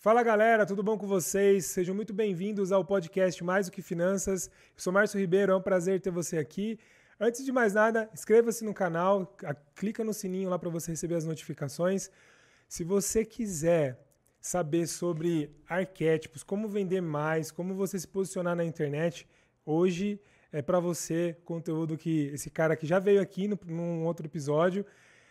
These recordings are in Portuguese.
Fala galera, tudo bom com vocês? Sejam muito bem-vindos ao podcast Mais do que Finanças. Eu sou Márcio Ribeiro, é um prazer ter você aqui. Antes de mais nada, inscreva-se no canal, clica no sininho lá para você receber as notificações. Se você quiser saber sobre arquétipos, como vender mais, como você se posicionar na internet, hoje é para você conteúdo que esse cara que já veio aqui no, num outro episódio,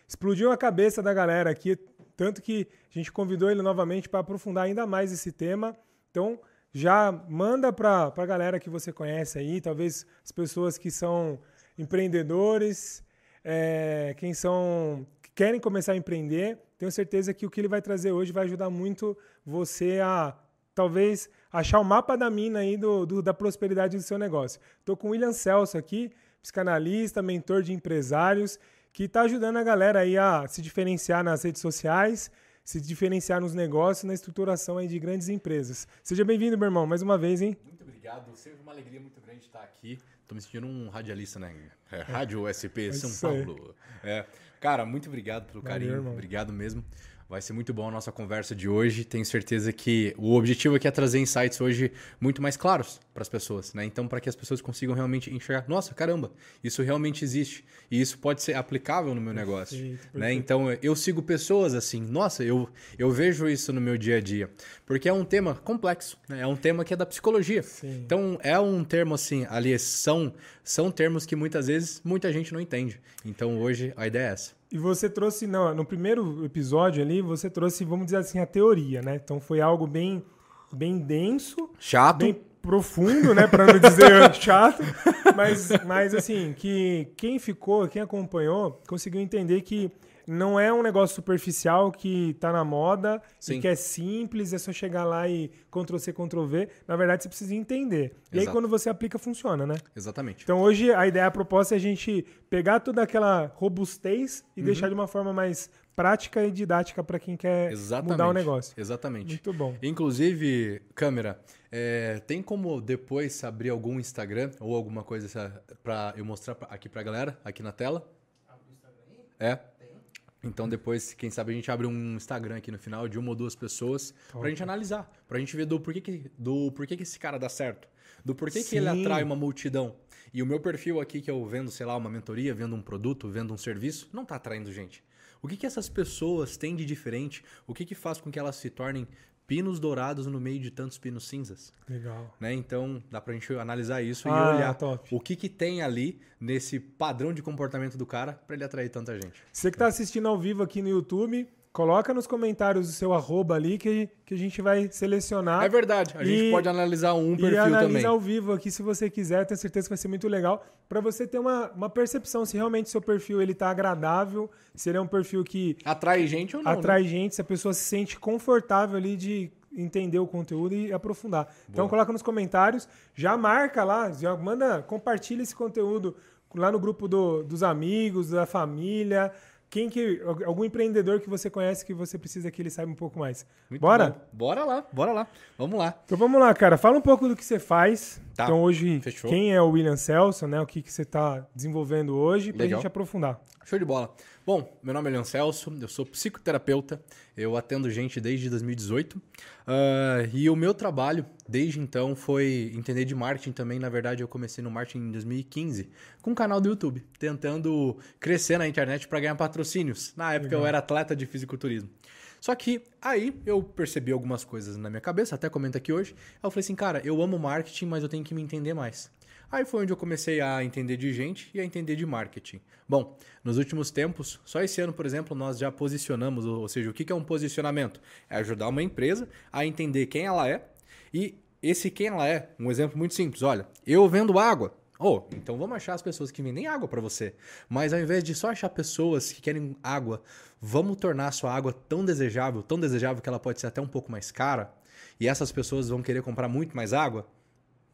explodiu a cabeça da galera aqui, tanto que a gente convidou ele novamente para aprofundar ainda mais esse tema. Então, já manda para a galera que você conhece aí, talvez as pessoas que são empreendedores, é, quem são que querem começar a empreender. Tenho certeza que o que ele vai trazer hoje vai ajudar muito você a talvez achar o mapa da mina aí do, do da prosperidade do seu negócio. Estou com o William Celso aqui, psicanalista, mentor de empresários, que está ajudando a galera aí a se diferenciar nas redes sociais, se diferenciar nos negócios, na estruturação aí de grandes empresas. Seja bem-vindo, meu irmão, mais uma vez, hein? Muito obrigado. Sempre uma alegria muito grande estar aqui. Tô me sentindo um radialista, né? É, Rádio SP é São Paulo. É. Cara, muito obrigado pelo Valeu, carinho. Irmão. Obrigado mesmo. Vai ser muito bom a nossa conversa de hoje. Tenho certeza que o objetivo aqui é trazer insights hoje muito mais claros para as pessoas, né? Então, para que as pessoas consigam realmente enxergar, nossa, caramba, isso realmente existe e isso pode ser aplicável no meu negócio, perfeito, perfeito. né? Então, eu sigo pessoas assim, nossa, eu, eu vejo isso no meu dia a dia, porque é um tema complexo, né? É um tema que é da psicologia. Sim. Então, é um termo assim, ali são são termos que muitas vezes muita gente não entende. Então, hoje a ideia é essa. E você trouxe, não, no primeiro episódio ali, você trouxe, vamos dizer assim, a teoria, né? Então foi algo bem, bem denso. Chato. Bem profundo, né? Para não dizer chato. Mas, mas, assim, que quem ficou, quem acompanhou, conseguiu entender que não é um negócio superficial que tá na moda Sim. e que é simples, é só chegar lá e Ctrl-C, Ctrl-V. Na verdade, você precisa entender. E Exato. aí, quando você aplica, funciona, né? Exatamente. Então, hoje, a ideia, a proposta é a gente pegar toda aquela robustez e uhum. deixar de uma forma mais prática e didática para quem quer Exatamente. mudar o negócio. Exatamente. Muito bom. Inclusive, câmera, é, tem como depois abrir algum Instagram ou alguma coisa para eu mostrar aqui para a galera, aqui na tela? Abre o Instagram aí? É. Então depois, quem sabe, a gente abre um Instagram aqui no final de uma ou duas pessoas Top. pra gente analisar. Pra gente ver do porquê que, do porquê que esse cara dá certo. Do porquê Sim. que ele atrai uma multidão. E o meu perfil aqui, que eu vendo, sei lá, uma mentoria, vendo um produto, vendo um serviço, não tá atraindo gente. O que, que essas pessoas têm de diferente? O que, que faz com que elas se tornem pinos dourados no meio de tantos pinos cinzas. Legal. Né? Então, dá pra gente analisar isso ah, e olhar top. o que, que tem ali nesse padrão de comportamento do cara para ele atrair tanta gente. Você que tá assistindo ao vivo aqui no YouTube, Coloca nos comentários o seu arroba ali que, que a gente vai selecionar. É verdade. A e, gente pode analisar um perfil também. E analisa ao vivo aqui se você quiser. Tenho certeza que vai ser muito legal para você ter uma, uma percepção se realmente seu perfil ele tá agradável, se ele é um perfil que... Atrai gente ou não. Atrai né? gente, se a pessoa se sente confortável ali de entender o conteúdo e aprofundar. Boa. Então coloca nos comentários, já marca lá, já manda, compartilha esse conteúdo lá no grupo do, dos amigos, da família, quem que. Algum empreendedor que você conhece que você precisa que ele saiba um pouco mais. Muito bora? Bom. Bora lá, bora lá. Vamos lá. Então vamos lá, cara. Fala um pouco do que você faz. Tá. Então hoje, Fechou. quem é o William Celso, né? O que, que você está desenvolvendo hoje, para a gente aprofundar. Show de bola. Bom, meu nome é Leon Celso, eu sou psicoterapeuta, eu atendo gente desde 2018 uh, ah, e o meu trabalho desde então foi entender de marketing também. Na verdade, eu comecei no marketing em 2015 com um canal do YouTube, tentando crescer na internet para ganhar patrocínios. Na época uhum. eu era atleta de fisiculturismo. Só que aí eu percebi algumas coisas na minha cabeça, até comento aqui hoje. Eu falei assim, cara, eu amo marketing, mas eu tenho que me entender mais. Aí foi onde eu comecei a entender de gente e a entender de marketing. Bom, nos últimos tempos, só esse ano, por exemplo, nós já posicionamos, ou seja, o que é um posicionamento? É ajudar uma empresa a entender quem ela é e esse quem ela é. Um exemplo muito simples: olha, eu vendo água. Oh, então vamos achar as pessoas que vendem água para você. Mas ao invés de só achar pessoas que querem água, vamos tornar a sua água tão desejável, tão desejável que ela pode ser até um pouco mais cara. E essas pessoas vão querer comprar muito mais água?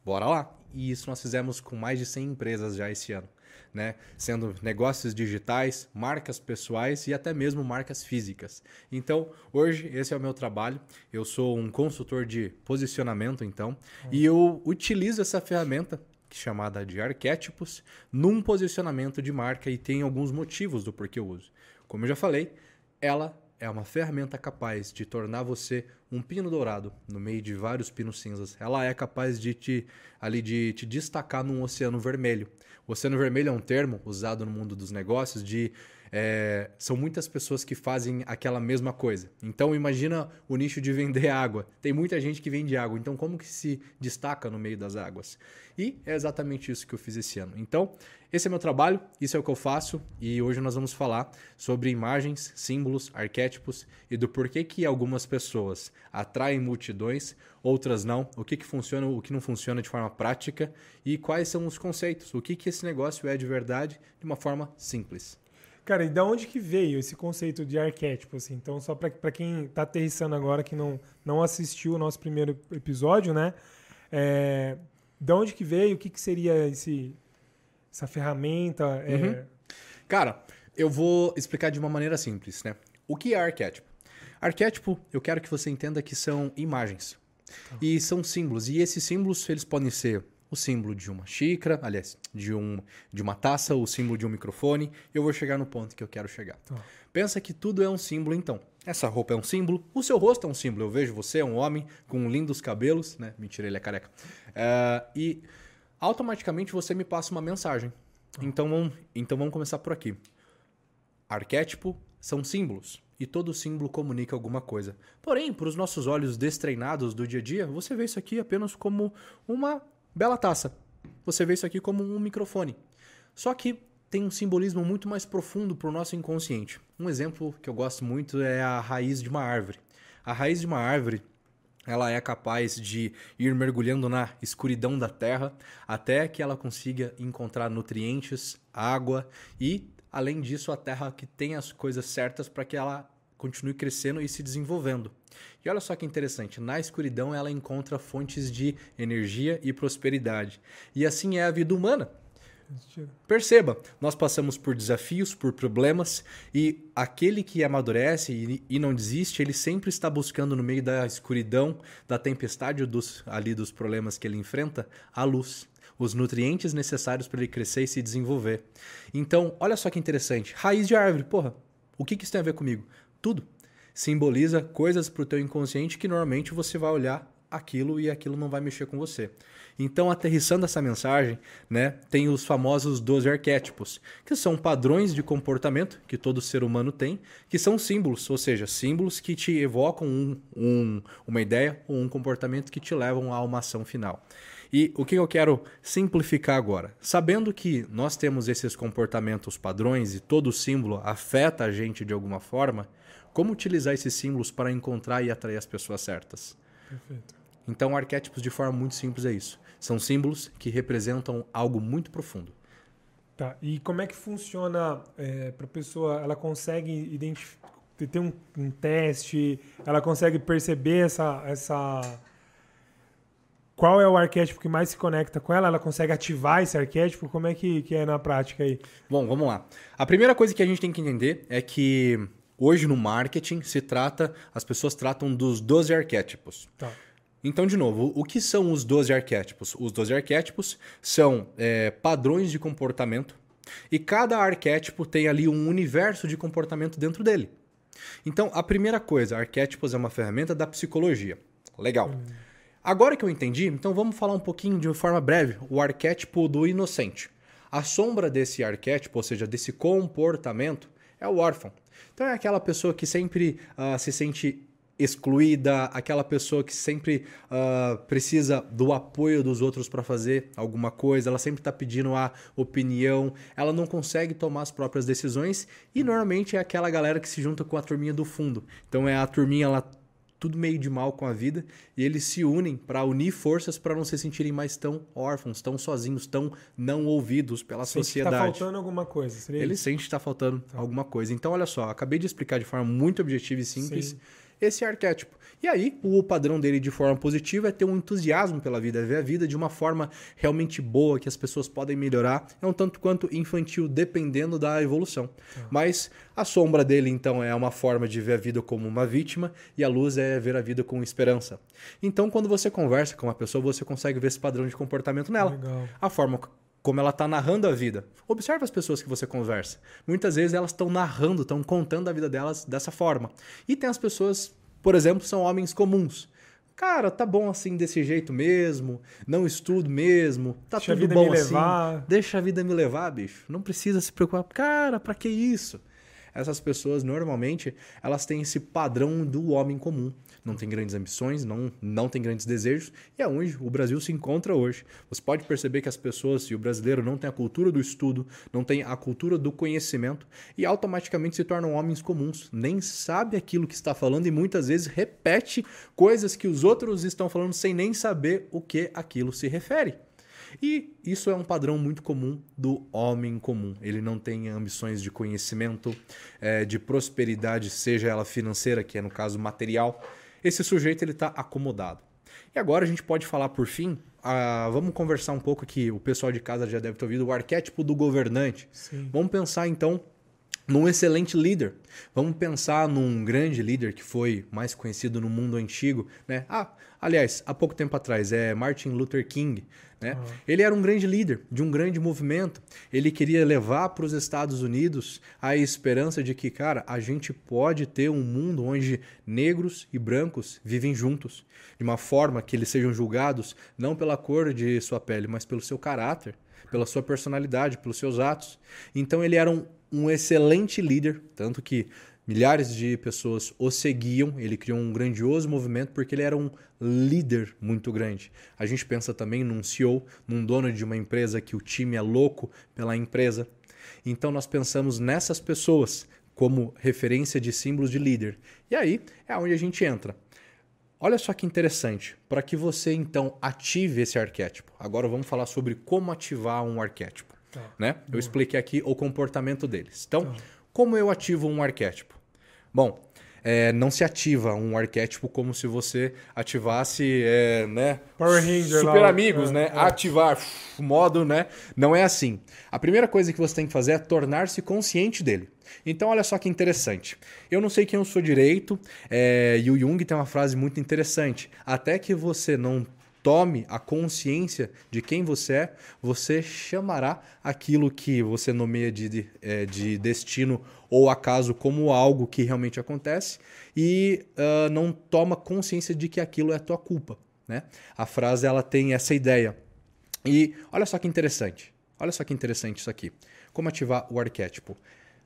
Bora lá e isso nós fizemos com mais de 100 empresas já esse ano. Né? Sendo negócios digitais, marcas pessoais e até mesmo marcas físicas. Então, hoje esse é o meu trabalho. Eu sou um consultor de posicionamento, então, uhum. e eu utilizo essa ferramenta chamada de arquétipos num posicionamento de marca e tem alguns motivos do porquê eu uso. Como eu já falei, ela é uma ferramenta capaz de tornar você um pino dourado no meio de vários pinos cinzas, ela é capaz de te ali de te destacar num oceano vermelho. O oceano vermelho é um termo usado no mundo dos negócios de é, são muitas pessoas que fazem aquela mesma coisa. Então imagina o nicho de vender água. Tem muita gente que vende água. Então como que se destaca no meio das águas? E é exatamente isso que eu fiz esse ano. Então esse é meu trabalho, isso é o que eu faço e hoje nós vamos falar sobre imagens, símbolos, arquétipos e do porquê que algumas pessoas atraem multidões, outras não, o que, que funciona, o que não funciona de forma prática e quais são os conceitos, o que, que esse negócio é de verdade de uma forma simples. Cara, e da onde que veio esse conceito de arquétipo? Assim? Então, só para quem está aterrissando agora, que não, não assistiu o nosso primeiro episódio, né? É, da onde que veio? O que, que seria esse, essa ferramenta? É... Uhum. Cara, eu vou explicar de uma maneira simples, né? O que é arquétipo? Arquétipo, eu quero que você entenda que são imagens. Tá. E são símbolos. E esses símbolos, eles podem ser o símbolo de uma xícara, aliás, de, um, de uma taça, o símbolo de um microfone. Eu vou chegar no ponto que eu quero chegar. Tá. Pensa que tudo é um símbolo, então. Essa roupa é um símbolo, o seu rosto é um símbolo. Eu vejo você, é um homem com lindos cabelos, né? Mentira, ele é careca. Uh, e automaticamente você me passa uma mensagem. Tá. Então, vamos, então vamos começar por aqui. Arquétipo são símbolos e todo símbolo comunica alguma coisa. Porém, para os nossos olhos destreinados do dia a dia, você vê isso aqui apenas como uma Bela taça. Você vê isso aqui como um microfone. Só que tem um simbolismo muito mais profundo para o nosso inconsciente. Um exemplo que eu gosto muito é a raiz de uma árvore. A raiz de uma árvore ela é capaz de ir mergulhando na escuridão da terra até que ela consiga encontrar nutrientes, água e, além disso, a terra que tem as coisas certas para que ela continue crescendo e se desenvolvendo. E olha só que interessante, na escuridão ela encontra fontes de energia e prosperidade. E assim é a vida humana. Perceba, nós passamos por desafios, por problemas, e aquele que amadurece e, não desiste, ele sempre está buscando no meio da escuridão, da tempestade dos, ali dos problemas que ele enfrenta, a luz, os nutrientes necessários para ele crescer e se desenvolver. Então, olha só que interessante, raiz de árvore, porra, o que, que isso tem a ver comigo? Tudo simboliza coisas para o teu inconsciente que normalmente você vai olhar aquilo e aquilo não vai mexer com você. Então, aterrissando essa mensagem, né, tem os famosos 12 arquétipos, que são padrões de comportamento que todo ser humano tem, que são símbolos, ou seja, símbolos que te evocam um, um, uma ideia ou um comportamento que te levam a uma ação final. E o que eu quero simplificar agora? Sabendo que nós temos esses comportamentos padrões e todo símbolo afeta a gente de alguma forma, como utilizar esses símbolos para encontrar e atrair as pessoas certas? Perfeito. Então, arquétipos, de forma muito simples, é isso. São símbolos que representam algo muito profundo. Tá. E como é que funciona é, para a pessoa? Ela consegue identificar, ter um, um, teste? Ela consegue perceber essa, essa. Qual é o arquétipo que mais se conecta com ela? Ela consegue ativar esse arquétipo? Como é que, que é na prática aí? Bom, vamos lá. A primeira coisa que a gente tem que entender é que Hoje no marketing se trata, as pessoas tratam dos 12 arquétipos. Tá. Então, de novo, o que são os 12 arquétipos? Os 12 arquétipos são é, padrões de comportamento e cada arquétipo tem ali um universo de comportamento dentro dele. Então, a primeira coisa, arquétipos é uma ferramenta da psicologia. Legal. Hum. Agora que eu entendi, então vamos falar um pouquinho de forma breve o arquétipo do inocente. A sombra desse arquétipo, ou seja, desse comportamento, é o órfão. Então é aquela pessoa que sempre uh, se sente excluída, aquela pessoa que sempre uh, precisa do apoio dos outros para fazer alguma coisa, ela sempre está pedindo a opinião, ela não consegue tomar as próprias decisões e normalmente é aquela galera que se junta com a turminha do fundo. Então é a turminha lá tudo meio de mal com a vida, e eles se unem para unir forças para não se sentirem mais tão órfãos, tão sozinhos, tão não ouvidos pela sente sociedade. Que tá faltando alguma coisa. Seria Ele isso? sente que está faltando tá. alguma coisa. Então, olha só, acabei de explicar de forma muito objetiva e simples. Sim esse arquétipo. E aí, o padrão dele de forma positiva é ter um entusiasmo pela vida, é ver a vida de uma forma realmente boa, que as pessoas podem melhorar. É um tanto quanto infantil, dependendo da evolução. Ah. Mas a sombra dele, então, é uma forma de ver a vida como uma vítima e a luz é ver a vida com esperança. Então, quando você conversa com uma pessoa, você consegue ver esse padrão de comportamento nela. Legal. A forma como ela está narrando a vida. Observe as pessoas que você conversa. Muitas vezes elas estão narrando, estão contando a vida delas dessa forma. E tem as pessoas por exemplo, são homens comuns. Cara, tá bom assim desse jeito mesmo, não estudo mesmo, tá Deixa a tudo vida bom me assim. levar. Deixa a vida me levar, bicho. Não precisa se preocupar. Cara, pra que isso? Essas pessoas normalmente, elas têm esse padrão do homem comum. Não tem grandes ambições, não, não tem grandes desejos, e é onde o Brasil se encontra hoje. Você pode perceber que as pessoas e o brasileiro não tem a cultura do estudo, não tem a cultura do conhecimento e automaticamente se tornam homens comuns. Nem sabe aquilo que está falando e muitas vezes repete coisas que os outros estão falando sem nem saber o que aquilo se refere. E isso é um padrão muito comum do homem comum. Ele não tem ambições de conhecimento, eh, de prosperidade, seja ela financeira, que é no caso material. Esse sujeito ele está acomodado. E agora a gente pode falar por fim. ah, vamos conversar um pouco aqui. O pessoal de casa já deve ter ouvido o arquétipo do governante. Sim. Vamos pensar então num excelente líder. Vamos pensar num grande líder que foi mais conhecido no mundo antigo, né? Ah, aliás, há pouco tempo atrás é Martin Luther King, né? Ele era um grande líder de um grande movimento. Ele queria levar para os Estados Unidos a esperança de que, cara, a gente pode ter um mundo onde negros e brancos vivem juntos, de uma forma que eles sejam julgados não pela cor de sua pele, mas pelo seu caráter pela sua personalidade, pelos seus atos. Então ele era um, um excelente líder, tanto que milhares de pessoas o seguiam. Ele criou um grandioso movimento porque ele era um líder muito grande. A gente pensa também num CEO, num dono de uma empresa que o time é louco pela empresa. Então nós pensamos nessas pessoas como referência de símbolos de líder. E aí é onde a gente entra. Olha só que interessante. Para que você então ative esse arquétipo. Agora vamos falar sobre como ativar um arquétipo. Tá. Né? Eu expliquei aqui o comportamento deles. Então, como eu ativo um arquétipo? Bom, é, não se ativa um arquétipo como se você ativasse, é, né? Power Ranger Super lá, amigos, é, né? é. Ativar modo, né? Não é assim. A primeira coisa que você tem que fazer é tornar-se consciente dele. Então, olha só que interessante. Eu não sei quem eu sou direito, é, e o Jung tem uma frase muito interessante. Até que você não tome a consciência de quem você é, você chamará aquilo que você nomeia de, de, é, de destino ou acaso como algo que realmente acontece e ah, não toma consciência de que aquilo é tua culpa. Né? A frase ela tem essa ideia. E olha só que interessante. Olha só que interessante isso aqui. Como ativar o arquétipo?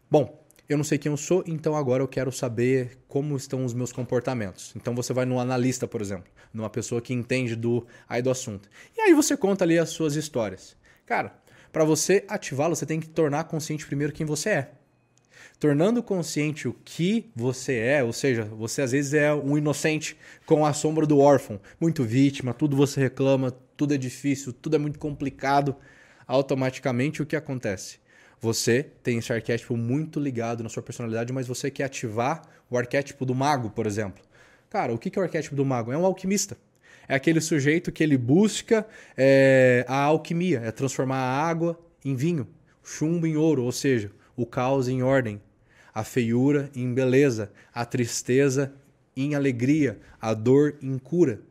Bom, eu não sei quem eu sou, então agora eu quero saber como estão os meus comportamentos. Então você vai no analista, por exemplo, numa pessoa que entende do aí do assunto. E aí você conta ali as suas histórias. Cara, para você ativá-lo, você tem que tornar consciente primeiro quem você é. Tornando consciente o que você é, ou seja, você às vezes é um inocente com a sombra do órfão, muito vítima, tudo você reclama, tudo é difícil, tudo é muito complicado. Automaticamente o que acontece? Você tem esse arquétipo muito ligado na sua personalidade, mas você quer ativar o arquétipo do mago, por exemplo. Cara, o que é o arquétipo do mago? É um alquimista. É aquele sujeito que ele busca é, a alquimia, é transformar a água em vinho, chumbo em ouro, ou seja, o caos em ordem, a feiura em beleza, a tristeza em alegria, a dor em cura.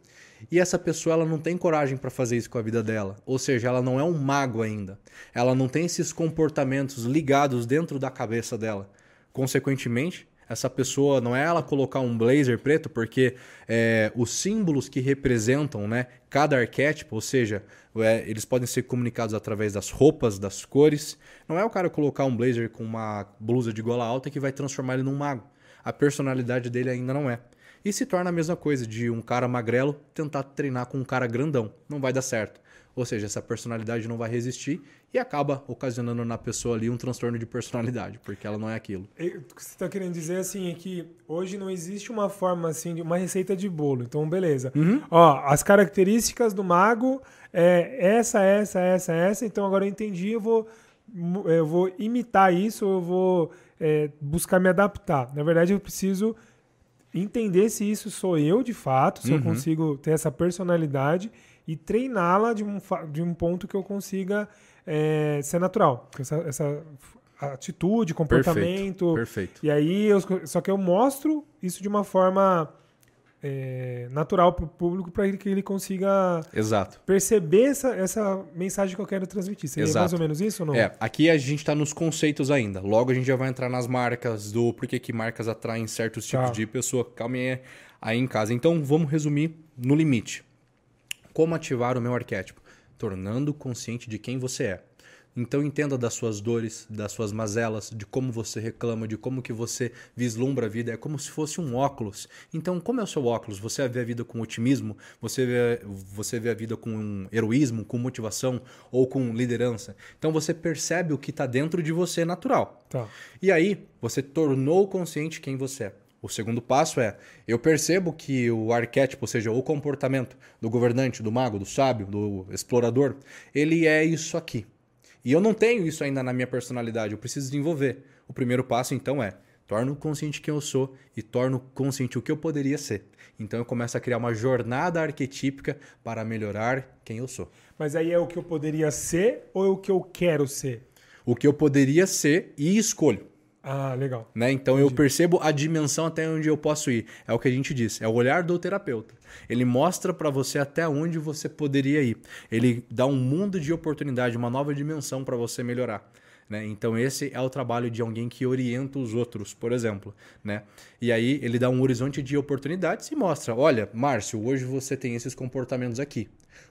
E essa pessoa ela não tem coragem para fazer isso com a vida dela. Ou seja, ela não é um mago ainda. Ela não tem esses comportamentos ligados dentro da cabeça dela. Consequentemente, essa pessoa não é ela colocar um blazer preto, porque é, os símbolos que representam né, cada arquétipo, ou seja, é, eles podem ser comunicados através das roupas, das cores. Não é o cara colocar um blazer com uma blusa de gola alta que vai transformar ele num mago. A personalidade dele ainda não é. E se torna a mesma coisa de um cara magrelo tentar treinar com um cara grandão. Não vai dar certo. Ou seja, essa personalidade não vai resistir e acaba ocasionando na pessoa ali um transtorno de personalidade, porque ela não é aquilo. O que você está querendo dizer assim é que hoje não existe uma forma assim de uma receita de bolo. Então, beleza. Ó, as características do mago é essa, essa, essa, essa. Então agora eu entendi, eu vou eu vou imitar isso, eu vou é, buscar me adaptar. Na verdade, eu preciso entender se isso sou eu de fato, se eu consigo ter essa personalidade e treiná-la de um, de um ponto que eu consiga é, ser natural. Essa, essa atitude, comportamento. Perfeito. E aí, eu, só que eu mostro isso de uma forma é, natural para o público para que ele consiga Exato. perceber essa, essa mensagem que eu quero transmitir. Seria Exato. mais ou menos isso ou não? É, aqui a gente está nos conceitos ainda. Logo a gente já vai entrar nas marcas, do porquê que marcas atraem certos tipos Tá. de pessoa. Calma aí, aí em casa. Então vamos resumir no limite. Como ativar o meu arquétipo? Tornando consciente de quem você é. Então entenda das suas dores, das suas mazelas, de como você reclama, de como que você vislumbra a vida. É como se fosse um óculos. Então, como é o seu óculos? Você vê a vida com otimismo? Você vê, você vê a vida com um heroísmo, com motivação ou com liderança? Então você percebe o que está dentro de você natural. Tá. E aí, você tornou consciente quem você é. O segundo passo é: eu percebo que o arquétipo, ou seja, o comportamento do governante, do mago, do sábio, do explorador, ele é isso aqui. E eu não tenho isso ainda na minha personalidade, eu preciso desenvolver. O primeiro passo, então, é torno consciente quem eu sou e torno consciente o que eu poderia ser. Então eu começo a criar uma jornada arquetípica para melhorar quem eu sou. Mas aí é o que eu poderia ser ou é o que eu quero ser? O que eu poderia ser e escolho. Ah, legal. Né? Então eu percebo a dimensão até onde eu posso ir. É o que a gente diz, é o olhar do terapeuta. Ele mostra para você até onde você poderia ir. Ele dá um mundo de oportunidade, uma nova dimensão para você melhorar. Né? Então esse é o trabalho de alguém que orienta os outros, por exemplo. Né? E aí ele dá um horizonte de oportunidades e mostra: olha, Márcio, hoje você tem esses comportamentos aqui.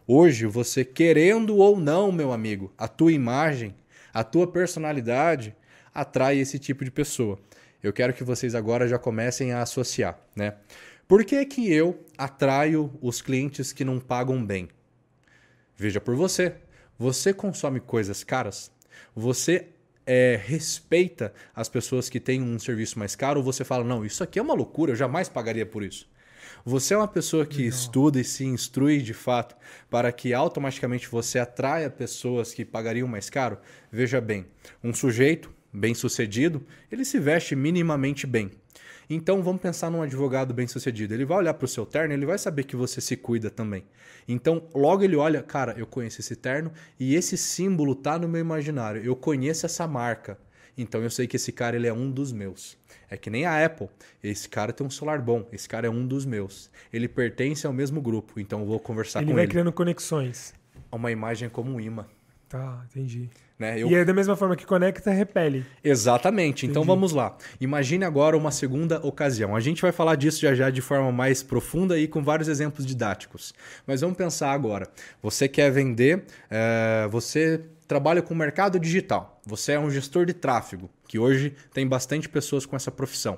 Hoje você querendo ou não, meu amigo, a tua imagem, a tua personalidade atrai esse tipo de pessoa. Eu quero que vocês agora já comecem a associar, né? Por que, que eu atraio os clientes que não pagam bem? Veja por você. Você consome coisas caras? Você é, respeita as pessoas que têm um serviço mais caro ou você fala, não, isso aqui é uma loucura, eu jamais pagaria por isso? Você é uma pessoa que estuda e se instrui de fato para que automaticamente você atraia pessoas que pagariam mais caro? Veja bem, um sujeito bem sucedido, ele se veste minimamente bem. Então vamos pensar num advogado bem sucedido. Ele vai olhar para o seu terno, ele vai saber que você se cuida também. Então logo ele olha, cara, eu conheço esse terno e esse símbolo tá no meu imaginário. Eu conheço essa marca. Então eu sei que esse cara ele é um dos meus. É que nem a Apple. Esse cara tem um celular bom. Esse cara é um dos meus. Ele pertence ao mesmo grupo. Então eu vou conversar ele com vai ele. criando conexões. Uma imagem como um imã. Tá, entendi. Né? Eu E é da mesma forma que conecta, repele. Exatamente. Então vamos lá. Imagine agora uma segunda ocasião. A gente vai falar disso já já de forma mais profunda e com vários exemplos didáticos. Mas vamos pensar agora. Você quer vender, eh, você trabalha com mercado digital. Você é um gestor de tráfego, que hoje tem bastante pessoas com essa profissão.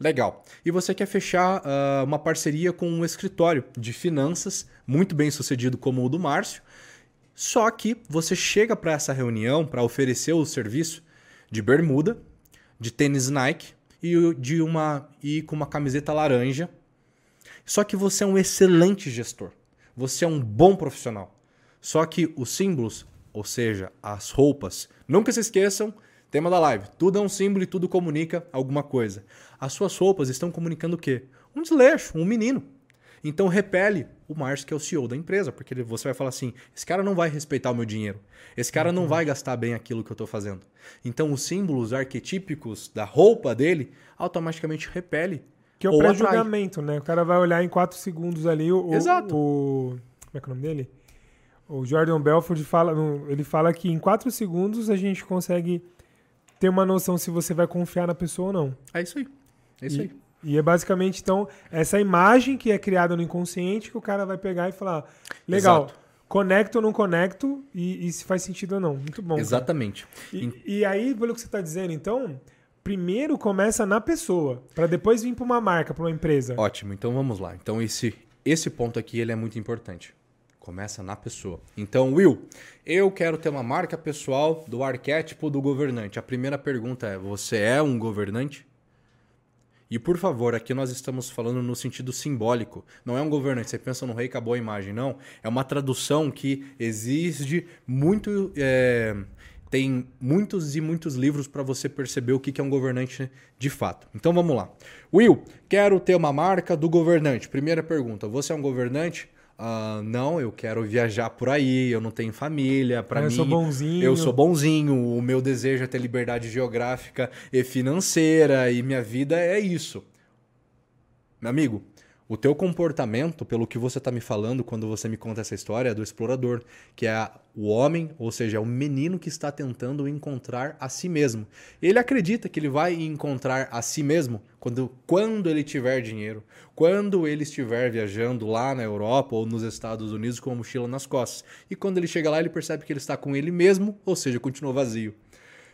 Legal. E você quer fechar ah, uma parceria com um escritório de finanças muito bem sucedido como o do Márcio. Só que você chega para essa reunião para oferecer o serviço de bermuda, de tênis Nike e de uma e com uma camiseta laranja. Só que você é um excelente gestor. Você é um bom profissional. Só que os símbolos, ou seja, as roupas, nunca se esqueçam, tema da live, tudo é um símbolo e tudo comunica alguma coisa. As suas roupas estão comunicando o quê? Um desleixo, um menino. Então repele o Márcio, que é o CEO da empresa, porque você vai falar assim: esse cara não vai respeitar o meu dinheiro, esse cara não vai gastar bem aquilo que eu estou fazendo. Então os símbolos arquetípicos da roupa dele automaticamente repele. Que é o pré-julgamento, né? O cara vai olhar em 4 segundos ali o. Exato. O, como é que é o nome dele? O Jordan Belford fala. Ele fala que em 4 segundos a gente consegue ter uma noção se você vai confiar na pessoa ou não. É isso aí. É isso e, aí. E é basicamente, então, essa imagem que é criada no inconsciente que o cara vai pegar e falar: legal, Exato. conecto ou não conecto e, e se faz sentido ou não. Muito bom. Exatamente. E, e aí, pelo que você está dizendo, então, primeiro começa na pessoa, para depois vir para uma marca, para uma empresa. Ótimo, então vamos lá. Então esse, esse ponto aqui ele é muito importante. Começa na pessoa. Então, Will, eu quero ter uma marca pessoal do arquétipo do governante. A primeira pergunta é: você é um governante? E por favor, aqui nós estamos falando no sentido simbólico. Não é um governante, você pensa no rei, acabou a imagem. Não. É uma tradução que exige muito. é, tem muitos e muitos livros para você perceber o que é um governante de fato. Então vamos lá. Will, quero ter uma marca do governante. Primeira pergunta: você é um governante? Ah, não, eu quero viajar por aí, eu não tenho família. Para Ah, eu mim, sou bonzinho. eu sou bonzinho, o meu desejo é ter liberdade geográfica e financeira e minha vida é isso. Meu amigo, O teu comportamento, pelo que você está me falando quando você me conta essa história, é do explorador, que é o homem, ou seja, é o menino que está tentando encontrar a si mesmo. Ele acredita que ele vai encontrar a si mesmo quando, quando ele tiver dinheiro, quando ele estiver viajando lá na Europa ou nos Estados Unidos com a mochila nas costas. E quando ele chega lá, ele percebe que ele está com ele mesmo, ou seja, continua vazio.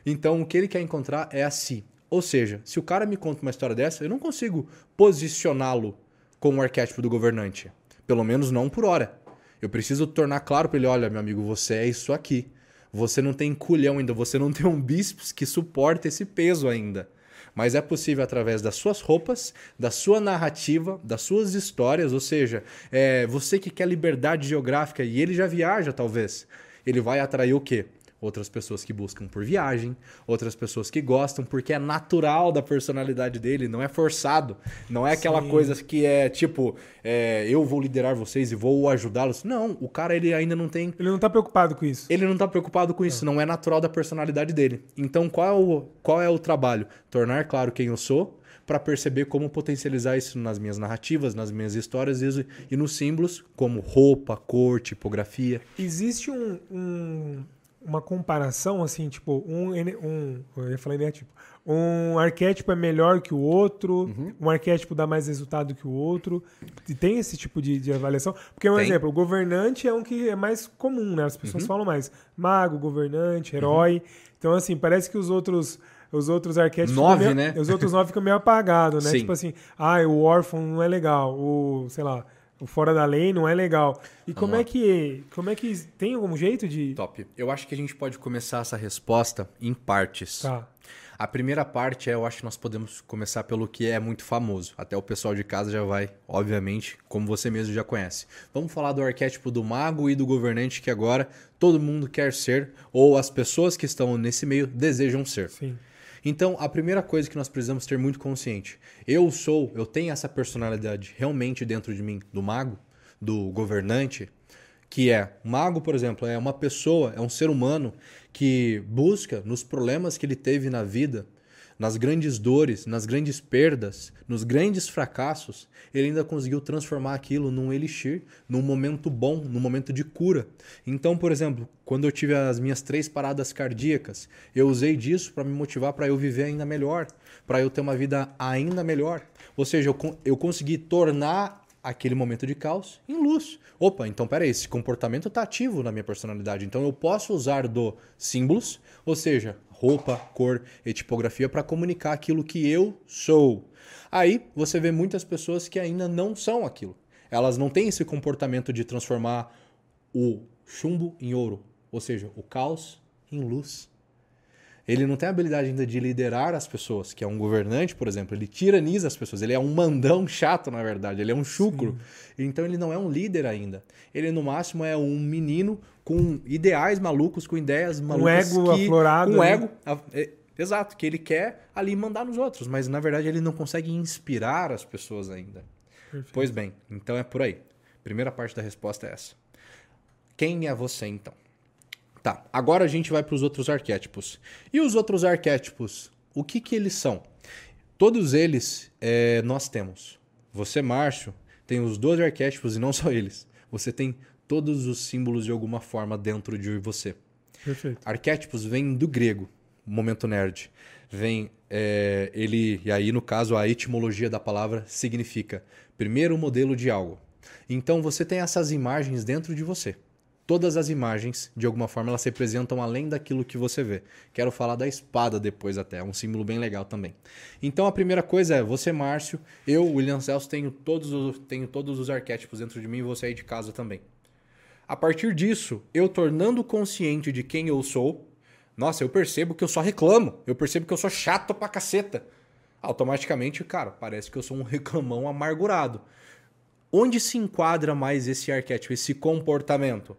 Então, o que ele quer encontrar é a si. Ou seja, se o cara me conta uma história dessa, eu não consigo posicioná-lo como o arquétipo do governante. Pelo menos não por hora. Eu preciso tornar claro para ele: olha, meu amigo, você é isso aqui. Você não tem culhão ainda, você não tem um bíceps que suporta esse peso ainda. Mas é possível através das suas roupas, da sua narrativa, das suas histórias, ou seja, é, você que quer liberdade geográfica e ele já viaja, talvez. Ele vai atrair o quê? Outras pessoas que buscam por viagem, outras pessoas que gostam porque é natural da personalidade dele, não é forçado. Não é aquela Sim. coisa que é tipo, é, eu vou liderar vocês e vou ajudá-los. Não, o cara ele ainda não tem. Ele não tá preocupado com isso. Ele não tá preocupado com isso, não, não é natural da personalidade dele. Então qual é o, qual é o trabalho? Tornar claro quem eu sou para perceber como potencializar isso nas minhas narrativas, nas minhas histórias e, e nos símbolos, como roupa, cor, tipografia. Existe um, um, uma comparação, assim, tipo, um, um eu ia falar tipo, um arquétipo é melhor que o outro, uhum. um arquétipo dá mais resultado que o outro. E tem esse tipo de, de avaliação? Porque, um tem. exemplo, o governante é um que é mais comum, né? As pessoas uhum. falam mais. Mago, governante, herói. Uhum. Então, assim, parece que os outros os outros arquétipos. Nove, meio, né? Os outros nove ficam meio apagados, né? Sim. Tipo assim, ah, o órfão não é legal, o, sei lá, o fora da lei não é legal. E Vamos como lá. é que como é que tem algum jeito de Top. Eu acho que a gente pode começar essa resposta em partes. Tá. A primeira parte é, eu acho que nós podemos começar pelo que é muito famoso. Até o pessoal de casa já vai, obviamente, como você mesmo já conhece. Vamos falar do arquétipo do mago e do governante que agora todo mundo quer ser, ou as pessoas que estão nesse meio desejam ser. Sim. Então, a primeira coisa que nós precisamos ter muito consciente, eu sou, eu tenho essa personalidade realmente dentro de mim do mago, do governante, que é, mago, por exemplo, é uma pessoa, é um ser humano que busca nos problemas que ele teve na vida nas grandes dores, nas grandes perdas, nos grandes fracassos, ele ainda conseguiu transformar aquilo num elixir, num momento bom, num momento de cura. Então, por exemplo, quando eu tive as minhas três paradas cardíacas, eu usei disso para me motivar para eu viver ainda melhor, para eu ter uma vida ainda melhor. Ou seja, eu, eu consegui tornar aquele momento de caos em luz. Opa, então peraí, esse comportamento está ativo na minha personalidade. Então eu posso usar do símbolos, ou seja, roupa, cor e tipografia para comunicar aquilo que eu sou. Aí você vê muitas pessoas que ainda não são aquilo. Elas não têm esse comportamento de transformar o chumbo em ouro, ou seja, o caos em luz. Ele não tem a habilidade ainda de liderar as pessoas, que é um governante, por exemplo. Ele tiraniza as pessoas. Ele é um mandão chato, na verdade. Ele é um chucro. Sim. Então ele não é um líder ainda. Ele, no máximo, é um menino com ideais malucos, com ideias malucas. Um ego que, aflorado. Um né? ego. É, exato, que ele quer ali mandar nos outros. Mas, na verdade, ele não consegue inspirar as pessoas ainda. Perfeito. Pois bem, então é por aí. Primeira parte da resposta é essa. Quem é você, então? Tá, agora a gente vai para os outros arquétipos. E os outros arquétipos, o que, que eles são? Todos eles é, nós temos. Você, Márcio, tem os dois arquétipos e não só eles. Você tem todos os símbolos de alguma forma dentro de você. Perfeito. Arquétipos vêm do grego, momento nerd. Vem é, ele, e aí no caso a etimologia da palavra significa primeiro modelo de algo. Então você tem essas imagens dentro de você todas as imagens, de alguma forma, elas representam além daquilo que você vê. Quero falar da espada depois até, é um símbolo bem legal também. Então a primeira coisa é, você, Márcio, eu, William Celso, tenho todos os, tenho todos os arquétipos dentro de mim e você aí de casa também. A partir disso, eu tornando consciente de quem eu sou, nossa, eu percebo que eu só reclamo, eu percebo que eu sou chato pra caceta. Automaticamente, cara, parece que eu sou um reclamão amargurado. Onde se enquadra mais esse arquétipo, esse comportamento?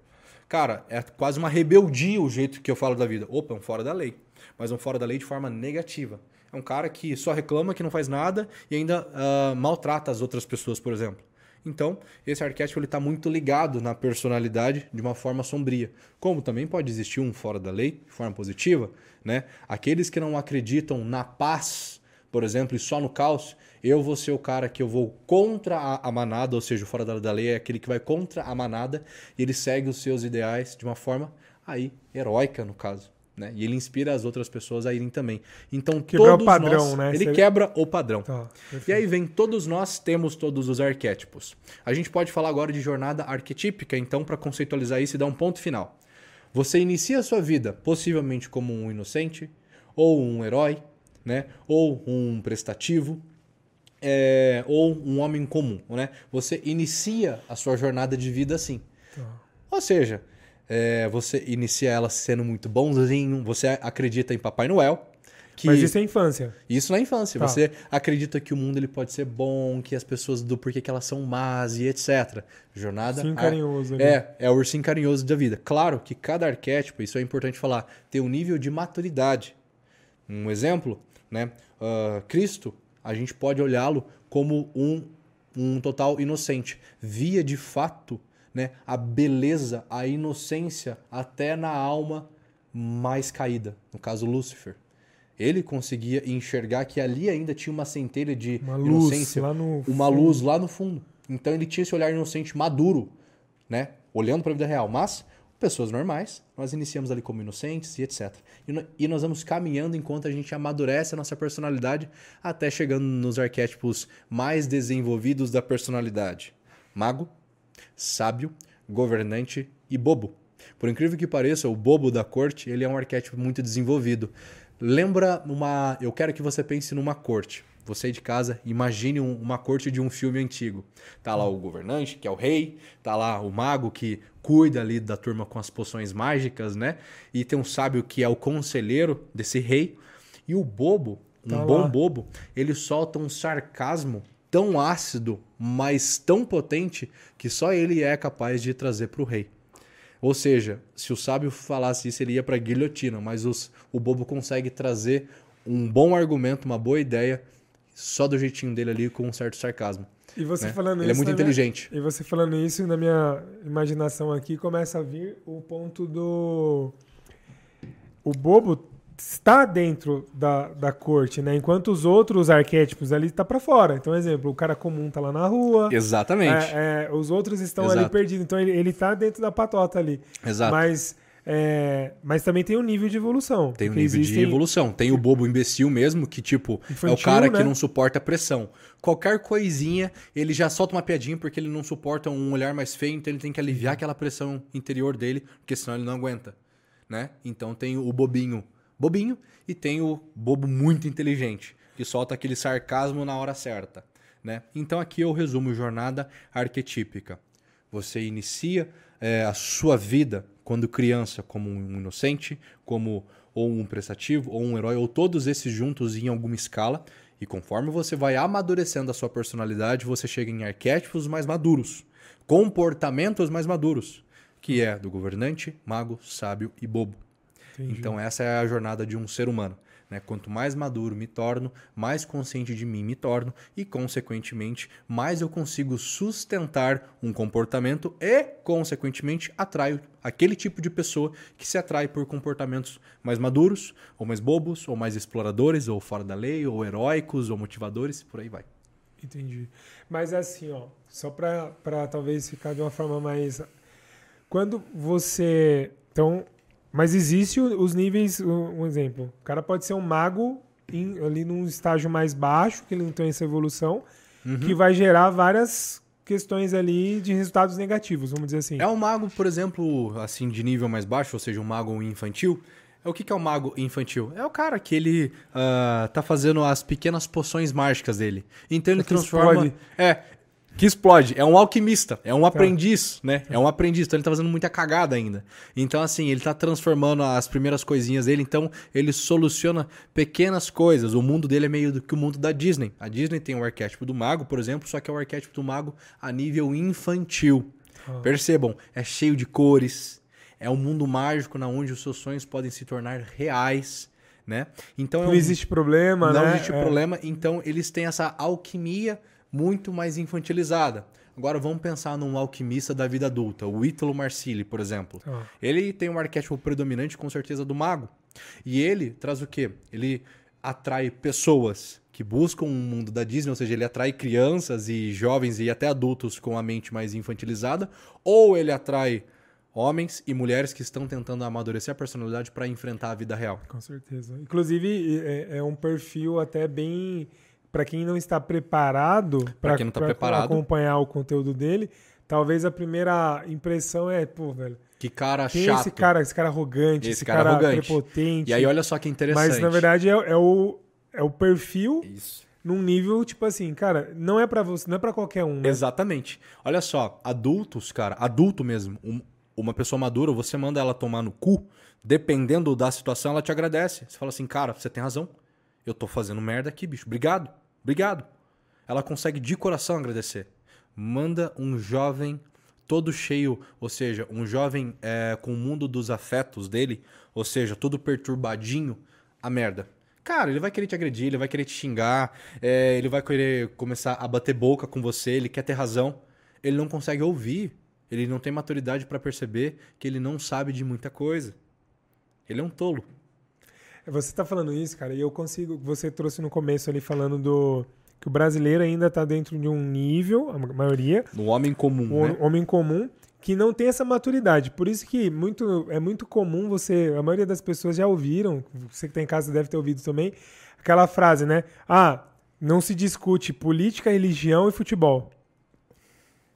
Cara, é quase uma rebeldia o jeito que eu falo da vida. Opa, é um fora da lei. Mas um fora da lei de forma negativa. É um cara que só reclama, que não faz nada e ainda uh, maltrata as outras pessoas, por exemplo. Então, esse arquétipo está muito ligado na personalidade de uma forma sombria. Como também pode existir um fora da lei, de forma positiva, né? Aqueles que não acreditam na paz, por exemplo, e só no caos, Eu vou ser o cara que eu vou contra a, manada, ou seja, o fora da, da lei é aquele que vai contra a manada e ele segue os seus ideais de uma forma aí heróica, no caso. Né? E ele inspira as outras pessoas a irem também. Então, Quebrar todos o padrão, nós, né? Ele Você- quebra o padrão. Tá, E aí vem todos nós temos todos os arquétipos. A gente pode falar agora de jornada arquetípica, então, para conceitualizar isso e dar um ponto final. Você inicia a sua vida possivelmente como um inocente, ou um herói, né? ou um prestativo, é, ou um homem comum. Né? Você inicia a sua jornada de vida assim. Tá. Ou seja, é, você inicia ela sendo muito bonzinho, você acredita em Papai Noel. Que Mas isso é infância. isso na infância. Tá. Você acredita que o mundo ele pode ser bom, que as pessoas do porquê que elas são más e etc. Jornada. Ar- carinhoso ali. É, é o ursinho carinhoso da vida. Claro que cada arquétipo, isso é importante falar, tem um nível de maturidade. Um exemplo, né? ah, Cristo, a gente pode olhá-lo como um, um total inocente. Via de fato né, a beleza, a inocência até na alma mais caída, no caso Lúcifer. Ele conseguia enxergar que ali ainda tinha uma centelha de Uma luz inocência, lá no uma luz lá no fundo. Então ele tinha esse olhar inocente maduro, né? Olhando para a vida real. Mas, pessoas normais, nós iniciamos ali como inocentes e etc. E, nós vamos caminhando enquanto a gente amadurece a nossa personalidade até chegando nos arquétipos mais desenvolvidos da personalidade: mago, sábio, governante e bobo. Por incrível que pareça, o bobo da corte ele é um arquétipo muito desenvolvido. Lembra uma. Eu quero que você pense numa corte. Você de casa, imagine um- uma corte de um filme antigo. Tá lá o governante, que é o rei, tá lá o mago que cuida ali da turma com as poções mágicas, né? E tem um sábio que é o conselheiro desse rei. E o bobo, um Tá bom lá. bobo, ele solta um sarcasmo tão ácido, mas tão potente, que só ele é capaz de trazer para o rei. Ou seja, se o sábio falasse isso, ele ia para guilhotina, mas os- o bobo consegue trazer um bom argumento, uma boa ideia, só do jeitinho dele ali, com um certo sarcasmo. E você né? falando Ele é isso. muito na minha- inteligente. E você falando isso, na minha imaginação aqui, começa a vir o ponto do. O bobo está dentro da, da corte, né? Enquanto os outros arquétipos ali tá para fora. Então, exemplo, o cara comum tá lá na rua. Exatamente. É, é, os outros estão Exato. ali perdidos. Então, ele, ele tá dentro da patota ali. Exato. Mas, é, mas também tem um nível de evolução. Tem um nível de existem- evolução. Tem o bobo imbecil mesmo, que tipo, é o Infantil, cara né? que não suporta pressão. Qualquer coisinha, ele já solta uma piadinha porque ele não suporta um olhar mais feio, então ele tem que aliviar aquela pressão interior dele, porque senão ele não aguenta, né? Então tem o bobinho, bobinho, e tem o bobo muito inteligente, que solta aquele sarcasmo na hora certa, né? Então aqui eu resumo jornada arquetípica. Você inicia é, a sua vida quando criança como um inocente, como ou um prestativo, ou um herói, ou todos esses juntos em alguma escala. E conforme você vai amadurecendo a sua personalidade, você chega em arquétipos mais maduros, comportamentos mais maduros, que é do governante, mago, sábio e bobo. Entendi. Então essa é a jornada de um ser humano. Né? Quanto mais maduro me torno, mais consciente de mim me torno e, consequentemente, mais eu consigo sustentar um comportamento e, consequentemente, atraio aquele tipo de pessoa que se atrai por comportamentos mais maduros, ou mais bobos, ou mais exploradores, ou fora da lei, ou heróicos, ou motivadores, por aí vai. Entendi. Mas assim, ó, só para talvez ficar de uma forma mais. Quando você. Então. Mas existe os níveis. Um um exemplo. O cara pode ser um mago em- ali num estágio mais baixo, que ele não tem essa evolução, que vai gerar várias questões ali de resultados negativos, vamos dizer assim. É um mago, por exemplo, assim, de nível mais baixo, ou seja, um mago infantil. É o que que é o mago infantil? É o cara que ele ah, tá fazendo as pequenas poções mágicas dele. Então ele transforma. explode. É. Que explode. É um alquimista. É um aprendiz, né? É um aprendiz. Então ele tá fazendo muita cagada ainda. Então, assim, ele tá transformando as primeiras coisinhas dele. Então, ele soluciona pequenas coisas. O mundo dele é meio do que o mundo da Disney. A Disney tem o arquétipo do mago, por exemplo, só que é o arquétipo do mago a nível infantil. Ah. Percebam, é cheio de cores. É um mundo mágico na onde os seus sonhos podem se tornar reais, né? Então é Não um- existe problema, não né? existe É. problema, então eles têm essa alquimia muito mais infantilizada. Agora vamos pensar num alquimista da vida adulta, o Ítalo Marcilli, por exemplo. Ah. Ele tem um arquétipo predominante com certeza do mago. E ele traz o quê? Ele atrai pessoas que buscam um mundo da Disney, ou seja, ele atrai crianças e jovens e até adultos com a mente mais infantilizada, ou ele atrai homens e mulheres que estão tentando amadurecer a personalidade para enfrentar a vida real. Com certeza. Inclusive, é, é um perfil até bem. Para quem não está preparado para tá acompanhar o conteúdo dele, talvez a primeira impressão é, pô, velho. Que cara quem chato. É esse cara, esse cara arrogante, esse, esse cara, cara arrogante. prepotente. E aí, olha só que interessante. Mas na verdade é, é o, é o perfil. Isso num nível tipo assim, cara, não é para você, não é para qualquer um. Né? Exatamente. Olha só, adultos, cara, adulto mesmo, um, uma pessoa madura, você manda ela tomar no cu, dependendo da situação, ela te agradece. Você fala assim, cara, você tem razão. Eu tô fazendo merda aqui, bicho. Obrigado. Obrigado. Ela consegue de coração agradecer. Manda um jovem todo cheio, ou seja, um jovem é, com o mundo dos afetos dele, ou seja, todo perturbadinho, a merda. Cara, ele vai querer te agredir, ele vai querer te xingar, é, ele vai querer começar a bater boca com você, ele quer ter razão. Ele não consegue ouvir ele não tem maturidade para perceber que ele não sabe de muita coisa. Ele é um tolo. Você está falando isso, cara, e eu consigo. Você trouxe no começo ali falando do. Que o brasileiro ainda está dentro de um nível, a maioria. O homem comum. O né? homem comum, que não tem essa maturidade. Por isso que muito, é muito comum você. A maioria das pessoas já ouviram, você que está em casa deve ter ouvido também, aquela frase, né? Ah, não se discute política, religião e futebol.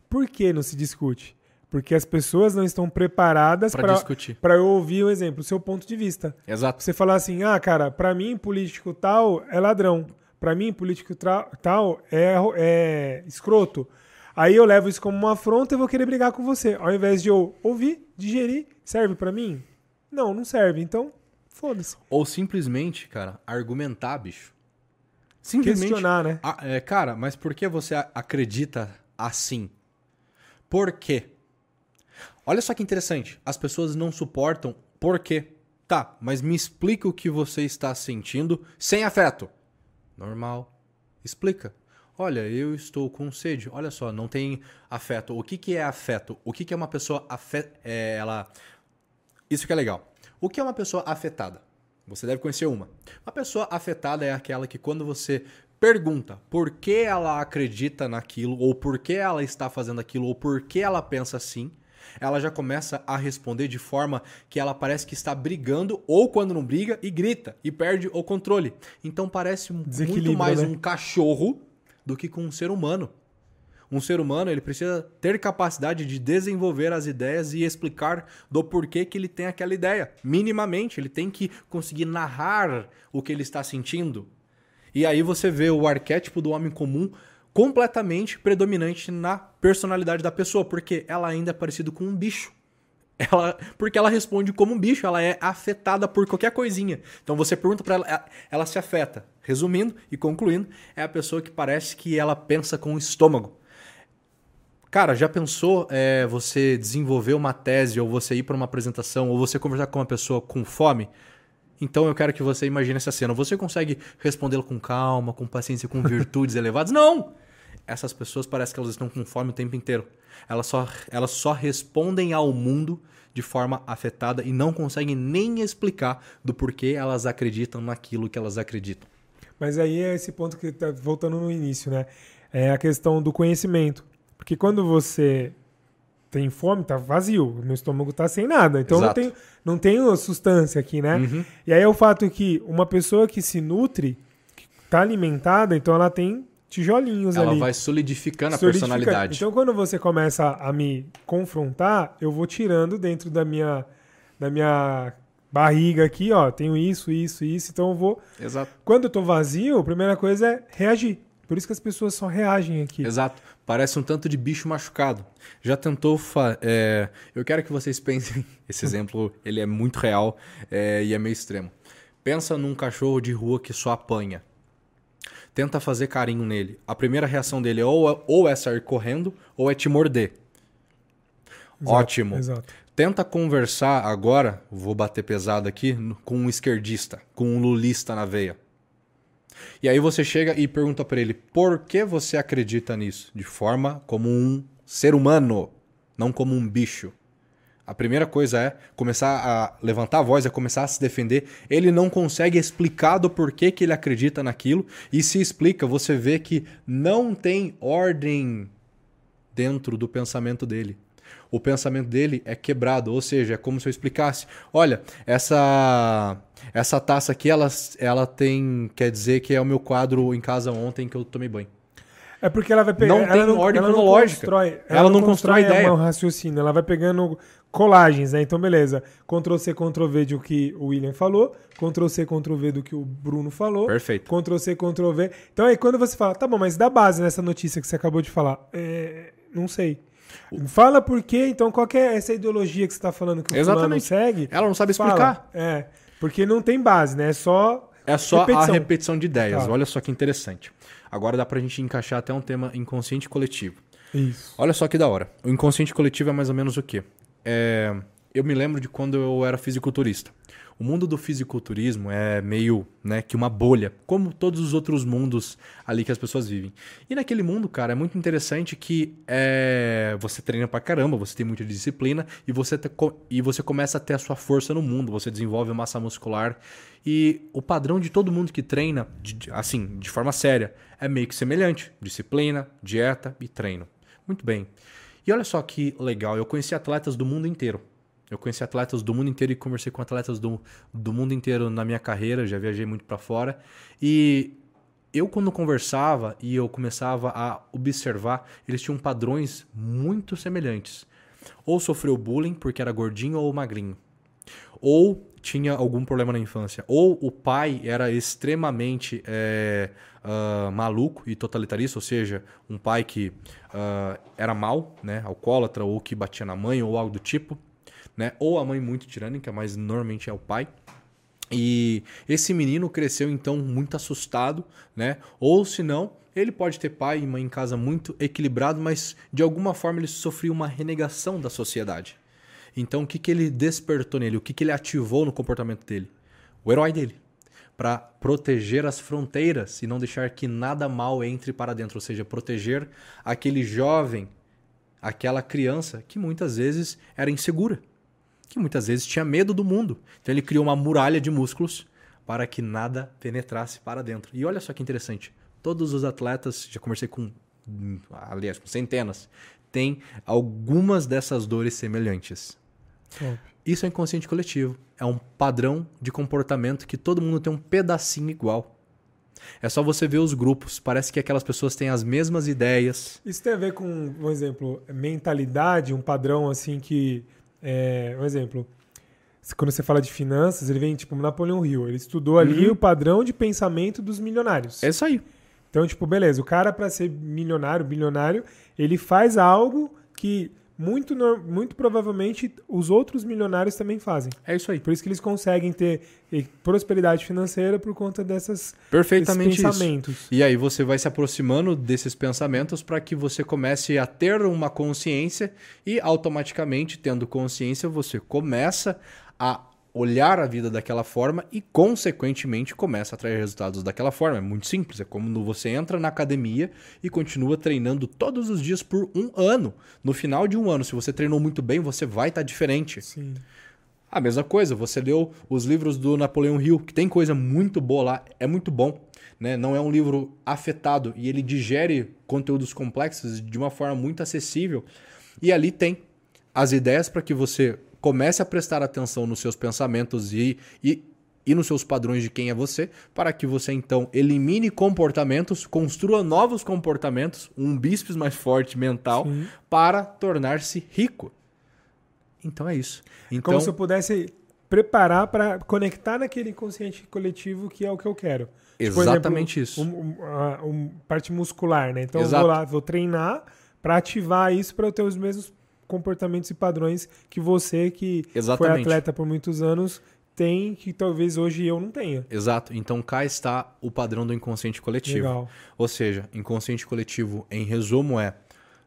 Por que não se discute? Porque as pessoas não estão preparadas para discutir. Para eu ouvir um exemplo, o seu ponto de vista. Exato. Você falar assim: "Ah, cara, para mim político tal é ladrão. Para mim político tal é, é escroto". Aí eu levo isso como uma afronta e vou querer brigar com você. Ao invés de eu ouvir, digerir, serve para mim? Não, não serve. Então, foda-se. Ou simplesmente, cara, argumentar, bicho. Simplesmente. Questionar, né? Ah, é, cara, mas por que você acredita assim? Por quê? Olha só que interessante. As pessoas não suportam por quê? Tá, mas me explica o que você está sentindo sem afeto. Normal. Explica. Olha, eu estou com sede. Olha só, não tem afeto. O que, que é afeto? O que, que é uma pessoa afetada? É, ela... Isso que é legal. O que é uma pessoa afetada? Você deve conhecer uma. Uma pessoa afetada é aquela que quando você pergunta por que ela acredita naquilo, ou por que ela está fazendo aquilo, ou por que ela pensa assim, ela já começa a responder de forma que ela parece que está brigando ou quando não briga e grita e perde o controle. Então parece muito mais né? um cachorro do que com um ser humano. Um ser humano ele precisa ter capacidade de desenvolver as ideias e explicar do porquê que ele tem aquela ideia. Minimamente, ele tem que conseguir narrar o que ele está sentindo. E aí você vê o arquétipo do homem comum completamente predominante na personalidade da pessoa, porque ela ainda é parecida com um bicho. Ela, porque ela responde como um bicho, ela é afetada por qualquer coisinha. Então você pergunta para ela, ela se afeta. Resumindo e concluindo, é a pessoa que parece que ela pensa com o estômago. Cara, já pensou é, você desenvolver uma tese, ou você ir para uma apresentação, ou você conversar com uma pessoa com fome? Então eu quero que você imagine essa cena. Você consegue respondê-la com calma, com paciência, com virtudes elevadas? Não! Essas pessoas parecem que elas estão com fome o tempo inteiro. Elas só, elas só respondem ao mundo de forma afetada e não conseguem nem explicar do porquê elas acreditam naquilo que elas acreditam. Mas aí é esse ponto que está voltando no início, né? É a questão do conhecimento. Porque quando você tem fome, tá vazio, meu estômago tá sem nada. Então Exato. não tem, não tem substância aqui, né? Uhum. E aí é o fato que uma pessoa que se nutre, que tá alimentada, então ela tem tijolinhos ela ali. Ela vai solidificando a personalidade. Então quando você começa a me confrontar, eu vou tirando dentro da minha da minha barriga aqui, ó, tenho isso, isso, isso, então eu vou Exato. Quando eu tô vazio, a primeira coisa é reagir. Por isso que as pessoas só reagem aqui. Exato. Parece um tanto de bicho machucado. Já tentou. Fa é... Eu quero que vocês pensem. Esse exemplo ele é muito real é... e é meio extremo. Pensa num cachorro de rua que só apanha. Tenta fazer carinho nele. A primeira reação dele é ou, é, ou é sair correndo ou é te morder. Exato, Ótimo. Exato. Tenta conversar agora, vou bater pesado aqui, com um esquerdista, com um lulista na veia. E aí você chega e pergunta para ele: por que você acredita nisso? De forma como um ser humano, não como um bicho. A primeira coisa é começar a levantar a voz, é começar a se defender. Ele não consegue explicar do porquê que ele acredita naquilo. E se explica, você vê que não tem ordem dentro do pensamento dele. O pensamento dele é quebrado, ou seja, é como se eu explicasse: olha, essa essa taça aqui, ela, ela tem. Quer dizer que é o meu quadro em casa ontem que eu tomei banho. É porque ela vai pegar. Não ela tem ordem cronológica. Não constrói, ela, ela não constrói, constrói ideia. um raciocínio, ela vai pegando colagens, né? Então, beleza. Ctrl C, Ctrl V do que o William falou, Ctrl C, Ctrl V do que o Bruno falou. Perfeito. Ctrl C, Ctrl V. Então aí quando você fala, tá bom, mas dá base nessa notícia que você acabou de falar. É, não sei. Fala por quê, então qual é essa ideologia que você está falando que o Exatamente. segue? Ela não sabe explicar. Fala. É, porque não tem base, né? É só É só repetição. a repetição de ideias. Tá. Olha só que interessante. Agora dá pra gente encaixar até um tema inconsciente coletivo. Isso. Olha só que da hora. O inconsciente coletivo é mais ou menos o quê? É... Eu me lembro de quando eu era fisiculturista. O mundo do fisiculturismo é meio, né, que uma bolha, como todos os outros mundos ali que as pessoas vivem. E naquele mundo, cara, é muito interessante que é, você treina pra caramba, você tem muita disciplina e você, te, e você começa a ter a sua força no mundo, você desenvolve massa muscular. E o padrão de todo mundo que treina, de, assim, de forma séria, é meio que semelhante: disciplina, dieta e treino. Muito bem. E olha só que legal, eu conheci atletas do mundo inteiro. Eu conheci atletas do mundo inteiro e conversei com atletas do, do mundo inteiro na minha carreira, já viajei muito para fora. E eu, quando conversava e eu começava a observar, eles tinham padrões muito semelhantes. Ou sofreu bullying porque era gordinho ou magrinho. Ou tinha algum problema na infância. Ou o pai era extremamente é, uh, maluco e totalitarista, ou seja, um pai que uh, era mal, né, alcoólatra, ou que batia na mãe, ou algo do tipo né? Ou a mãe muito tirânica, mas normalmente é o pai. E esse menino cresceu então muito assustado, né? Ou se não, ele pode ter pai e mãe em casa muito equilibrado, mas de alguma forma ele sofreu uma renegação da sociedade. Então o que, que ele despertou nele? O que, que ele ativou no comportamento dele? O herói dele. Para proteger as fronteiras e não deixar que nada mal entre para dentro, ou seja, proteger aquele jovem, aquela criança que muitas vezes era insegura que muitas vezes tinha medo do mundo. Então ele criou uma muralha de músculos para que nada penetrasse para dentro. E olha só que interessante. Todos os atletas, já conversei com, aliás, com centenas, têm algumas dessas dores semelhantes. Isso é inconsciente coletivo. É um padrão de comportamento que todo mundo tem um pedacinho igual. É só você ver os grupos. Parece que aquelas pessoas têm as mesmas ideias. Isso tem a ver com, um exemplo, mentalidade, um padrão assim que é, um exemplo. Quando você fala de finanças, ele vem tipo Napoleão Hill. Ele estudou ali uhum. o padrão de pensamento dos milionários. É isso aí. Então, tipo, beleza, o cara para ser milionário, bilionário, ele faz algo que muito, muito provavelmente os outros milionários também fazem. É isso aí. Por isso que eles conseguem ter prosperidade financeira por conta dessas Perfeitamente pensamentos. Isso. E aí você vai se aproximando desses pensamentos para que você comece a ter uma consciência e automaticamente tendo consciência você começa a olhar a vida daquela forma e, consequentemente, começa a atrair resultados daquela forma. É muito simples. É como você entra na academia e continua treinando todos os dias por um ano. No final de um ano, se você treinou muito bem, você vai estar tá diferente. Sim. A mesma coisa, você leu os livros do Napoleão Hill, que tem coisa muito boa lá, é muito bom. Né? Não é um livro afetado e ele digere conteúdos complexos de uma forma muito acessível. E ali tem as ideias para que você comece a prestar atenção nos seus pensamentos e, e, e nos seus padrões de quem é você, para que você então elimine comportamentos, construa novos comportamentos, um bíceps mais forte mental, Sim. para tornar-se rico. Então é isso. Então, Como se eu pudesse preparar para conectar naquele inconsciente coletivo que é o que eu quero. Tipo, Exatamente exemplo, isso. Um, um, um, parte muscular, né? Então Exato. eu vou lá, vou treinar para ativar isso para eu ter os mesmos comportamentos e padrões que você, que Exatamente. foi atleta por muitos anos, tem que talvez hoje eu não tenha. Exato. Então cá está o padrão do inconsciente coletivo. Legal. Ou seja, inconsciente coletivo, em resumo, é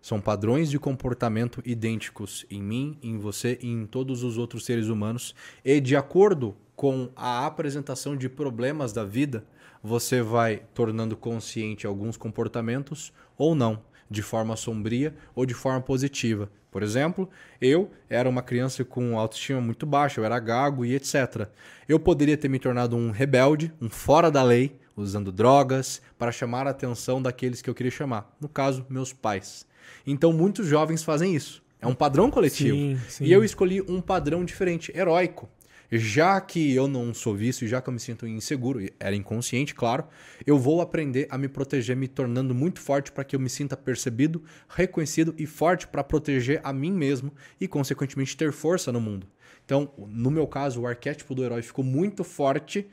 são padrões de comportamento idênticos em mim, em você e em todos os outros seres humanos. E de acordo com a apresentação de problemas da vida, você vai tornando consciente alguns comportamentos ou não de forma sombria ou de forma positiva. Por exemplo, eu era uma criança com autoestima muito baixa, eu era gago e etc. Eu poderia ter me tornado um rebelde, um fora da lei, usando drogas para chamar a atenção daqueles que eu queria chamar, no caso, meus pais. Então, muitos jovens fazem isso. É um padrão coletivo. Sim, sim. E eu escolhi um padrão diferente, heróico. Já que eu não sou vício, já que eu me sinto inseguro, era inconsciente, claro, eu vou aprender a me proteger, me tornando muito forte para que eu me sinta percebido, reconhecido e forte para proteger a mim mesmo e, consequentemente, ter força no mundo. Então, no meu caso, o arquétipo do herói ficou muito forte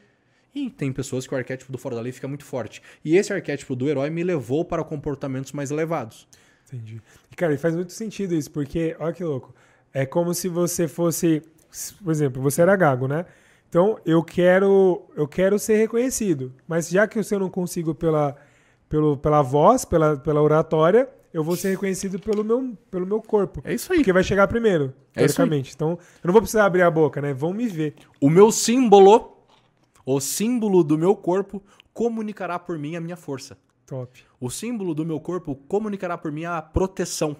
e tem pessoas que o arquétipo do fora da lei fica muito forte. E esse arquétipo do herói me levou para comportamentos mais elevados. Entendi. E, cara, faz muito sentido isso, porque, olha que louco. É como se você fosse, por exemplo, você era gago, né? Então, eu quero, eu quero ser reconhecido. Mas já que eu não consigo pela, pelo, pela voz, pela, pela oratória, eu vou ser reconhecido pelo meu, pelo meu corpo. É isso aí. Porque vai chegar primeiro, É teoricamente. Então, eu não vou precisar abrir a boca, né? Vão me ver. O meu símbolo, o símbolo do meu corpo, comunicará por mim a minha força. Top. O símbolo do meu corpo comunicará por mim a proteção.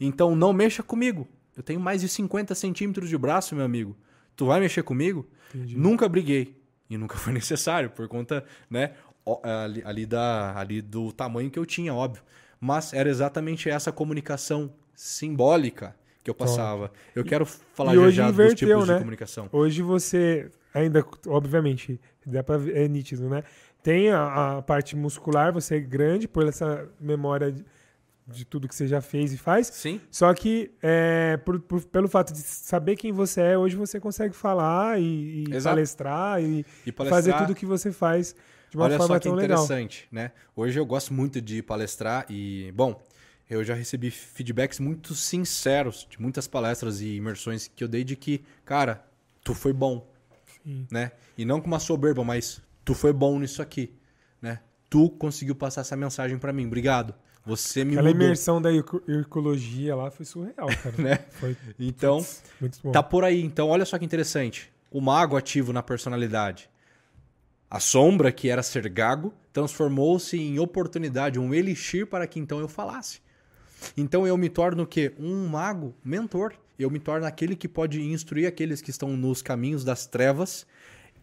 Então não mexa comigo. Eu tenho mais de 50 centímetros de braço, meu amigo. Tu vai mexer comigo? Entendi. Nunca briguei. E nunca foi necessário, por conta, né, ali, ali da, ali do tamanho que eu tinha, óbvio. Mas era exatamente essa comunicação simbólica que eu passava. Eu quero falar e já hoje já dos inverteu, tipos né? de comunicação. Hoje você ainda, obviamente, dá pra ver, é nítido, né? Tem a, a parte muscular, você é grande por essa memória de, de tudo que você já fez e faz. Sim. Só que é, por- por- pelo fato de saber quem você é, hoje você consegue falar e, e palestrar e, E palestrar- fazer tudo que você faz de uma Olha forma só que tão legal. interessante, né? Hoje eu gosto muito de palestrar e, bom, eu já recebi feedbacks muito sinceros de muitas palestras e imersões que eu dei de que, cara, tu foi bom, Sim. né? E não com uma soberba, mas tu foi bom nisso aqui, né? Tu conseguiu passar essa mensagem pra mim, obrigado. Você me Aquela mudou, imersão da ircologia lá foi surreal, cara. né? Foi Então, bom. Tá por aí. Então, olha só que interessante. O mago ativo na personalidade. A sombra, que era ser gago, transformou-se em oportunidade, um elixir para que então eu falasse. Então eu me torno o quê? Um mago mentor. Eu me torno aquele que pode instruir aqueles que estão nos caminhos das trevas,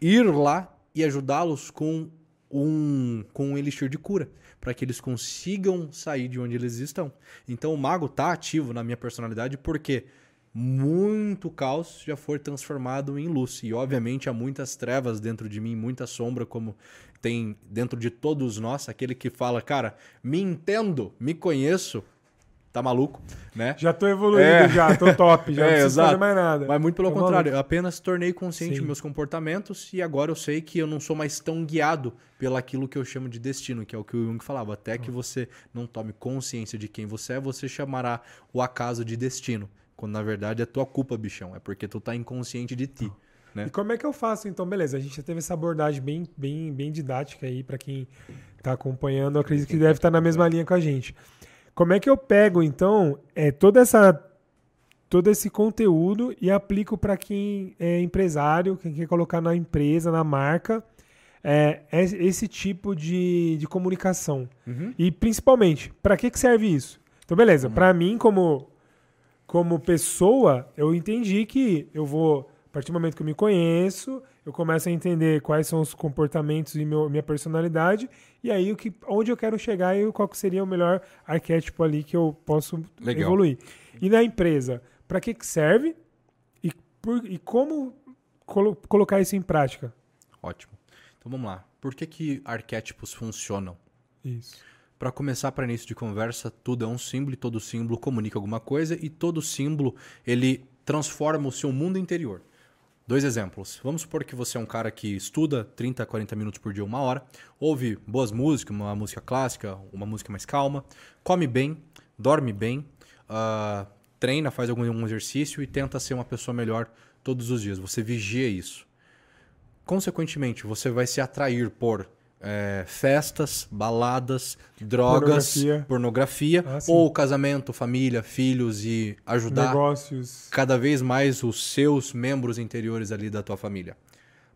ir lá e ajudá-los com um, com um elixir de cura, para que eles consigam sair de onde eles estão. Então o mago tá ativo na minha personalidade porque muito caos já foi transformado em luz. E obviamente há muitas trevas dentro de mim, muita sombra, como tem dentro de todos nós, aquele que fala, cara, me entendo, me conheço, tá maluco, né? Já tô evoluindo, É. já, tô top, já É, não preciso exato. fazer mais nada. Mas muito pelo Tô contrário, maluco. eu apenas tornei consciente Sim. meus comportamentos e agora eu sei que eu não sou mais tão guiado pelaquilo que eu chamo de destino, que é o que o Jung falava. Até que você não tome consciência de quem você é, você chamará o acaso de destino. Quando na verdade é tua culpa, bichão. É porque tu tá inconsciente de ti. né? E como é que eu faço então? Beleza, a gente já teve essa abordagem bem, bem, bem didática aí pra quem tá acompanhando. Eu acredito que deve estar na mesma linha com a gente. Como é que eu pego então é, toda essa todo esse conteúdo e aplico para quem é empresário, quem quer colocar na empresa, na marca, é, é esse tipo de, de comunicação. Uhum. E principalmente, para que, que serve isso? Então, beleza, para mim, como, como pessoa, eu entendi que eu vou, a partir do momento que eu me conheço, eu começo a entender quais são os comportamentos e meu- minha personalidade, e aí o que, onde eu quero chegar e qual que seria o melhor arquétipo ali que eu posso Legal. evoluir. E na empresa, para que, que serve e, por- e como colo- colocar isso em prática? Ótimo. Então vamos lá. Por que, que arquétipos funcionam? Isso. Para começar, para início de conversa, tudo é um símbolo e todo símbolo comunica alguma coisa e todo símbolo ele transforma o seu mundo interior. Dois exemplos. Vamos supor que você é um cara que estuda 30, 40 minutos por dia, uma hora, ouve boas músicas, uma música clássica, uma música mais calma, come bem, dorme bem, ah, treina, faz algum um exercício e tenta ser uma pessoa melhor todos os dias. Você vigia isso. Consequentemente, você vai se atrair por eh, festas, baladas, drogas, Pornografia. pornografia, Ah, ou casamento, família, filhos e ajudar Negócios. cada vez mais os seus membros interiores ali da tua família.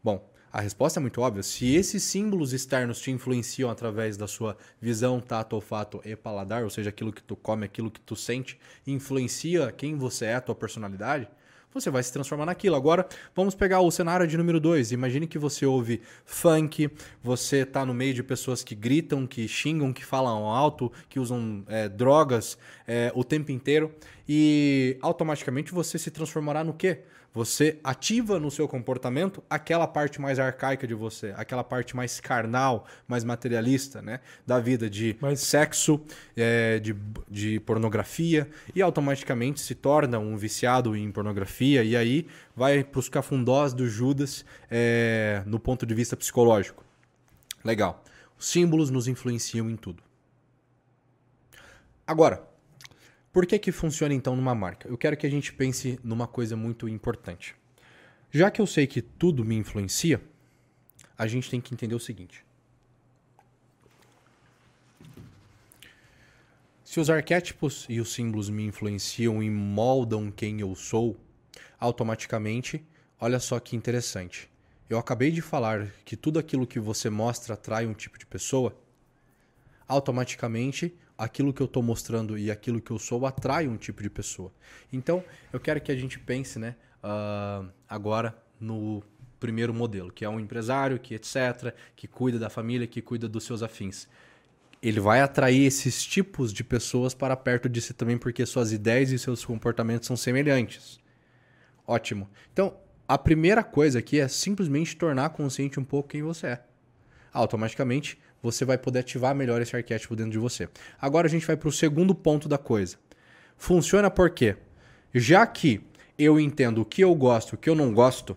Bom, A resposta é muito óbvia. Se esses símbolos externos te influenciam através da sua visão, tato, olfato e paladar, ou seja, aquilo que tu come, aquilo que tu sente, influencia quem você é, a tua personalidade, você vai se transformar naquilo. Agora, vamos pegar o cenário de número 2. Imagine que você ouve funk, você está no meio de pessoas que gritam, que xingam, que falam alto, que usam é, drogas é, o tempo inteiro e automaticamente você se transformará no quê? Você ativa no seu comportamento aquela parte mais arcaica de você, aquela parte mais carnal, mais materialista, né? Da vida de Mas... sexo, é, de, de pornografia, e automaticamente se torna um viciado em pornografia, e aí vai para os cafundós do Judas é, no ponto de vista psicológico. Legal. Os símbolos nos influenciam em tudo. Agora, por que que funciona então numa marca? Eu quero que a gente pense numa coisa muito importante. Já que eu sei que tudo me influencia, a gente tem que entender o seguinte. Se os arquétipos e os símbolos me influenciam e moldam quem eu sou, automaticamente, olha só que interessante. Eu acabei de falar que tudo aquilo que você mostra atrai um tipo de pessoa. Automaticamente, aquilo que eu estou mostrando e aquilo que eu sou atrai um tipo de pessoa. Então, eu quero que a gente pense, né, uh, agora no primeiro modelo, que é um empresário, que etc, que cuida da família, que cuida dos seus afins. Ele vai atrair esses tipos de pessoas para perto de si também, porque suas ideias e seus comportamentos são semelhantes. Ótimo. Então, a primeira coisa aqui é simplesmente tornar consciente um pouco quem você é. Automaticamente, você vai poder ativar melhor esse arquétipo dentro de você. Agora a gente vai para o segundo ponto da coisa. Funciona por quê? Já que eu entendo o que eu gosto, o que eu não gosto,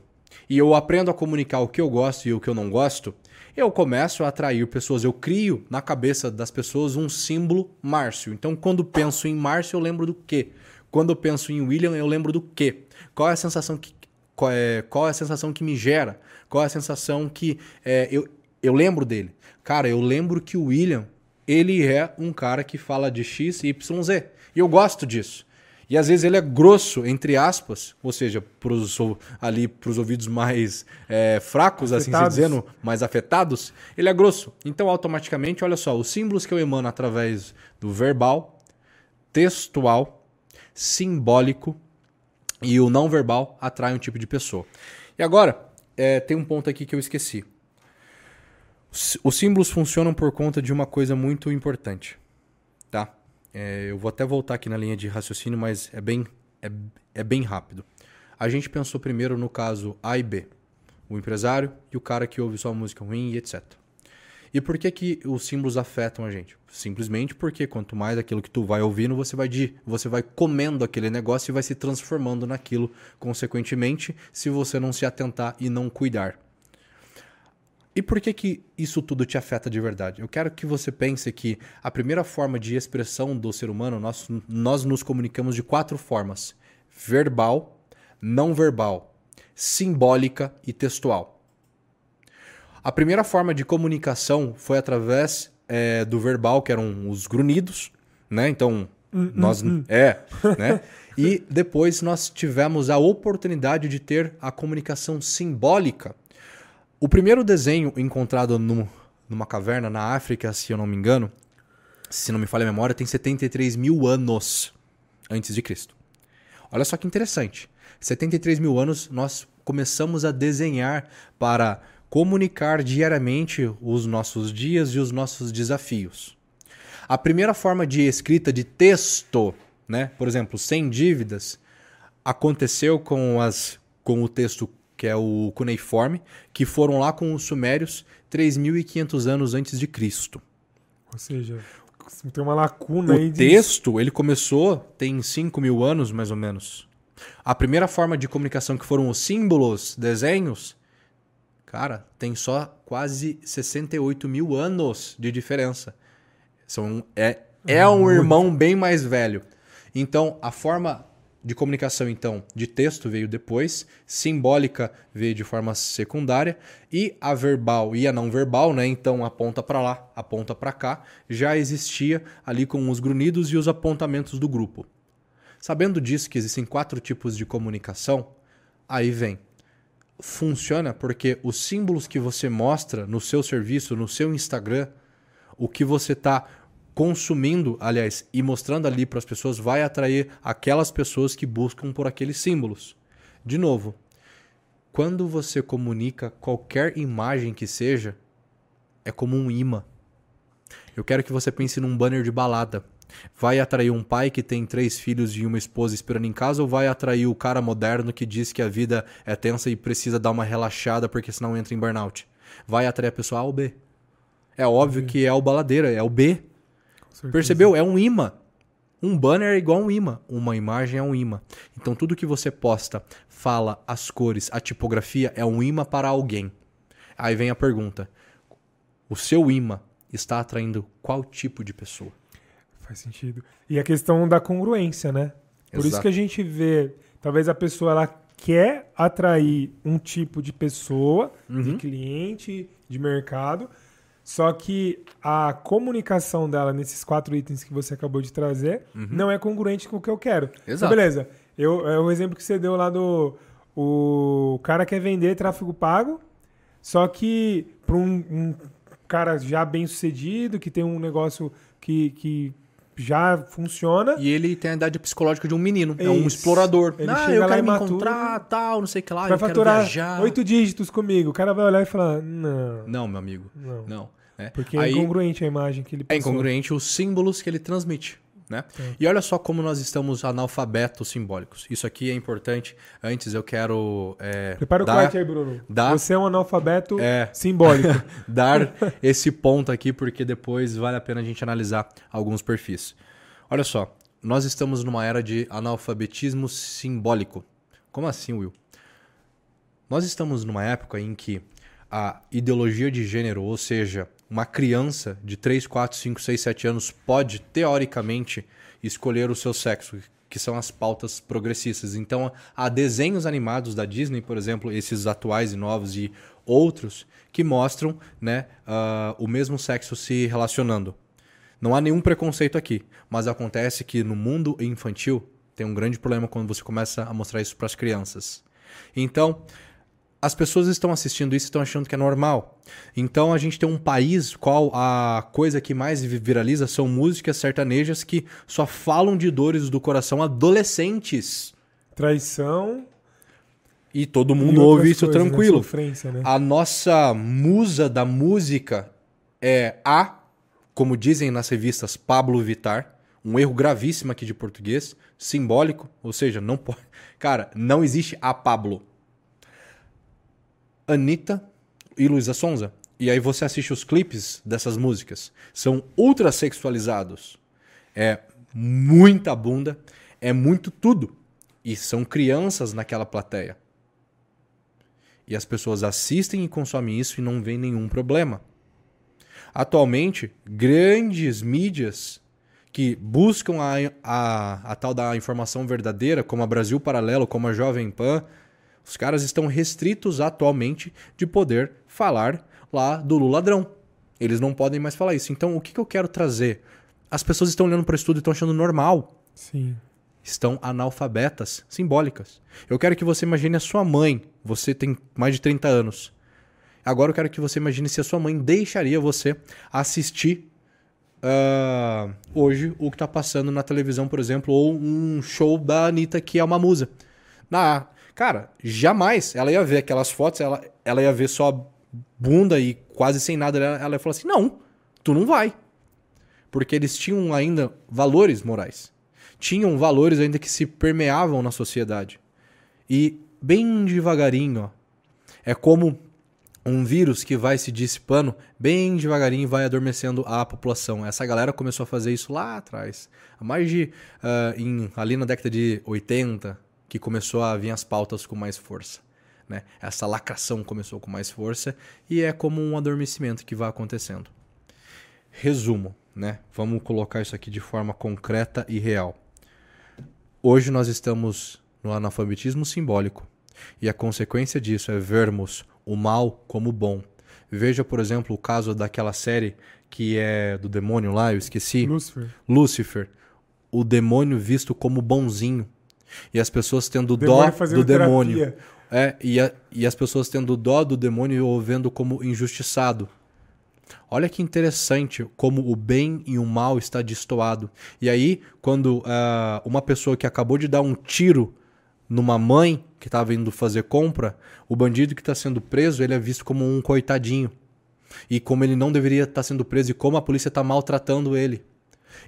e eu aprendo a comunicar o que eu gosto e o que eu não gosto, eu começo a atrair pessoas. Eu crio na cabeça das pessoas um símbolo Márcio. Então, quando penso em Márcio, eu lembro do quê? Quando eu penso em William, eu lembro do quê? Qual é a sensação que, qual é, qual é a sensação que me gera? Qual é a sensação que é, eu, eu lembro dele? Cara, eu lembro que o William, ele é um cara que fala de X, Y, Z. E eu gosto disso. E às vezes ele é grosso, entre aspas, ou seja, pros, ali para os ouvidos mais é, fracos, afetados. assim se dizendo, mais afetados, ele é grosso. Então, automaticamente, olha só, os símbolos que eu emano através do verbal, textual, simbólico e o não verbal atraem um tipo de pessoa. E agora, é, tem um ponto aqui que eu esqueci. Os símbolos funcionam por conta de uma coisa muito importante, tá? É, eu vou até voltar aqui na linha de raciocínio, mas é bem, é, é bem rápido. A gente pensou primeiro no caso A e B, o empresário e o cara que ouve só música ruim e etc. E por que, que os símbolos afetam a gente? Simplesmente porque quanto mais aquilo que tu vai ouvindo, você vai de, você vai comendo aquele negócio e vai se transformando naquilo, consequentemente, se você não se atentar e não cuidar. E por que, que isso tudo te afeta de verdade? Eu quero que você pense que a primeira forma de expressão do ser humano, nós, nós nos comunicamos de quatro formas: verbal, não verbal, simbólica e textual. A primeira forma de comunicação foi através é, do verbal, que eram os grunhidos, né? Então, hum, nós. Hum, hum. É, né? E depois nós tivemos a oportunidade de ter a comunicação simbólica o primeiro desenho encontrado no, numa caverna na África, se eu não me engano, se não me falha a memória, tem 73 mil anos antes de Cristo. Olha só que interessante. 73 mil anos nós começamos a desenhar para comunicar diariamente os nossos dias e os nossos desafios. A primeira forma de escrita de texto, né, por exemplo, sem dívidas, aconteceu com, as, com o texto que é o cuneiforme, que foram lá com os sumérios 3.500 anos antes de Cristo. Ou seja, tem uma lacuna o aí. O texto, ele começou tem 5 mil anos, mais ou menos. A primeira forma de comunicação, que foram os símbolos, desenhos, cara, tem só quase 68 mil anos de diferença. São, é, é um irmão bem mais velho. Então, a forma de comunicação, então, de texto veio depois, simbólica veio de forma secundária e a verbal e a não verbal, né? Então, aponta para lá, aponta para cá, já existia ali com os grunhidos e os apontamentos do grupo. Sabendo disso que existem quatro tipos de comunicação, aí vem funciona porque os símbolos que você mostra no seu serviço, no seu Instagram, o que você está consumindo, aliás, e mostrando ali para as pessoas, vai atrair aquelas pessoas que buscam por aqueles símbolos. De novo, quando você comunica qualquer imagem que seja, é como um imã. Eu quero que você pense num banner de balada. Vai atrair um pai que tem três filhos e uma esposa esperando em casa ou vai atrair o cara moderno que diz que a vida é tensa e precisa dar uma relaxada porque senão entra em burnout? Vai atrair a pessoa A ou B? É óbvio uhum. que é o baladeira, é o B. Percebeu? É um imã. Um banner é igual um imã. Uma imagem é um imã. Então tudo que você posta, fala, as cores, a tipografia é um imã para alguém. Aí vem a pergunta: o seu imã está atraindo qual tipo de pessoa? Faz sentido. E a questão da congruência, né? Por Exato. isso que a gente vê, talvez a pessoa ela quer atrair um tipo de pessoa, uhum. de cliente, de mercado, só que a comunicação dela nesses quatro itens que você acabou de trazer uhum. não é congruente com o que eu quero. Então, Exato. Então, beleza. Eu, é o exemplo que você deu lá do. O cara quer vender tráfego pago, só que para um, um cara já bem sucedido, que tem um negócio que, que já funciona. E ele tem a idade psicológica de um menino, é, é um explorador. Ele ah, chega eu quero me encontrar, tal, não sei o que lá, vai faturar oito dígitos comigo. O cara vai olhar e falar, não. Não, meu amigo, não. não. É. Porque é Aí, é incongruente a imagem que ele passou. É incongruente os símbolos que ele transmite. Né? É. E olha só como nós estamos analfabetos simbólicos. Isso aqui é importante. Antes eu quero. É, Prepara o corte aí, Bruno. Dar, Você é um analfabeto é, simbólico. dar esse ponto aqui, porque depois vale a pena a gente analisar alguns perfis. Olha só, nós estamos numa era de analfabetismo simbólico. Como assim, Will? Nós estamos numa época em que a ideologia de gênero, ou seja, uma criança de 3, 4, 5, 6, 7 anos pode, teoricamente, escolher o seu sexo, que são as pautas progressistas. Então, há desenhos animados da Disney, por exemplo, esses atuais e novos e outros, que mostram né, uh, o mesmo sexo se relacionando. Não há nenhum preconceito aqui, mas acontece que no mundo infantil tem um grande problema quando você começa a mostrar isso para as crianças. Então, as pessoas estão assistindo isso e estão achando que é normal. Então a gente tem um país qual a coisa que mais viraliza são músicas sertanejas que só falam de dores do coração adolescentes. Traição. E todo mundo e ouve isso coisas, né? tranquilo. Né? A nossa musa da música é a, como dizem nas revistas, Pablo Vitar. Um erro gravíssimo aqui de português, simbólico, ou seja, não pode. Cara, não existe a Pablo Anitta e Luísa Sonza. E aí você assiste os clipes dessas músicas. São ultra sexualizados. É muita bunda, é muito tudo. E são crianças naquela plateia. E as pessoas assistem e consomem isso e não vêem nenhum problema. Atualmente, grandes mídias que buscam a, a, a tal da informação verdadeira, como a Brasil Paralelo, como a Jovem Pan, os caras estão restritos atualmente de poder falar lá do Lula ladrão. Eles não podem mais falar isso. Então, o que, que eu quero trazer? As pessoas estão olhando para o estudo e estão achando normal. Sim. Estão analfabetas, simbólicas. Eu quero que você imagine a sua mãe. Você tem mais de 30 anos. Agora eu quero que você imagine se a sua mãe deixaria você assistir uh, hoje o que está passando na televisão, por exemplo, ou um show da Anitta que é uma musa. Na, Cara, jamais ela ia ver aquelas fotos, ela, ela ia ver só bunda e quase sem nada. Ela, ela ia falar assim: não, tu não vai. Porque eles tinham ainda valores morais. Tinham valores ainda que se permeavam na sociedade. E bem devagarinho, ó, é como um vírus que vai se dissipando bem devagarinho vai adormecendo a população. Essa galera começou a fazer isso lá atrás. Mais de. Uh, em, ali na década de 80, que começou a vir as pautas com mais força. Né? Essa lacração começou com mais força e é como um adormecimento que vai acontecendo. Resumo, né? Vamos colocar isso aqui de forma concreta e real. Hoje nós estamos no analfabetismo simbólico e a consequência disso é vermos o mal como bom. Veja, por exemplo, o caso daquela série que é do demônio lá, eu esqueci. Lucifer. Lucifer. O demônio visto como bonzinho E as pessoas tendo dó do demônio. terapia. É, e, a- e as pessoas tendo dó do demônio o vendo como injustiçado. Olha que interessante como o bem e o mal está destoado. E aí, quando ah, uma pessoa que acabou de dar um tiro numa mãe que estava indo fazer compra, o bandido que está sendo preso, ele é visto como um coitadinho. E como ele não deveria estar sendo preso e como a polícia está maltratando ele.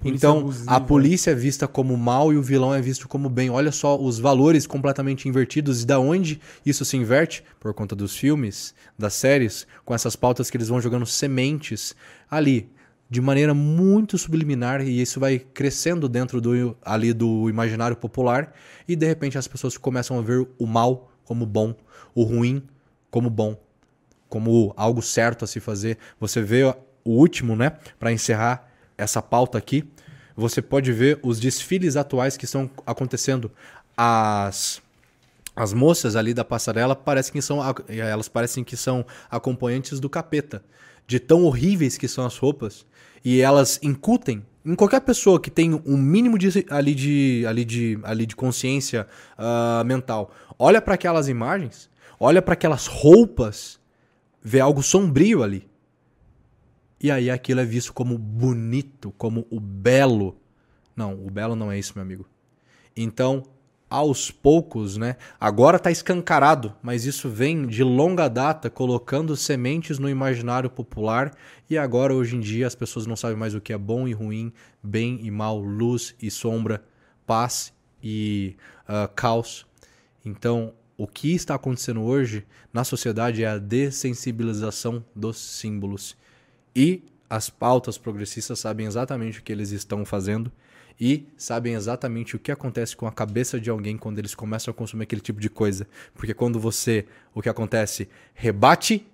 Polícia então, abusiva. a polícia é vista como mal e o vilão é visto como bem. Olha só os valores completamente invertidos e da onde isso se inverte? Por conta dos filmes, das séries, com essas pautas que eles vão jogando sementes ali, de maneira muito subliminar e isso vai crescendo dentro do ali do imaginário popular e de repente as pessoas começam a ver o mal como bom, o ruim como bom, como algo certo a se fazer. Você vê o último, né, para encerrar essa pauta aqui, você pode ver os desfiles atuais que estão acontecendo. As as moças ali da passarela parecem que são elas parecem que são acompanhantes do capeta, de tão horríveis que são as roupas e elas incutem em qualquer pessoa que tem um mínimo de ali de ali de ali de consciência ah, mental. Olha para aquelas imagens, olha para aquelas roupas, vê algo sombrio ali. E aí aquilo é visto como bonito, como o belo. Não, o belo não é isso, meu amigo. Então, aos poucos, né? Agora está escancarado, mas isso vem de longa data colocando sementes no imaginário popular e agora hoje em dia as pessoas não sabem mais o que é bom e ruim, bem e mal, luz e sombra, paz e uh, caos. Então, o que está acontecendo hoje na sociedade é a dessensibilização dos símbolos. E as pautas progressistas sabem exatamente o que eles estão fazendo e sabem exatamente o que acontece com a cabeça de alguém quando eles começam a consumir aquele tipo de coisa. Porque quando você, o que acontece, rebate,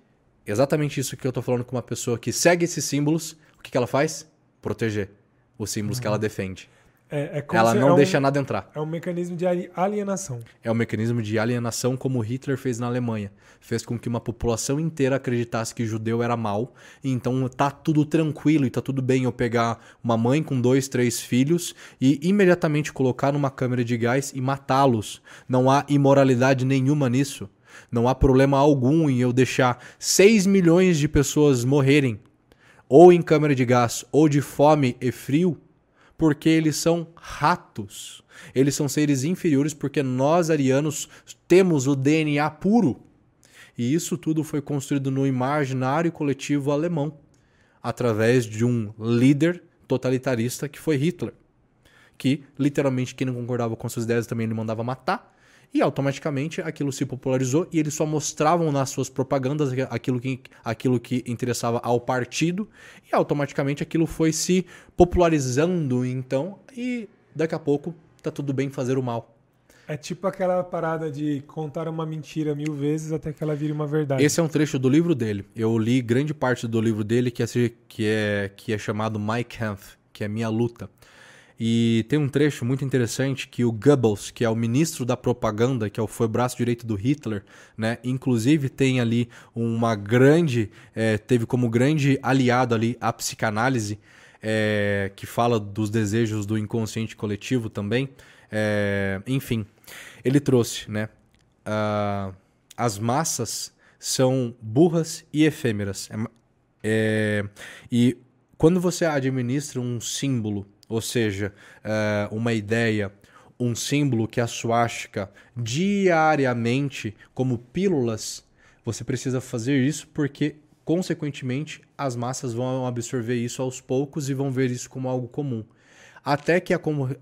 exatamente isso que eu tô falando com uma pessoa que segue esses símbolos, o que, que ela faz? Proteger os símbolos que ela defende. É, é Ela não é um- deixa nada entrar. É um mecanismo de ali- alienação. É um mecanismo de alienação como Hitler fez na Alemanha. Fez com que uma população inteira acreditasse que judeu era mal. Então tá tudo tranquilo e tá tudo bem eu pegar uma mãe com dois, três filhos e imediatamente colocar numa câmera de gás e matá-los. Não há imoralidade nenhuma nisso. Não há problema algum em eu deixar 6 milhões de pessoas morrerem ou em câmera de gás ou de fome e frio porque eles são ratos. Eles são seres inferiores porque nós, arianos, temos o DNA puro. E isso tudo foi construído no imaginário coletivo alemão, através de um líder totalitarista que foi Hitler. Que literalmente quem não concordava com suas ideias também ele mandava matar. E automaticamente aquilo se popularizou e eles só mostravam nas suas propagandas aquilo que, aquilo que interessava ao partido e automaticamente aquilo foi se popularizando então e daqui a pouco tá tudo bem fazer o mal. É tipo aquela parada de contar uma mentira mil vezes até que ela vire uma verdade. Esse é um trecho do livro dele. Eu li grande parte do livro dele que é, que é, que é chamado My Kampf, que é Minha Luta. E tem um trecho muito interessante que o Goebbels, que é o ministro da propaganda, que é foi o braço direito do Hitler, né? Inclusive tem ali uma grande, eh, teve como grande aliado ali a psicanálise, eh, que fala dos desejos do inconsciente coletivo também. Eh, enfim, ele trouxe, né? ah, as massas são burras e efêmeras. É é, e quando você administra um símbolo, ou seja, é, uma ideia, um símbolo que a suástica diariamente como pílulas, você precisa fazer isso porque, consequentemente, as massas vão absorver isso aos poucos e vão ver isso como algo comum. Até que, a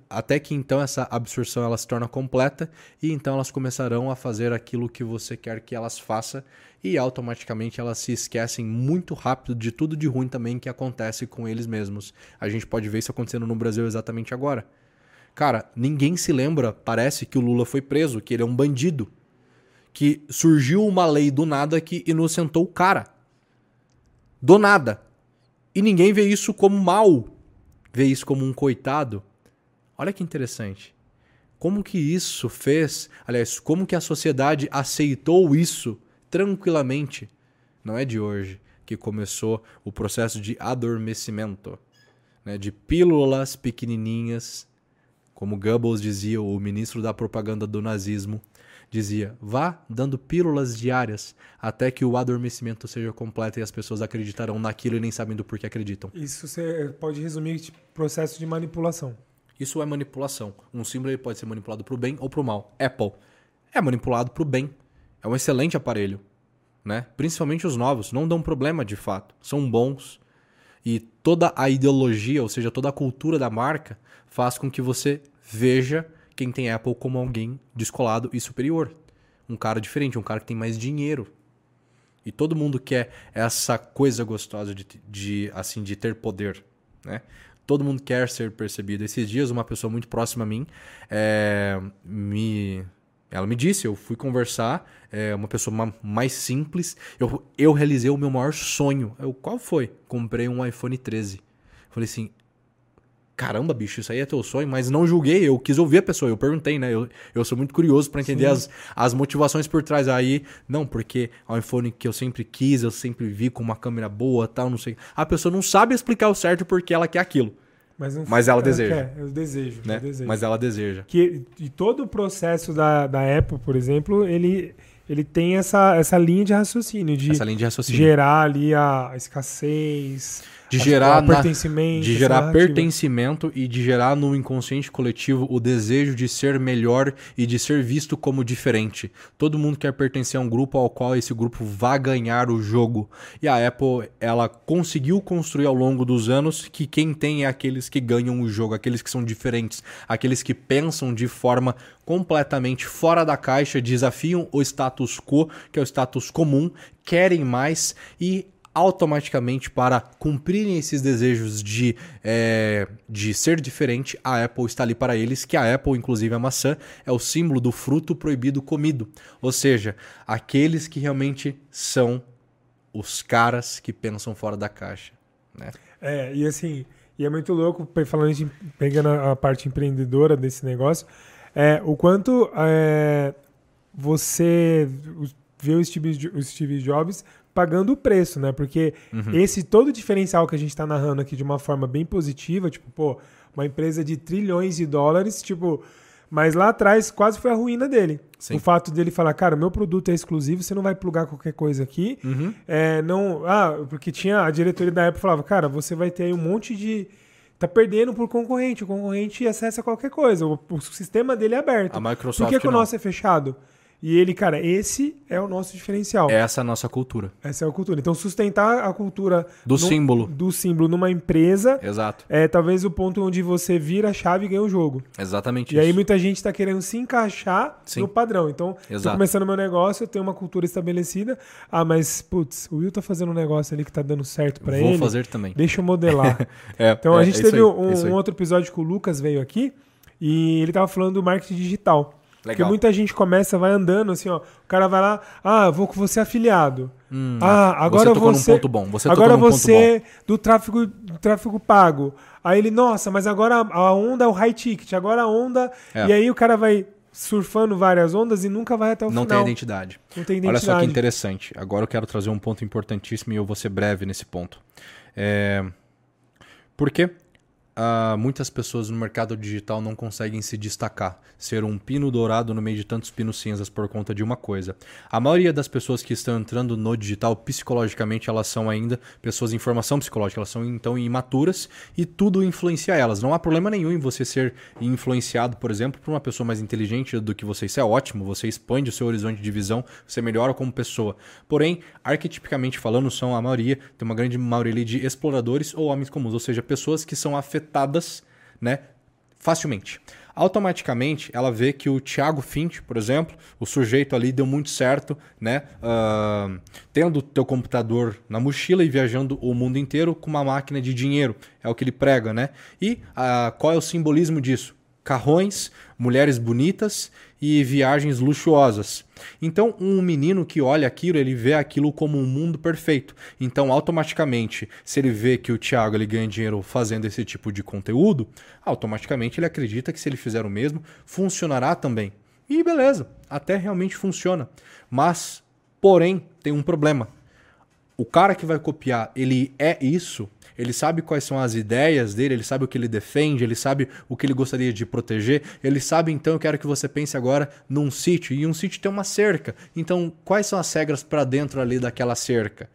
até que então essa absorção ela se torna completa e então elas começarão a fazer aquilo que você quer que elas façam e automaticamente elas se esquecem muito rápido de tudo de ruim também que acontece com eles mesmos. A gente pode ver isso acontecendo no Brasil exatamente agora. Cara, ninguém se lembra, parece que o Lula foi preso, que ele é um bandido. Que surgiu uma lei do nada que inocentou o cara. Do nada. E ninguém vê isso como mal. Vê isso como um coitado. Olha que interessante. Como que isso fez, aliás, como que a sociedade aceitou isso tranquilamente? Não é de hoje que começou o processo de adormecimento, né? de pílulas pequenininhas Como Goebbels dizia, o ministro da propaganda do nazismo, dizia: vá dando pílulas diárias até que o adormecimento seja completo e as pessoas acreditarão naquilo e nem sabem do porquê acreditam. Isso você pode resumir processo de manipulação. Isso é manipulação. Um símbolo ele pode ser manipulado para o bem ou para o mal. Apple é manipulado para o bem. É um excelente aparelho. Né? Principalmente os novos. Não dão problema de fato. São bons. E toda a ideologia, ou seja, toda a cultura da marca, faz com que você veja quem tem Apple como alguém descolado e superior. Um cara diferente, um cara que tem mais dinheiro. E todo mundo quer essa coisa gostosa de, de assim de ter poder, né? Todo mundo quer ser percebido. Esses dias, uma pessoa muito próxima a mim é, me ela me disse, eu fui conversar, é, uma pessoa mais simples, eu, eu realizei o meu maior sonho. Eu, qual foi? Comprei um iPhone 13. Falei assim, caramba, bicho, isso aí é teu sonho, mas não julguei, eu quis ouvir a pessoa, eu perguntei, né? Eu, eu sou muito curioso para entender as, as motivações por trás. Aí, não, porque é um iPhone que eu sempre quis, eu sempre vi com uma câmera boa, tal, não sei. A pessoa não sabe explicar o certo porque ela quer aquilo. Mas, não, mas ela, ela deseja. Quer, eu desejo, né? eu desejo. Mas ela deseja. Que, e todo o processo da, da Apple, por exemplo, ele, ele tem essa, essa linha de raciocínio, de, linha de raciocínio. gerar ali a escassez, de gerar, na, pertencimento, de gerar pertencimento e de gerar no inconsciente coletivo o desejo de ser melhor e de ser visto como diferente. Todo mundo quer pertencer a um grupo ao qual esse grupo vá ganhar o jogo. E a Apple, ela conseguiu construir ao longo dos anos que quem tem é aqueles que ganham o jogo, aqueles que são diferentes, aqueles que pensam de forma completamente fora da caixa, desafiam o status quo, que é o status comum, querem mais e automaticamente para cumprirem esses desejos de, é, de ser diferente, a Apple está ali para eles, que a Apple, inclusive a maçã, é o símbolo do fruto proibido comido. Ou seja, aqueles que realmente são os caras que pensam fora da caixa. Né? É, e assim, e é muito louco, falando de, pegando a parte empreendedora desse negócio, é, o quanto é, você vê o Steve, o Steve Jobs pagando o preço, né? Porque uhum. esse todo diferencial que a gente está narrando aqui de uma forma bem positiva, tipo, pô, uma empresa de trilhões de dólares, tipo, mas lá atrás quase foi a ruína dele. Sim. O fato dele falar, cara, meu produto é exclusivo, você não vai plugar qualquer coisa aqui. Uhum. É, não, ah, porque tinha a diretoria da Apple falava, cara, você vai ter aí um monte de tá perdendo por concorrente. O concorrente acessa qualquer coisa. O, o sistema dele é aberto. A Microsoft Por que, que o nosso é fechado? E ele, cara, esse é o nosso diferencial. Essa é a nossa cultura. Essa é a cultura. Então, sustentar a cultura do no, símbolo. Do símbolo numa empresa. Exato. É talvez o ponto onde você vira a chave e ganha o jogo. Exatamente e isso. aí muita gente está querendo se encaixar Sim. no padrão. Então, estou começando meu negócio, eu tenho uma cultura estabelecida. Ah, mas, putz, o Will tá fazendo um negócio ali que tá dando certo para ele. Vou fazer também. Deixa eu modelar. é, então, é, a gente é teve aí, um, é um outro episódio que o Lucas veio aqui e ele tava falando do marketing digital. Legal. Porque muita gente começa, vai andando assim, ó. O cara vai lá, ah, vou com você afiliado. Hum, ah, agora você. você num ponto bom. Você agora você do tráfego, do tráfego pago. Aí ele, nossa, mas agora a onda é o high ticket, agora a onda. É. E aí o cara vai surfando várias ondas e nunca vai até o Não final. Tem identidade. Não tem identidade. Olha só que interessante. Agora eu quero trazer um ponto importantíssimo e eu vou ser breve nesse ponto. É... Por quê? Uh, muitas pessoas no mercado digital não conseguem se destacar, ser um pino dourado no meio de tantos pinos cinzas por conta de uma coisa. A maioria das pessoas que estão entrando no digital, psicologicamente, elas são ainda pessoas em formação psicológica, elas são então imaturas e tudo influencia elas. Não há problema nenhum em você ser influenciado, por exemplo, por uma pessoa mais inteligente do que você. Isso é ótimo, você expande o seu horizonte de visão, você melhora como pessoa. Porém, arquetipicamente falando, são a maioria, tem uma grande maioria de exploradores ou homens comuns, ou seja, pessoas que são afetadas afetadas, né, facilmente. Automaticamente, ela vê que o Thiago Fint, por exemplo, o sujeito ali deu muito certo, né, uh, tendo o teu computador na mochila e viajando o mundo inteiro com uma máquina de dinheiro, é o que ele prega, né? E uh, qual é o simbolismo disso? Carrões, mulheres bonitas e viagens luxuosas. Então, um menino que olha aquilo, ele vê aquilo como um mundo perfeito. Então, automaticamente, se ele vê que o Thiago ele ganha dinheiro fazendo esse tipo de conteúdo, automaticamente ele acredita que se ele fizer o mesmo, funcionará também. E beleza, até realmente funciona. Mas, porém, tem um problema. O cara que vai copiar, ele é isso, ele sabe quais são as ideias dele, ele sabe o que ele defende, ele sabe o que ele gostaria de proteger, ele sabe então, eu quero que você pense agora num sítio, e um sítio tem uma cerca. Então, quais são as regras para dentro ali daquela cerca?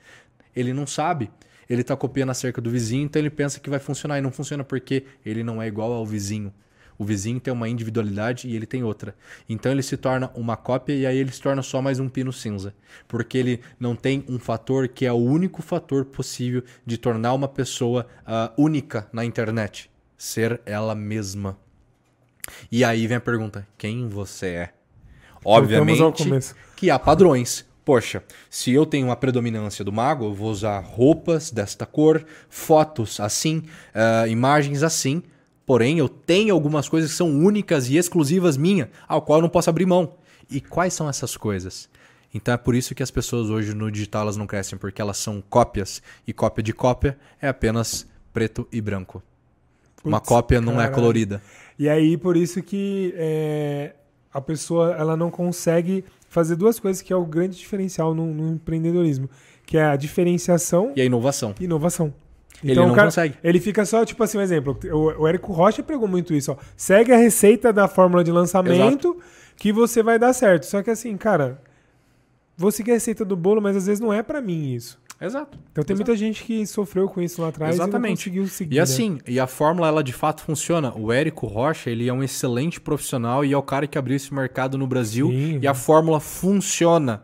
Ele não sabe. Ele está copiando a cerca do vizinho, então ele pensa que vai funcionar e não funciona porque ele não é igual ao vizinho. O vizinho tem uma individualidade e ele tem outra. Então ele se torna uma cópia e aí ele se torna só mais um pino cinza. Porque ele não tem um fator que é o único fator possível de tornar uma pessoa uh, única na internet: ser ela mesma. E aí vem a pergunta: quem você é? Obviamente que há padrões. Poxa, se eu tenho uma predominância do mago, eu vou usar roupas desta cor, fotos assim, uh, imagens assim, Porém, eu tenho algumas coisas que são únicas e exclusivas minha, ao qual eu não posso abrir mão. E quais são essas coisas? Então é por isso que as pessoas hoje no digital elas não crescem, porque elas são cópias. E cópia de cópia é apenas preto e branco. Putz, Uma cópia não é colorida. E aí, por isso que é, a pessoa ela não consegue fazer duas coisas que é o grande diferencial no, no empreendedorismo, que é a diferenciação e a inovação. Inovação. Então, ele não cara, consegue. Ele fica só, tipo assim, um exemplo. O, o Érico Rocha pregou muito isso, ó. Segue a receita da fórmula de lançamento Exato. que você vai dar certo. Só que assim, cara, vou seguir a receita do bolo, mas às vezes não é para mim isso. Exato. Então tem Exato. muita gente que sofreu com isso lá atrás Exatamente. e não conseguiu seguir. E né? assim, né? e a fórmula ela de fato funciona. O Érico Rocha, ele é um excelente profissional e é o cara que abriu esse mercado no Brasil Sim, e a fórmula funciona.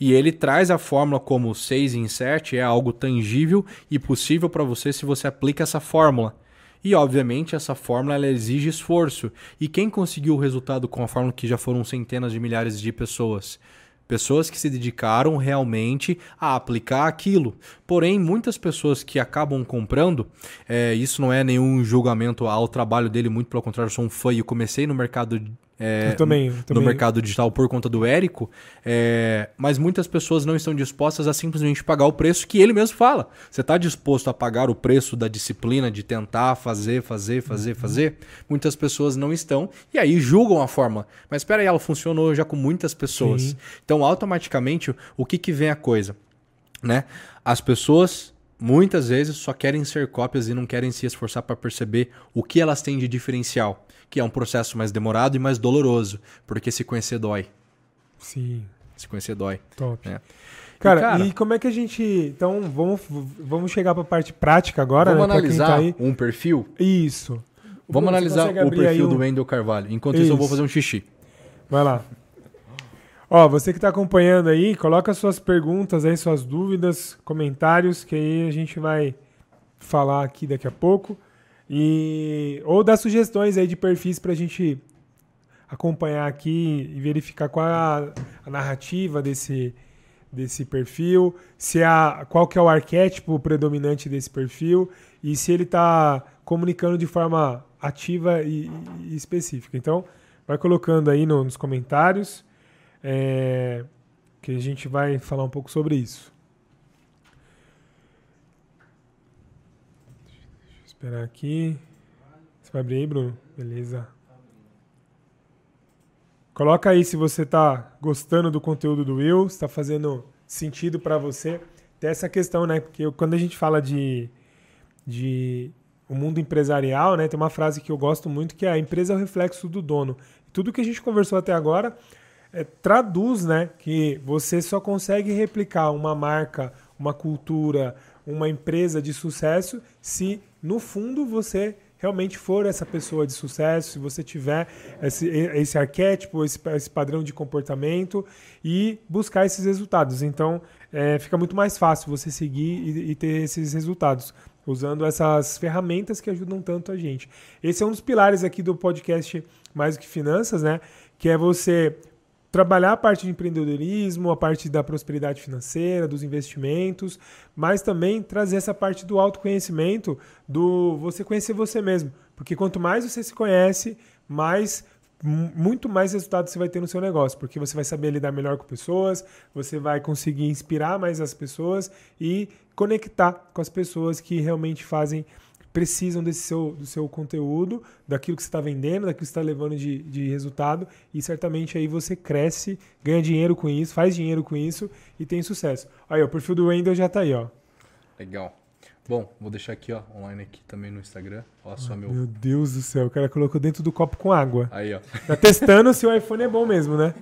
E ele traz a fórmula como 6 em 7 é algo tangível e possível para você se você aplica essa fórmula. E obviamente essa fórmula exige esforço. E quem conseguiu o resultado com a fórmula que já foram centenas de milhares de pessoas? Pessoas que se dedicaram realmente a aplicar aquilo. Porém, muitas pessoas que acabam comprando, é, isso não é nenhum julgamento ao trabalho dele, muito pelo contrário, eu sou um fã e comecei no mercado é, também, eu também. no mercado digital por conta do Érico, é, mas muitas pessoas não estão dispostas a simplesmente pagar o preço que ele mesmo fala. Você está disposto a pagar o preço da disciplina de tentar fazer, fazer, fazer, uhum. fazer? Muitas pessoas não estão e aí julgam a forma. Mas espera aí, ela funcionou já com muitas pessoas. Sim. Então, automaticamente, o que, que vem a coisa? Né? As pessoas muitas vezes só querem ser cópias e não querem se esforçar para perceber o que elas têm de diferencial que é um processo mais demorado e mais doloroso, porque se conhecer dói. Sim. Se conhecer dói. Top. É. Cara, e, cara, e como é que a gente. Então, vamos, vamos chegar para a parte prática agora, vamos né? analisar tá um perfil? Isso. Vamos analisar o perfil do Wendel Carvalho. Enquanto isso. isso, eu vou fazer um xixi. Vai lá. Ó, você que está acompanhando aí, coloca suas perguntas aí, suas dúvidas, comentários, que aí a gente vai falar aqui daqui a pouco. E, ou dar sugestões aí de perfis para a gente acompanhar aqui e verificar qual é a, a, narrativa desse, desse perfil, se a, qual que é o arquétipo predominante desse perfil e se ele está comunicando de forma ativa e, e, específica. Então, vai colocando aí no, nos comentários é, que a gente vai falar um pouco sobre isso. Esperar aqui. Você vai abrir aí, Bruno? Beleza. Coloca aí se você está gostando do conteúdo do Will, está fazendo sentido para você. Tem essa questão, né? Porque quando a gente fala de, de o mundo empresarial, né? Tem uma frase que eu gosto muito que é a empresa é o reflexo do dono. Tudo que a gente conversou até agora é, traduz, né? Que você só consegue replicar uma marca, uma cultura, uma empresa de sucesso se no fundo você realmente for essa pessoa de sucesso, se você tiver esse, esse arquétipo, esse, esse padrão de comportamento e buscar esses resultados. Então, é, fica muito mais fácil você seguir e, e, ter esses resultados, usando essas ferramentas que ajudam tanto a gente. Esse é um dos pilares aqui do podcast Mais do que Finanças, né? Que é você trabalhar a parte de empreendedorismo, a parte da prosperidade financeira, dos investimentos, mas também trazer essa parte do autoconhecimento, do você conhecer você mesmo. Porque quanto mais você se conhece, mais muito mais resultados você vai ter no seu negócio, porque você vai saber lidar melhor com pessoas, você vai conseguir inspirar mais as pessoas e conectar com as pessoas que realmente fazem precisam desse seu, do seu conteúdo, daquilo que você está vendendo, daquilo que você está levando de, de resultado, e certamente aí você cresce, ganha dinheiro com isso, faz dinheiro com isso e tem sucesso. Aí, ó, o perfil do Wendel já tá aí, ó. Legal. Bom, vou deixar aqui, ó, online aqui também no Instagram. Ó, só meu. Meu Deus do céu, o cara colocou dentro do copo com água. Aí, ó. Tá testando se o iPhone é bom mesmo, né?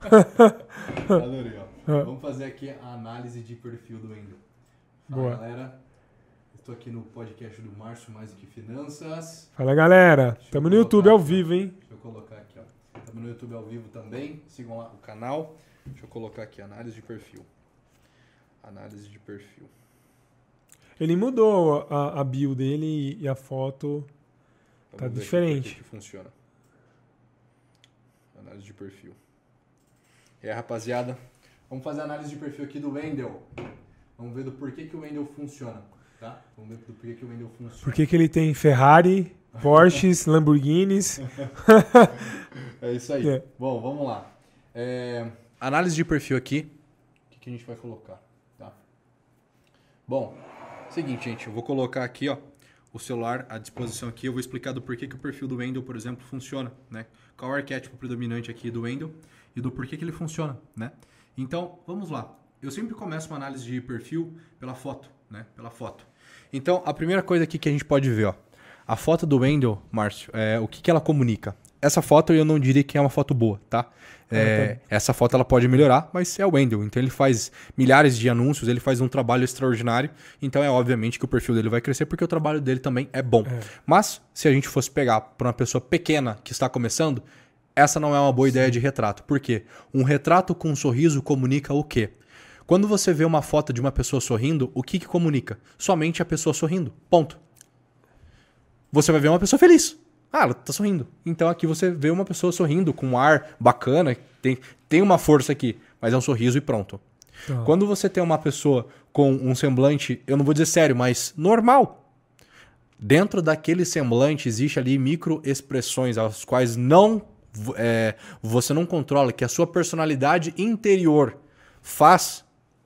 Adorei, ó. Vamos fazer aqui a análise de perfil do Wendel. Fala, Boa. galera. Estou aqui no podcast do Márcio Mais Do Que Finanças. Fala, galera. Tamo no YouTube ao vivo, hein? Deixa eu colocar aqui, ó. Estamos no YouTube ao vivo também. Sigam lá o canal. Deixa eu colocar aqui, análise de perfil. Análise de perfil. Ele mudou a, a bio dele e a foto. Tá vamos aqui diferente. que funciona. Análise de perfil. Aí, rapaziada, vamos fazer a análise de perfil aqui do Wendel. Vamos ver do porquê que o Wendel funciona, tá? Vamos ver do porquê que o Wendel funciona. Por que, que ele tem Ferrari, Porsches, Lamborghinis? É isso aí. É. Bom, vamos lá. É, análise de perfil aqui. O que, que a gente vai colocar? Tá? Bom, seguinte, gente. Eu vou colocar aqui, ó, o celular à disposição aqui. Eu vou explicar do porquê que o perfil do Wendel, por exemplo, funciona, né? Qual é o arquétipo predominante aqui do Wendel e do porquê que ele funciona, né? Então, vamos lá. Eu sempre começo uma análise de perfil pela foto, né? Pela foto. Então, a primeira coisa aqui que a gente pode ver, ó. A foto do Wendel, Márcio, é, o que, que ela comunica? Essa foto eu não diria que é uma foto boa, tá? É, Essa foto ela pode melhorar, mas é o Wendel. Então ele faz milhares de anúncios, ele faz um trabalho extraordinário. Então é obviamente que o perfil dele vai crescer porque o trabalho dele também é bom. Mas se a gente fosse pegar para uma pessoa pequena que está começando, essa não é uma boa ideia de retrato. Por quê? Um retrato com um sorriso comunica o quê? Quando você vê uma foto de uma pessoa sorrindo, o que, que comunica? Somente a pessoa sorrindo. Ponto. Você vai ver uma pessoa feliz. Ah, ela tá sorrindo. Então aqui você vê uma pessoa sorrindo com um ar bacana, tem, tem uma força aqui, mas é um sorriso e pronto. Tá. Quando você tem uma pessoa com um semblante, eu não vou dizer sério, mas normal. Dentro daquele semblante existe ali microexpressões as quais não é, você não controla, que a sua personalidade interior faz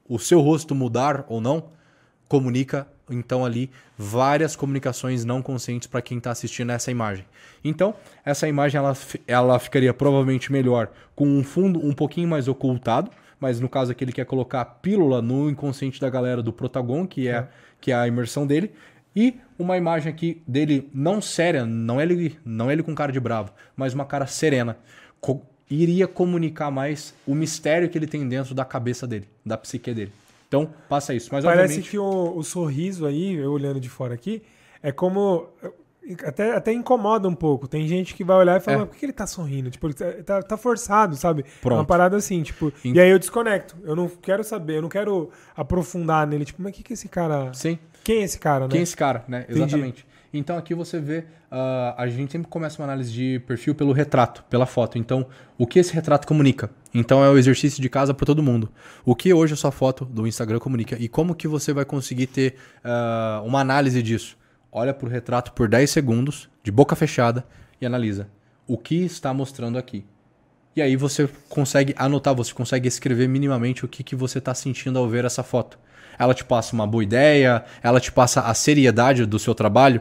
o seu rosto mudar ou não, comunica então ali várias comunicações não conscientes para quem está assistindo essa imagem. Então, essa imagem ela, ela ficaria provavelmente melhor com um fundo um pouquinho mais ocultado, mas no caso aqui ele quer colocar a pílula no inconsciente da galera do Protagon, que é, que é a imersão dele, e uma imagem aqui dele não séria, não é ele, não é ele com cara de bravo, mas uma cara serena. Co- iria comunicar mais o mistério que ele tem dentro da cabeça dele, da psique dele. Então, passa isso. Mas Parece obviamente, que o, o sorriso aí, eu olhando de fora aqui, é como. Até, até incomoda um pouco. Tem gente que vai olhar e falar, É. mas por que ele tá sorrindo? Tipo, ele tá, tá- tá forçado, sabe? É Pronto. uma parada assim, tipo. Em- E aí eu desconecto. Eu não quero saber, eu não quero aprofundar nele. Tipo, mas o que, que esse cara. sim. Quem é esse cara, né? Quem é esse cara, né? Entendi. Exatamente. Então aqui você vê, ah, a gente sempre começa uma análise de perfil pelo retrato, pela foto. Então, o que esse retrato comunica? Então é o exercício de casa para todo mundo. O que hoje a sua foto do Instagram comunica? E como que você vai conseguir ter ah, uma análise disso? Olha para o retrato por 10 segundos, de boca fechada, e analisa. O que está mostrando aqui? E aí você consegue anotar, você consegue escrever minimamente o que, que você está sentindo ao ver essa foto. Ela te passa uma boa ideia, ela te passa a seriedade do seu trabalho.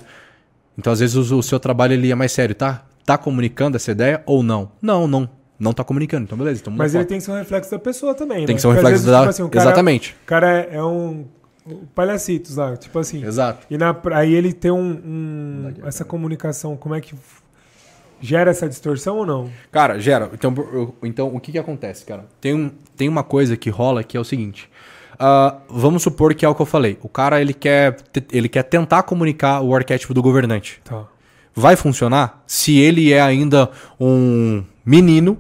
Então, às vezes, o, o seu trabalho ele é mais sério, tá? Tá comunicando essa ideia ou não? Não, não. Não tá comunicando. Então, beleza. Então, Mas ele foto. tem que ser um reflexo da pessoa também, né? Tem que ser um reflexo vezes, da. tipo assim, o cara- Exatamente. O cara é, é um. palhacitos lá, tipo assim. Exato. E na, aí ele tem um, um- essa pouco. comunicação, como é que gera essa distorção ou não? Cara, gera. Então, eu- então o que que acontece, cara? Tem, um, tem uma coisa que rola que é o seguinte. Ah, vamos supor que é o que eu falei. O cara ele quer, ele quer tentar comunicar o arquétipo do governante. Tá. Vai funcionar se ele é ainda um menino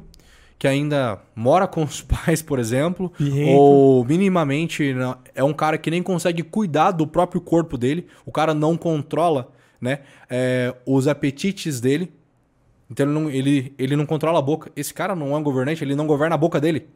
que ainda mora com os pais, por exemplo, ou minimamente não- é um cara que nem consegue cuidar do próprio corpo dele, o cara não controla né, é, os apetites dele, então ele não, ele, ele não controla a boca. Esse cara não é um governante, ele não governa a boca dele.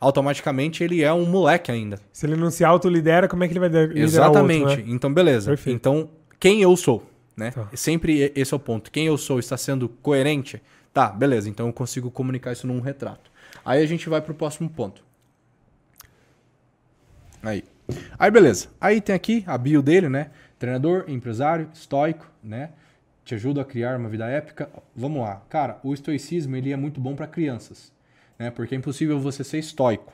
Automaticamente ele é um moleque ainda. Se ele não se autolidera, como é que ele vai liderar Exatamente. o outro, né? Então, beleza. Perfeito. Então, quem eu sou, né? Tá. Sempre esse é o ponto. Quem eu sou está sendo coerente? Tá, beleza. Então eu consigo comunicar isso num retrato. Aí a gente vai pro próximo ponto. Aí. Aí, beleza. Aí tem aqui a bio dele, né? Treinador, empresário, estoico, né? Te ajuda a criar uma vida épica. Vamos lá. Cara, o estoicismo ele é muito bom para crianças, né? Porque é impossível você ser estoico.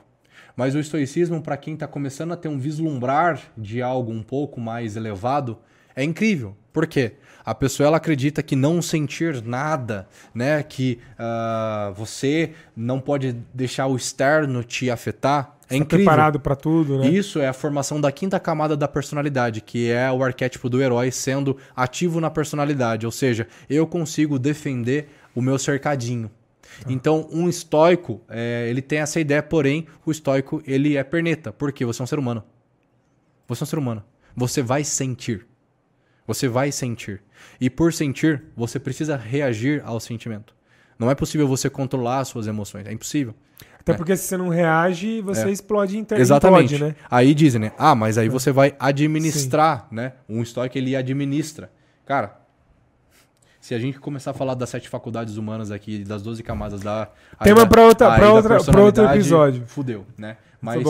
Mas o estoicismo, para quem está começando a ter um vislumbrar de algo um pouco mais elevado, é incrível. Por quê? A pessoa ela acredita que não sentir nada, né? Que uh, você não pode deixar o externo te afetar. É incrível. preparado para tudo, né? Isso é a formação da quinta camada da personalidade, que é o arquétipo do herói sendo ativo na personalidade. Ou seja, eu consigo defender o meu cercadinho. Ah. Então, um estoico, é, ele tem essa ideia, porém, o estoico, ele é perneta. Porque você é um ser humano. Você é um ser humano. Você vai sentir. Você vai sentir. E por sentir, você precisa reagir ao sentimento. Não é possível você controlar as suas emoções. É impossível. Até é. porque se você não reage, você é. explode internamente. Exatamente. né? Aí dizem, né? Ah, mas aí é. você vai administrar, Sim. né? Um estoque ele administra. Cara, se a gente começar a falar das sete faculdades humanas aqui, das 12 camadas da. Tema para outra, pra outra, pra outro episódio. Fudeu, né? Mas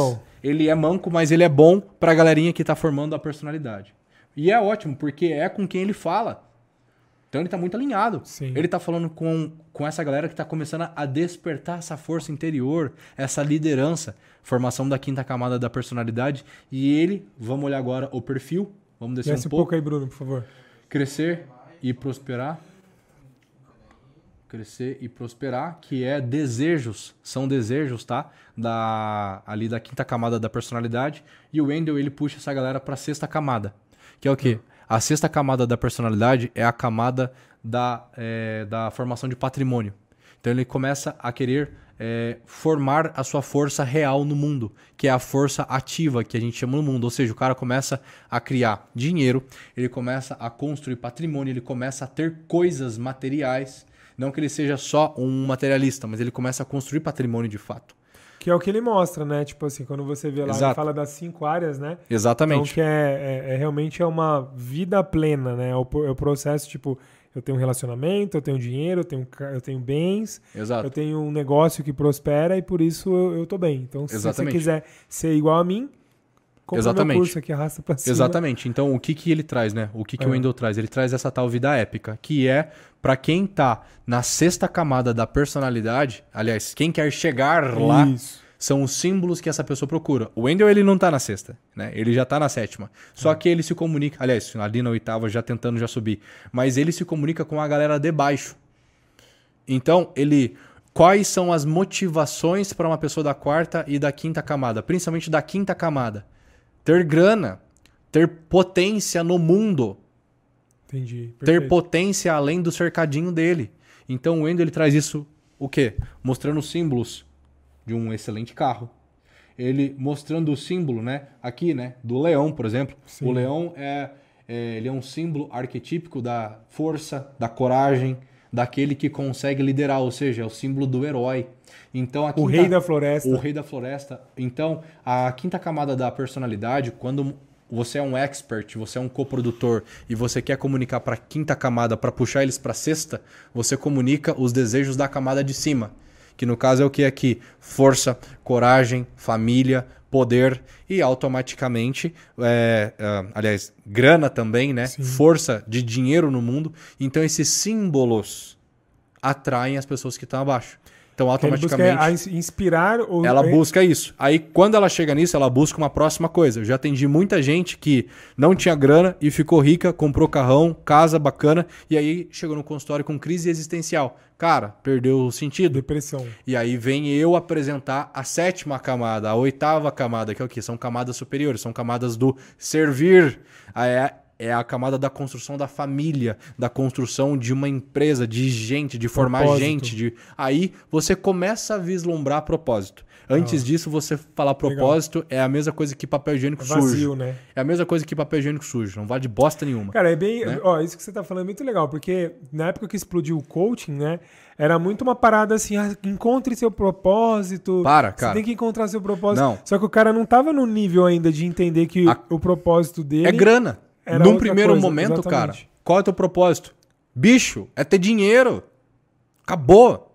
ele é manco, mas ele é bom pra galerinha que tá formando a personalidade. E é ótimo, porque é com quem ele fala. Então ele está muito alinhado. Sim. Ele está falando com, com essa galera que está começando a despertar essa força interior, essa liderança, formação da quinta camada da personalidade. E ele, vamos olhar agora o perfil. Vamos descer Desce um, pouco. um pouco aí, Bruno, por favor. Crescer e prosperar. Crescer e prosperar, que é desejos, são desejos, tá? Da ali da quinta camada da personalidade. E o Wendell ele puxa essa galera para a sexta camada que é o quê? A sexta camada da personalidade é a camada da, é, da formação de patrimônio. Então ele começa a querer é, formar a sua força real no mundo, que é a força ativa que a gente chama no mundo. Ou seja, o cara começa a criar dinheiro, ele começa a construir patrimônio, ele começa a ter coisas materiais. Não que ele seja só um materialista, mas ele começa a construir patrimônio de fato. Que é o que ele mostra, né? Tipo assim, quando você vê lá, Exato. ele fala das cinco áreas, né? Exatamente. Então, que é, é, é realmente é uma vida plena, né? É o, é o, processo, tipo, eu tenho um relacionamento, eu tenho dinheiro, eu tenho, eu tenho bens, Exato. eu tenho um negócio que prospera e por isso eu, eu tô bem. Então, se Exatamente. você quiser ser igual a mim, compra Exatamente. curso aqui, arrasta pra cima. Exatamente. Então, o que, que ele traz, né? O que, que é. o Wendell traz? Ele traz essa tal vida épica, que é para quem tá na sexta camada da personalidade, aliás, quem quer chegar lá, são os símbolos que essa pessoa procura. O Wendell, ele não tá na sexta, né? Ele já tá na sétima. Só é. que ele se comunica, aliás, ali na oitava já tentando já subir, mas ele se comunica com a galera de baixo. Então, ele quais são as motivações para uma pessoa da quarta e da quinta camada, principalmente da quinta camada? Ter grana, ter potência no mundo. Entendi. Perfeito. Ter potência além do cercadinho dele. Então o Wendel ele traz isso o quê? Mostrando símbolos de um excelente carro. Ele mostrando o símbolo, né? Aqui, né? Do leão, por exemplo. Sim. O leão é, é, ele é um símbolo arquetípico da força, da coragem, daquele que consegue liderar, ou seja, é o símbolo do herói. Então, o rei da floresta. O rei da floresta. Então, a quinta camada da personalidade, quando você é um expert, você é um coprodutor e você quer comunicar para a quinta camada para puxar eles para a sexta, você comunica os desejos da camada de cima, que no caso é o que aqui? Força, coragem, família, poder e automaticamente, é, é, aliás, grana também, né? Sim. Força de dinheiro no mundo. Então esses símbolos atraem as pessoas que estão abaixo. Então, automaticamente. Busca inspirar ou... Ela busca isso. Aí, quando ela chega nisso, ela busca uma próxima coisa. Eu já atendi muita gente que não tinha grana e ficou rica, comprou carrão, casa bacana, e aí chegou no consultório com crise existencial. Cara, perdeu o sentido. Depressão. E aí vem eu apresentar a sétima camada, a oitava camada, que é o quê? São camadas superiores, são camadas do servir. É é a camada da construção da família, da construção de uma empresa, de gente, de formar propósito. gente. De... Aí você começa a vislumbrar propósito. Antes ah. disso, você falar propósito Legal. é a mesma coisa que papel higiênico é vazio, sujo. Né? É a mesma coisa que papel higiênico sujo. Não vale de bosta nenhuma. Cara, é bem. Né? Ó, isso que você tá falando é muito legal, porque na época que explodiu o coaching, né? Era muito uma parada assim, ah, encontre seu propósito. Para, cara. Você tem que encontrar seu propósito. Não. Só que o cara não tava no nível ainda de entender que a... o propósito dele. É grana. Era Num primeiro coisa, momento, exatamente. cara, qual é o teu propósito? Bicho, é ter dinheiro. Acabou.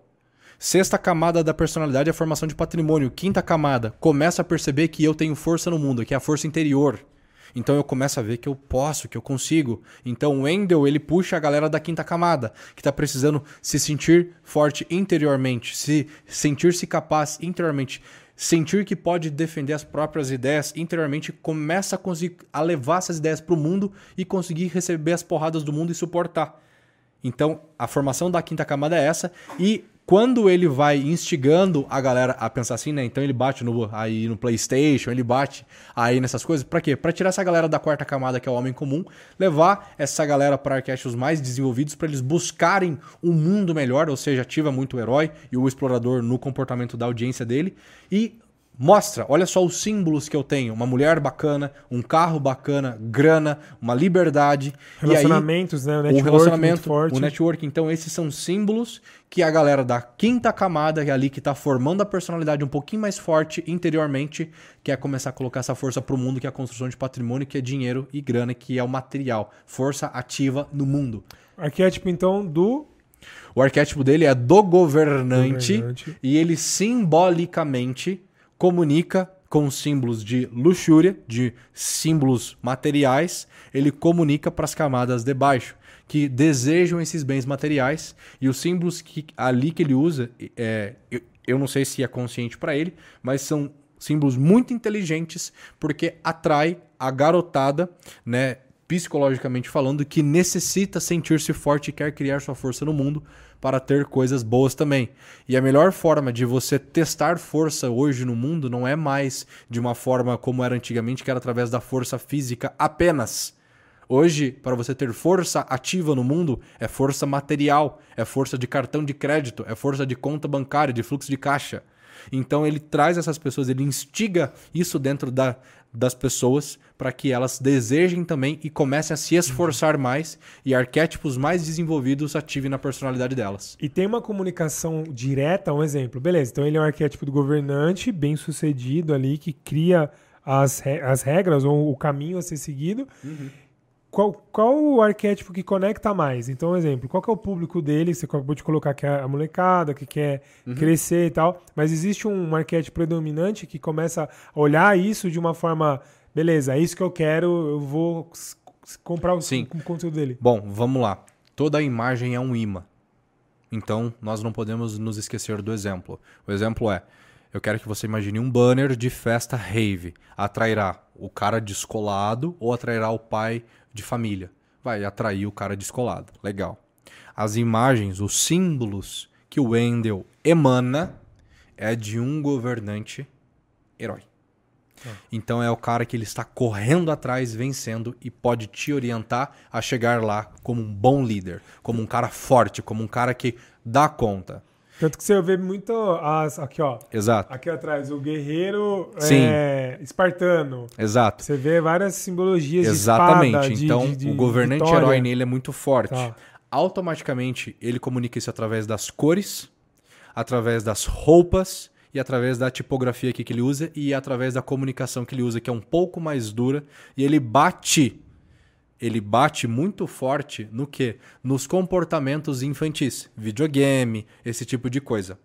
Sexta camada da personalidade é a formação de patrimônio. Quinta camada, começa a perceber que eu tenho força no mundo, que é a força interior. Então eu começo a ver que eu posso, que eu consigo. Então o Wendell, ele puxa a galera da quinta camada, que está precisando se sentir forte interiormente, se sentir-se capaz interiormente, sentir que pode defender as próprias ideias interiormente, começa a conseguir a levar essas ideias para o mundo e conseguir receber as porradas do mundo e suportar. Então, a formação da quinta camada é essa e quando ele vai instigando a galera a pensar assim, né? Então ele bate no, aí no PlayStation, ele bate aí nessas coisas. Para quê? Para tirar essa galera da quarta camada, que é o homem comum, levar essa galera para arquétipos mais desenvolvidos, para eles buscarem um mundo melhor, ou seja, ativa muito o herói e o explorador no comportamento da audiência dele e Mostra, olha só os símbolos que eu tenho: uma mulher bacana, um carro bacana, grana, uma liberdade. Relacionamentos, aí, né? O network, um relacionamento, forte. o network. Então, esses são símbolos que a galera da quinta camada é ali que está formando a personalidade um pouquinho mais forte interiormente, quer começar a colocar essa força para o mundo, que é a construção de patrimônio, que é dinheiro e grana, que é o material. Força ativa no mundo. Arquétipo, então, do o arquétipo dele é do governante, governante, e ele simbolicamente comunica com símbolos de luxúria, de símbolos materiais, ele comunica para as camadas de baixo, que desejam esses bens materiais, e os símbolos que ali que ele usa, é, eu, eu não sei se é consciente para ele, mas são símbolos muito inteligentes, porque atrai a garotada, né, psicologicamente falando, que necessita sentir-se forte e quer criar sua força no mundo para ter coisas boas também. E a melhor forma de você testar força hoje no mundo não é mais de uma forma como era antigamente, que era através da força física apenas. Hoje, para você ter força ativa no mundo, é força material, é força de cartão de crédito, é força de conta bancária, de fluxo de caixa. Então ele traz essas pessoas, ele instiga isso dentro da, das pessoas para que elas desejem também e comecem a se esforçar mais e arquétipos mais desenvolvidos ativem na personalidade delas. E tem uma comunicação direta, um exemplo. Beleza, então ele é um arquétipo do governante, bem sucedido ali, que cria as, as regras ou o caminho a ser seguido. Uhum qual, qual o arquétipo que conecta mais? Então, um exemplo, qual é o público dele? Você acabou de colocar que é a molecada, que quer uhum. crescer e tal, mas existe um arquétipo predominante que começa a olhar isso de uma forma, beleza, é isso que eu quero, eu vou comprar o, Sim. o conteúdo dele. Bom, vamos lá. Toda imagem é um imã. Então, nós não podemos nos esquecer do exemplo. O exemplo é, eu quero que você imagine um banner de festa rave. Atrairá o cara descolado ou atrairá o pai de família. Vai atrair o cara descolado. Legal. As imagens, os símbolos que o Wendell emana é de um governante herói. Ah. Então é o cara que ele está correndo atrás, vencendo e pode te orientar a chegar lá como um bom líder, como um cara forte, como um cara que dá conta. Tanto que você vê muito as. Aqui, ó. Exato. Aqui atrás, o guerreiro é, espartano. Exato. Você vê várias simbologias Exatamente. de espada, Então, de, de, o governante vitória. herói nele é muito forte. Tá. Automaticamente, ele comunica isso através das cores, através das roupas e através da tipografia que ele usa e através da comunicação que ele usa, que é um pouco mais dura. E ele bate ele bate muito forte no que? Nos comportamentos infantis, videogame, esse tipo de coisa.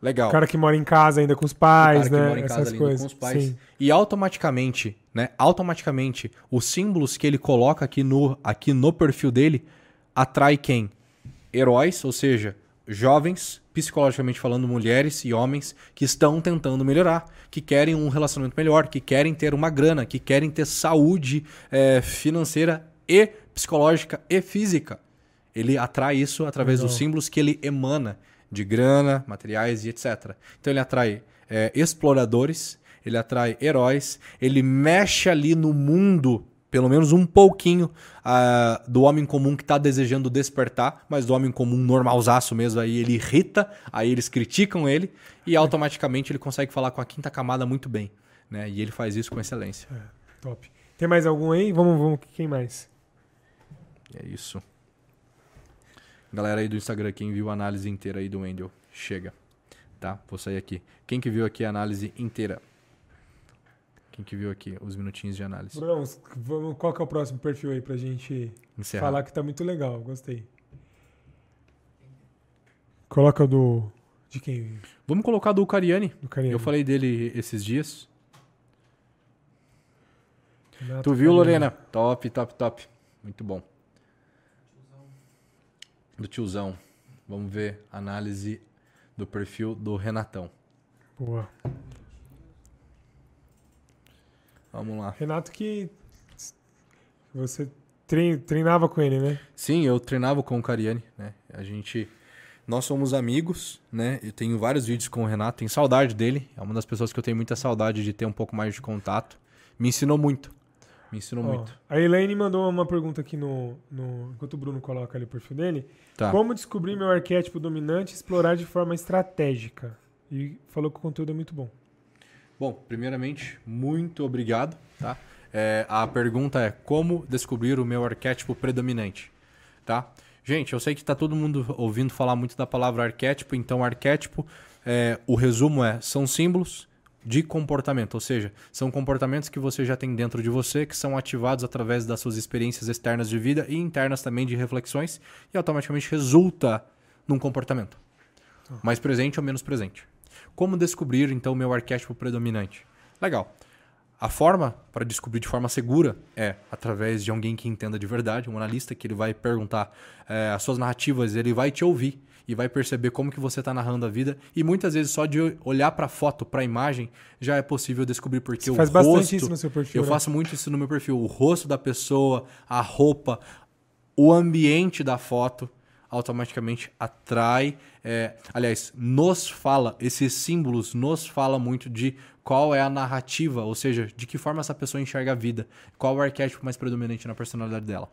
Legal. O cara que mora em casa ainda com os pais, o cara né? Que mora em casa Essas coisas. com os pais. Sim. E automaticamente, né? Automaticamente, os símbolos que ele coloca aqui no, aqui no perfil dele atrai quem? Heróis, ou seja, jovens, psicologicamente falando, mulheres e homens que estão tentando melhorar, que querem um relacionamento melhor, que querem ter uma grana, que querem ter saúde é, financeira e psicológica e física. Ele atrai isso através Legal. dos símbolos que ele emana de grana, materiais e etc. Então ele atrai é, exploradores, ele atrai heróis, ele mexe ali no mundo pelo menos um pouquinho uh, do homem comum que está desejando despertar, mas do homem comum normalzaço mesmo, aí ele irrita, aí eles criticam ele e automaticamente ele consegue falar com a quinta camada muito bem. Né? E ele faz isso com excelência. É, top. Tem mais algum aí? Vamos, vamos, quem mais? É isso. Galera aí do Instagram, quem viu a análise inteira aí do Wendel, chega. Tá? Vou sair aqui. Quem que viu aqui a análise inteira? Quem que viu aqui os minutinhos de análise? Bruno, vamos, qual que é o próximo perfil aí pra gente Encerrar. falar que tá muito legal, gostei. Coloca do. De quem? Vamos colocar do Cariani. Do Cariani. Eu falei dele esses dias. Renato Tu viu, Cariani. Lorena? Top, top, top. Muito bom. Do tiozão. Vamos ver análise do perfil do Renatão. Boa. Vamos lá. Renato que você trein- treinava com ele, né? Sim, eu treinava com o Cariani, né? A gente. Nós somos amigos, né? Eu tenho vários vídeos com o Renato, tenho saudade dele. É uma das pessoas que eu tenho muita saudade de ter um pouco mais de contato. Me ensinou muito. Me ensinou Ó, muito. A Elaine mandou uma pergunta aqui no, no. Enquanto o Bruno coloca ali o perfil dele. Tá. Como descobrir meu arquétipo dominante e explorar de forma estratégica? E falou que o conteúdo é muito bom. Bom, primeiramente, muito obrigado. Tá? É, a pergunta é como descobrir o meu arquétipo predominante, tá? Gente, eu sei que está todo mundo ouvindo falar muito da palavra arquétipo, então arquétipo, é, o resumo é são símbolos de comportamento, ou seja, são comportamentos que você já tem dentro de você, que são ativados através das suas experiências externas de vida e internas também de reflexões e automaticamente resulta num comportamento. Mais presente ou menos presente. Como descobrir então o meu arquétipo predominante? Legal. A forma para descobrir de forma segura é através de alguém que entenda de verdade, um analista que ele vai perguntar eh, as suas narrativas, ele vai te ouvir e vai perceber como que você está narrando a vida e muitas vezes só de olhar para a foto, para a imagem, já é possível descobrir porque Você o faz bastante rosto, isso no seu perfil. eu né? faço muito isso no meu perfil. O rosto da pessoa, a roupa, o ambiente da foto automaticamente atrai. é, aliás, nos fala, esses símbolos nos fala muito de qual é a narrativa, ou seja, de que forma essa pessoa enxerga a vida, qual é o arquétipo mais predominante na personalidade dela.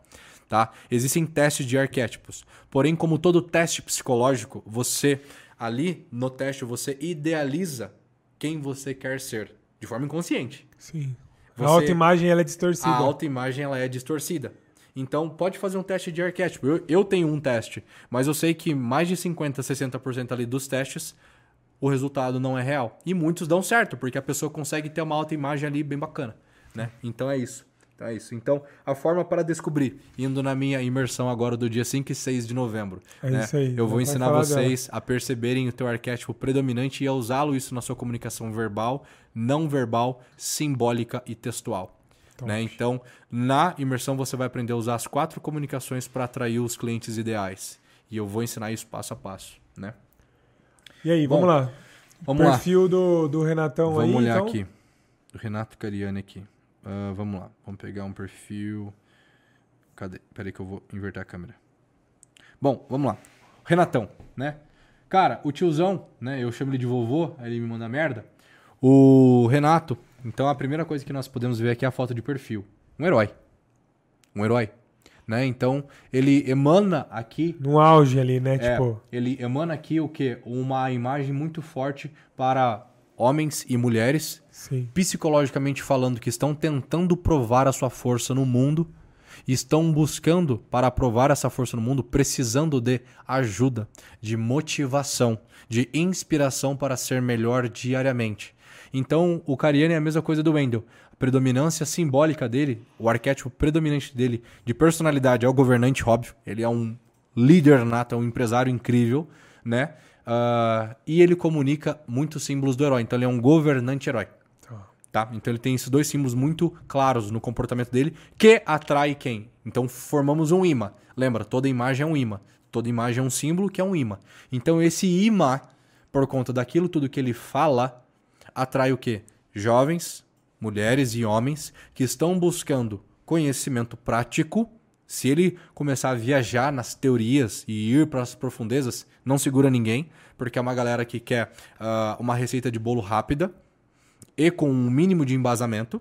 Tá? Existem testes de arquétipos. Porém, como todo teste psicológico, você ali no teste você idealiza quem você quer ser de forma inconsciente. Sim. Você- A autoimagem ela é distorcida. A autoimagem ela é distorcida. Então, pode fazer um teste de arquétipo. Eu, eu tenho um teste, mas eu sei que mais de 50, 60% ali dos testes, o resultado não é real. E muitos dão certo, porque a pessoa consegue ter uma autoimagem ali bem bacana, né? Então é isso. Então é isso. Então, a forma para descobrir, indo na minha imersão agora do dia 5 e 6 de novembro, É né? isso aí. Eu vou ensinar vocês a perceberem o teu arquétipo predominante e a usá-lo isso na sua comunicação verbal, não verbal, simbólica e textual. Né? Então, na imersão você vai aprender a usar as quatro comunicações para atrair os clientes ideais. E eu vou ensinar isso passo a passo, né? E aí, Bom, vamos lá. Vamos lá. perfil do, do Renatão Vamos aí. olhar então. aqui. O Renato Cariani aqui. Ah, vamos lá. Vamos pegar um perfil. Cadê? Peraí que eu vou inverter a câmera. Bom, vamos lá. Renatão, né? Cara, o tiozão, né? Eu chamo ele de vovô, aí ele me manda merda. O Renato, então a primeira coisa que nós podemos ver aqui é a foto de perfil. Um herói. Um herói. Né? Então, ele emana aqui No auge ali, né? é, Tipo, ele emana aqui o quê? Uma imagem muito forte para homens e mulheres, sim. psicologicamente falando, que estão tentando provar a sua força no mundo, e estão buscando para provar essa força no mundo, precisando de ajuda, de motivação, de inspiração para ser melhor diariamente. Então, o Cariani é a mesma coisa do Wendell. A predominância simbólica dele, o arquétipo predominante dele de personalidade é o governante, óbvio. Ele é um líder nato, é um empresário incrível, né? Ah, e ele comunica muitos símbolos do herói. Então, ele é um governante herói. Tá. Tá? Então ele tem esses dois símbolos muito claros no comportamento dele, que atrai quem? Então formamos um imã. Lembra, toda imagem é um imã. Toda imagem é um símbolo que é um imã. Então esse imã, por conta daquilo tudo que ele fala, atrai o quê? Jovens, mulheres e homens que estão buscando conhecimento prático. Se ele começar a viajar nas teorias e ir para as profundezas, não segura ninguém, porque é uma galera que quer ah, uma receita de bolo rápida e com um mínimo de embasamento.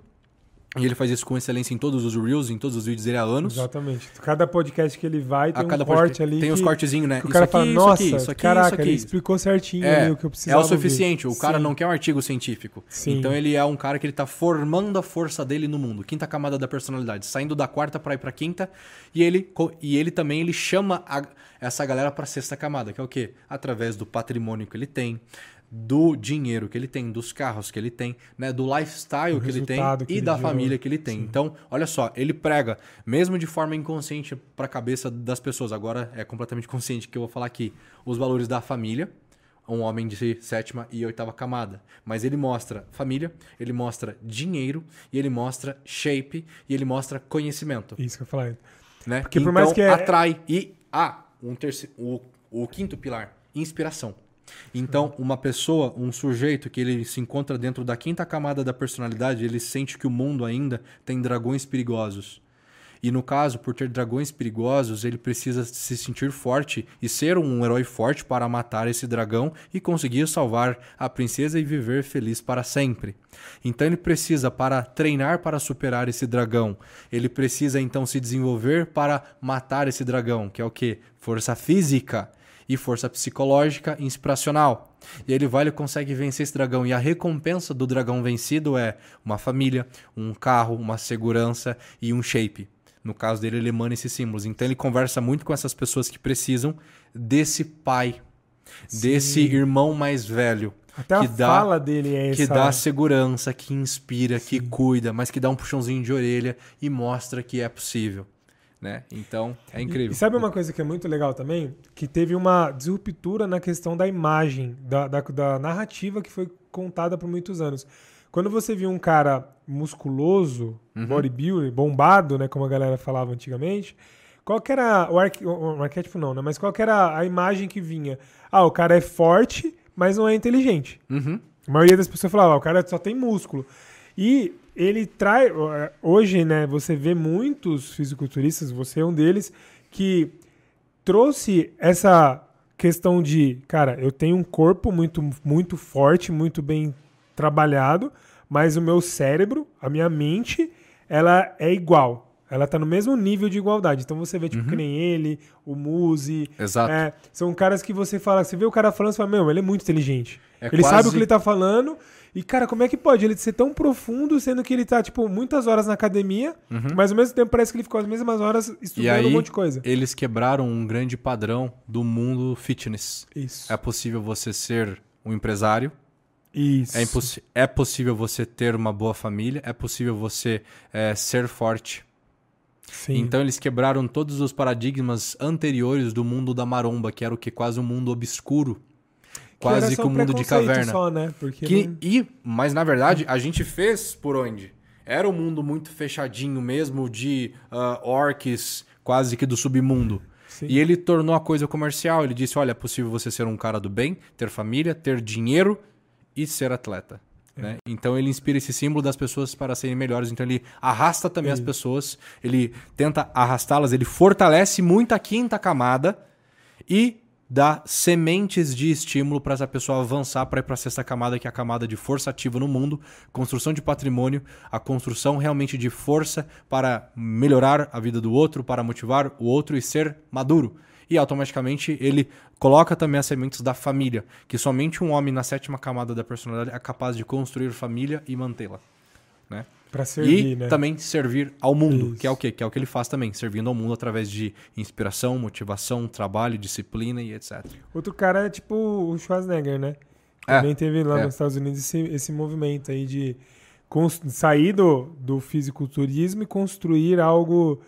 E ele faz isso com excelência em todos os Reels, em todos os vídeos dele há anos. Exatamente. Cada podcast que ele vai tem A cada um corte ali. Tem que, os cortezinhos, né? que o cara fala, isso nossa, aqui, isso aqui, caraca, isso aqui. ele explicou certinho É, ali o que eu é precisava o suficiente. ouvir. O cara Sim. não quer um artigo científico. Sim. Então ele é um cara que ele tá formando a força dele no mundo. Quinta camada da personalidade. Saindo da quarta para ir pra quinta. E ele, e ele também ele chama a- essa galera pra sexta camada, que é o quê? Através do patrimônio que ele tem. Do dinheiro que ele tem, dos carros que ele tem, né, do lifestyle que ele tem que e ele da família que ele tem. Então, olha só, ele prega, mesmo de forma inconsciente para a cabeça das pessoas, agora é completamente consciente que eu vou falar aqui, os valores da família, um homem de sétima e oitava camada. Mas ele mostra família, ele mostra dinheiro, e ele mostra shape, e ele mostra conhecimento. Isso que eu falei. Né? Porque por então, mais que é- atrai. E, ah, um terceiro, o, o quinto pilar, inspiração. Então, uma pessoa, um sujeito que ele se encontra dentro da quinta camada da personalidade, ele sente que o mundo ainda tem dragões perigosos. E no caso, por ter dragões perigosos, ele precisa se sentir forte e ser um herói forte para matar esse dragão e conseguir salvar a princesa e viver feliz para sempre. Então ele precisa para treinar para superar esse dragão. Ele precisa então se desenvolver para matar esse dragão, que é o que? Força física e força psicológica inspiracional. E ele vai e consegue vencer esse dragão. E a recompensa do dragão vencido é uma família, um carro, uma segurança e um shape. No caso dele, ele emana esses símbolos. Então ele conversa muito com essas pessoas que precisam desse pai, desse irmão mais velho. Até que a dá, fala dele é que essa. dá segurança, que inspira, que cuida, mas que dá um puxãozinho de orelha e mostra que é possível. Né? Então, é incrível. E sabe uma coisa que é muito legal também? Que teve uma disruptura na questão da imagem, da, da, da narrativa que foi contada por muitos anos. Quando você viu um cara musculoso, Uhum. bodybuilder, bombado, né, como a galera falava antigamente, qual que era o, arque, o o arquétipo não, né, mas qual que era a imagem que vinha? Ah, o cara é forte, mas não é inteligente. Uhum. A maioria das pessoas falava, ah, o cara só tem músculo. E ele traz. Hoje, né, você vê muitos fisiculturistas, você é um deles, que trouxe essa questão de, cara, eu tenho um corpo muito, muito forte, muito bem trabalhado, mas o meu cérebro, a minha mente, ela é igual. Ela tá no mesmo nível de igualdade. Então você vê, tipo, que nem ele, o Muzi. Exato. é, são caras que você fala, você vê o cara falando, você fala, meu, ele é muito inteligente. É ele sabe quase- o que ele tá falando. E, cara, como é que pode ele ser tão profundo, sendo que ele tá, tipo, muitas horas na academia, mas ao mesmo tempo parece que ele ficou as mesmas horas Uhum. Estudando aí, um monte de coisa. eles quebraram um grande padrão do mundo fitness. Isso. É possível você ser um empresário, Isso. é, impossi- é possível você ter uma boa família, é possível você é, ser forte. Sim. Então eles quebraram todos os paradigmas anteriores do mundo da maromba, que era o que quase um mundo obscuro, quase que um mundo de caverna. Só, né? Porque Que, não- e, mas na verdade, a gente fez por onde? Era um mundo muito fechadinho mesmo, de ah, orcs, quase que do submundo. Sim. E ele tornou a coisa comercial. Ele disse: olha, é possível você ser um cara do bem, ter família, ter dinheiro e ser atleta. É. né? Então ele inspira esse símbolo das pessoas para serem melhores. Então ele arrasta também as pessoas, ele tenta arrastá-las, ele fortalece muito a quinta camada e dá sementes de estímulo para essa pessoa avançar para ir para a sexta camada, que é a camada de força ativa no mundo, construção de patrimônio, a construção realmente de força para melhorar a vida do outro, para motivar o outro e ser maduro. E automaticamente ele coloca também as sementes da família, que somente um homem na sétima camada da personalidade é capaz de construir família e mantê-la. Né? Pra servir, e né? também servir ao mundo, Isso. que é o quê? Que é o que ele faz também, servindo ao mundo através de inspiração, motivação, trabalho, disciplina e etc. Outro cara é tipo o Schwarzenegger, né? É, Também teve lá é. nos Estados Unidos esse, esse movimento aí de sair do, do fisiculturismo e construir algo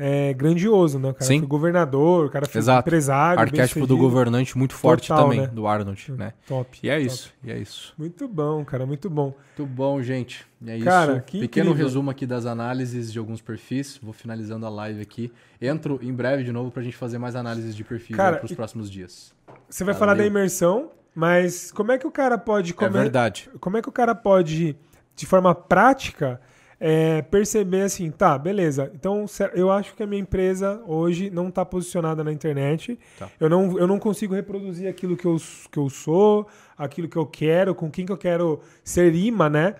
é, grandioso, né? O cara Sim. foi governador, o cara foi Exato. empresário. Arquétipo do governante muito forte Total, também, né? do Arnold, né? Top. E é top. isso, e é isso. Muito bom, cara, muito bom. Muito bom, gente. E é Cara, isso. que Pequeno incrível. resumo aqui das análises de alguns perfis. Vou finalizando a live aqui. Entro em breve de novo pra gente fazer mais análises de perfis para os e- próximos dias. Você vai Valeu. falar da imersão, mas como é que o cara pode É come- verdade. como é que o cara pode, de forma prática, é, perceber assim, tá, beleza. Então, eu acho que a minha empresa hoje não está posicionada na internet. Tá. Eu, não, eu não consigo reproduzir aquilo que eu, que eu sou, aquilo que eu quero, com quem que eu quero ser imã, né?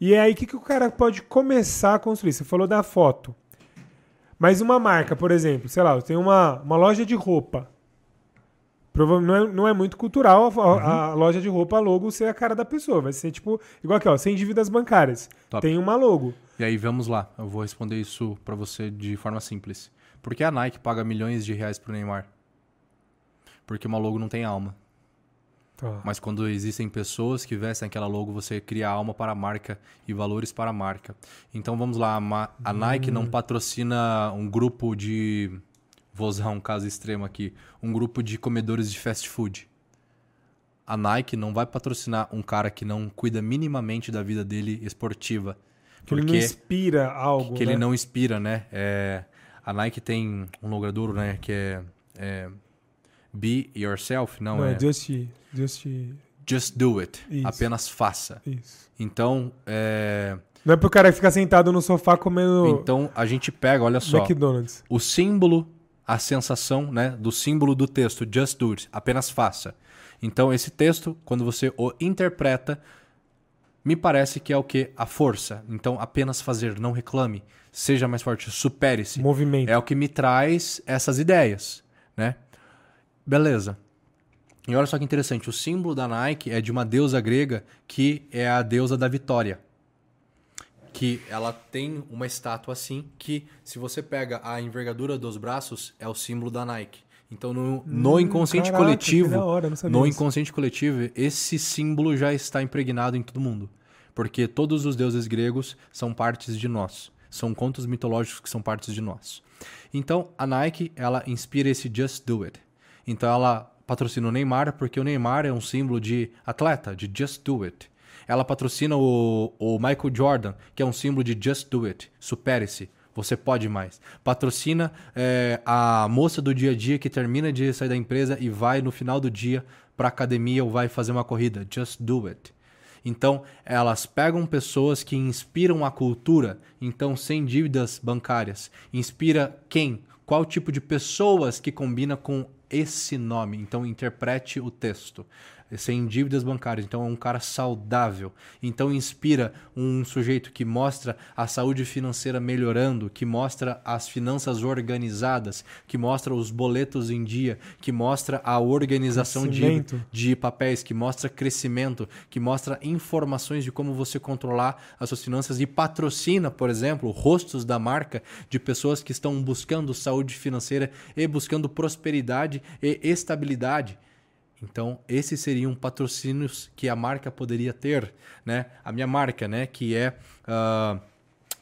E é aí que, que o cara pode começar a construir. Você falou da foto. Mas uma marca, por exemplo, sei lá, eu tenho uma, uma loja de roupa. Não, é, não é muito cultural a, a- a loja de roupa, logo ser a cara da pessoa. Vai ser tipo, igual aqui, ó, sem dívidas bancárias. Top. Tem uma logo. E aí, vamos lá. Eu vou responder isso pra você de forma simples. Por que a Nike paga milhões de reais pro Neymar? Porque uma logo não tem alma. Tá. Mas quando existem pessoas que vestem aquela logo, você cria alma para a marca e valores para a marca. Então vamos lá, a, Nike não patrocina um grupo de. Vou usar um caso extremo aqui. Um grupo de comedores de fast food. a Nike não vai patrocinar um cara que não cuida minimamente da vida dele esportiva. Que ele não inspira algo. Que né? ele não inspira, né? É, a Nike tem um logradouro, né? Que é, é Be Yourself, não, Não, é just, just, Just Do It. Isso. Apenas faça. isso. Então, é, Não é pro cara ficar sentado no sofá comendo então a gente pega, olha só, McDonald's. o símbolo, a sensação, né, do símbolo do texto, just do it, apenas faça. Então esse texto, quando você o interpreta, me parece que é o que a força. Então apenas fazer, não reclame, seja mais forte, supere-se. Movimento. É o que me traz essas ideias, né? Beleza. E olha só que interessante, o símbolo da Nike é de uma deusa grega que é a deusa da vitória. Que ela tem uma estátua assim, que se você pega a envergadura dos braços, é o símbolo da Nike. Então no, no Hum, inconsciente caraca, coletivo, hora, no inconsciente coletivo, esse símbolo já está impregnado em todo mundo. Porque todos os deuses gregos são partes de nós. São contos mitológicos que são partes de nós. Então, a Nike, ela inspira esse Just Do It. Então, ela patrocina o Neymar porque o Neymar é um símbolo de atleta, de Just Do It. Ela patrocina o, o Michael Jordan, que é um símbolo de Just Do It. Supere-se. Você pode mais. Patrocina é, a moça do dia a dia que termina de sair da empresa e vai no final do dia para academia ou vai fazer uma corrida. Just do it. Então, elas pegam pessoas que inspiram a cultura, então sem dívidas bancárias. Inspira quem? Qual tipo de pessoas que combina com esse nome? Então, interprete o texto. Sem dívidas bancárias, então é um cara saudável. Então inspira um sujeito que mostra a saúde financeira melhorando, que mostra as finanças organizadas, que mostra os boletos em dia, que mostra a organização de, de papéis, que mostra crescimento, que mostra informações de como você controlar as suas finanças e patrocina, por exemplo, rostos da marca de pessoas que estão buscando saúde financeira e buscando prosperidade e estabilidade. Então, esses seriam patrocínios que a marca poderia ter, né? A minha marca, né? Que é, ah,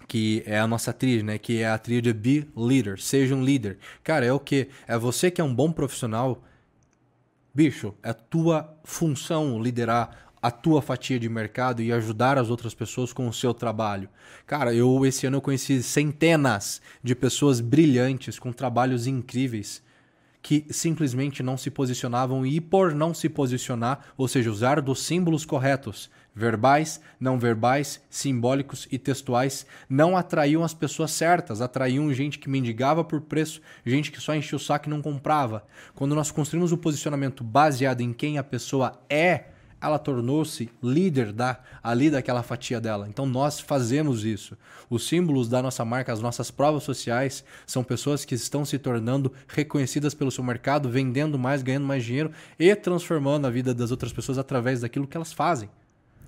que é a nossa trilha, né? Que é a trilha de Be Leader, seja um líder. Cara, é o que? É você que é um bom profissional, bicho, é tua função liderar a tua fatia de mercado e ajudar as outras pessoas com o seu trabalho. Cara, eu esse ano eu conheci centenas de pessoas brilhantes com trabalhos incríveis que simplesmente não se posicionavam e por não se posicionar, ou seja, usar dos símbolos corretos, verbais, não verbais, simbólicos e textuais, não atraíam as pessoas certas, atraíam gente que mendigava por preço, gente que só enchia o saco e não comprava. Quando nós construímos o posicionamento baseado em quem a pessoa é, ela tornou-se líder da, ali daquela fatia dela. Então nós fazemos isso. Os símbolos da nossa marca, as nossas provas sociais, são pessoas que estão se tornando reconhecidas pelo seu mercado, vendendo mais, ganhando mais dinheiro e transformando a vida das outras pessoas através daquilo que elas fazem.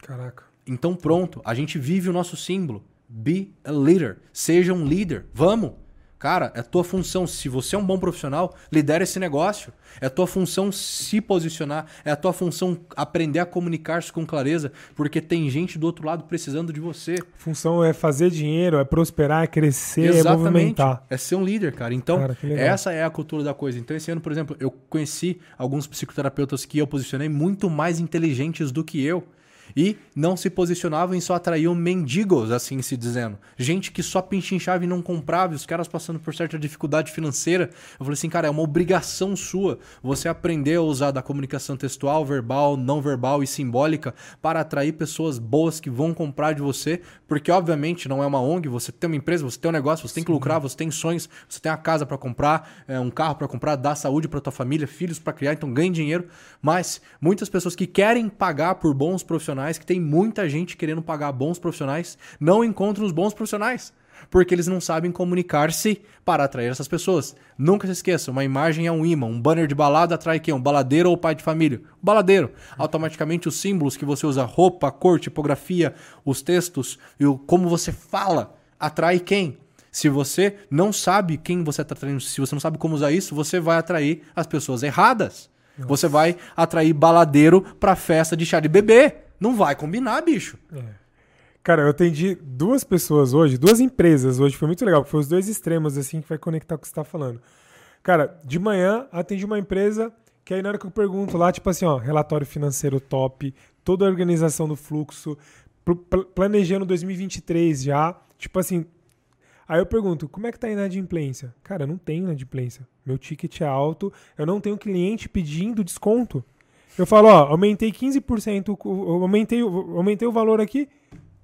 Caraca. Então pronto, a gente vive o nosso símbolo. Be a leader. Seja um líder. Vamos! Cara, é tua função. Se você é um bom profissional, lidera esse negócio. É tua função se posicionar. É a tua função aprender a comunicar-se com clareza, porque tem gente do outro lado precisando de você. Função é fazer dinheiro, é prosperar, é crescer, é movimentar. É ser um líder, cara. Então, Cara, essa é a cultura da coisa. Então, esse ano, por exemplo, eu conheci alguns psicoterapeutas que eu posicionei muito mais inteligentes do que eu. E não se posicionavam e só atraíam mendigos, assim se dizendo. Gente que só pinchinchava e não comprava, e os caras passando por certa dificuldade financeira. Eu falei assim, cara, é uma obrigação sua você aprender a usar da comunicação textual, verbal, não verbal e simbólica para atrair pessoas boas que vão comprar de você, porque obviamente não é uma ONG, você tem uma empresa, você tem um negócio, você tem que lucrar, você tem sonhos, você tem a casa para comprar, é, um carro para comprar, dar saúde para tua família, filhos para criar, então ganhe dinheiro. Mas muitas pessoas que querem pagar por bons profissionais, que tem muita gente querendo pagar bons profissionais, não encontram os bons profissionais. Porque eles não sabem comunicar-se para atrair essas pessoas. Nunca se esqueça, uma imagem é um imã, um banner de balada atrai quem? Um baladeiro ou pai de família? Baladeiro. Automaticamente os símbolos que você usa, roupa, cor, tipografia, os textos e o como você fala, atrai quem? Se você não sabe quem você está atraindo, se você não sabe como usar isso, você vai atrair as pessoas erradas. Você vai atrair baladeiro para festa de chá de bebê. Não vai combinar, bicho. Cara, eu atendi duas pessoas hoje, duas empresas hoje, foi muito legal, foi os dois extremos, assim, que vai conectar com o que você tá falando. Cara, de manhã, atendi uma empresa Que aí na hora que eu pergunto lá, tipo assim, ó, relatório financeiro top, toda a organização do fluxo, pl- planejando 2023 já, tipo assim. Aí eu pergunto, como é que tá a inadimplência? Cara, eu não tenho inadimplência. Meu ticket é alto, eu não tenho cliente pedindo desconto. Eu falo, ó, aumentei 15%, o- eu aumentei, o- aumentei o valor aqui,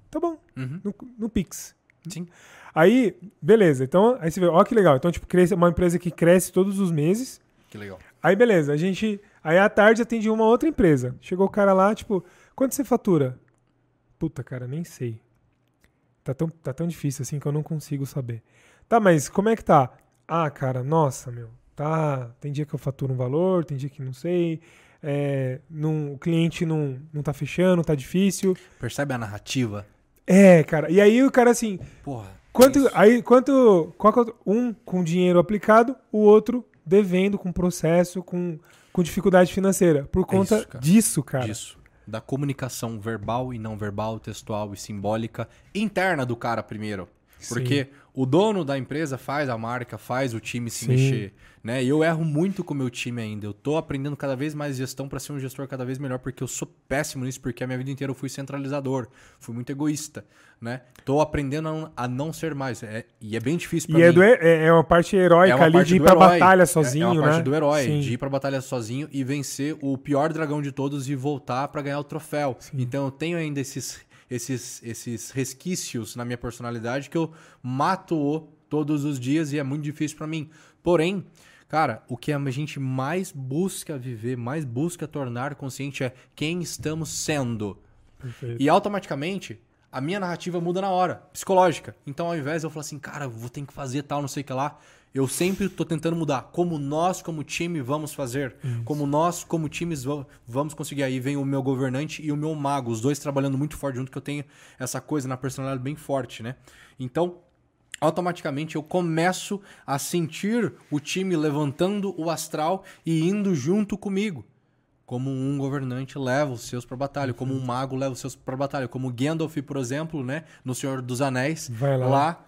tá bom, Uhum. no, no Pix. Sim. Aí, beleza. Então, aí você vê, ó que legal. Então, tipo, cresce, uma empresa que cresce todos os meses. Que legal. Aí, beleza. A gente. Aí, à tarde, atendi uma outra empresa. Chegou o cara lá, tipo, quanto você fatura? Puta, cara, nem sei. Tá tão, tá tão difícil assim que eu não consigo saber. Tá, mas como é que tá? Ah, cara, nossa, meu. Tá. Tem dia que eu faturo um valor, tem dia que não sei. É, não, o cliente não, não tá fechando, tá difícil. Percebe a narrativa? É, cara. E aí o cara assim. Porra. Quanto, isso. aí, quanto, qual é um com dinheiro aplicado, o outro devendo com processo, com, com dificuldade financeira. Por conta É isso, cara. disso, cara. disso. Da comunicação verbal e não verbal, textual e simbólica interna do cara primeiro. Porque o dono da empresa faz a marca, faz o time se Sim. mexer, né? E eu erro muito com o meu time ainda. Eu tô aprendendo cada vez mais gestão para ser um gestor cada vez melhor, porque eu sou péssimo nisso, porque a minha vida inteira eu fui centralizador, fui muito egoísta, né? Tô aprendendo a não, a não ser mais. É- e é bem difícil pra E mim. é, do, é, é uma parte heróica É uma ali parte de ir pra herói. batalha É- sozinho, É uma parte né? do herói, Sim. de ir pra batalha sozinho e vencer o pior dragão de todos e voltar pra ganhar o troféu. Então eu tenho ainda esses, esses, esses resquícios na minha personalidade que eu mato todos os dias e é muito difícil pra mim. Porém, cara, o que a gente mais busca viver, mais busca tornar consciente é quem estamos sendo. Perfeito. E automaticamente a minha narrativa muda na hora, psicológica. Então ao invés de eu falar assim, cara, vou ter que fazer tal, não sei o que lá, eu sempre tô tentando mudar. Como nós, como time, vamos fazer. Como nós, como times, va- vamos conseguir. Aí vem o meu governante e o meu mago, os dois trabalhando muito forte junto, que eu tenho essa coisa na personalidade bem forte, né? Então, automaticamente eu começo a sentir o time levantando o astral e indo junto comigo. Como um governante leva os seus para batalha, como um mago leva os seus para batalha, como Gandalf, por exemplo, né, no Senhor dos Anéis, Vai lá.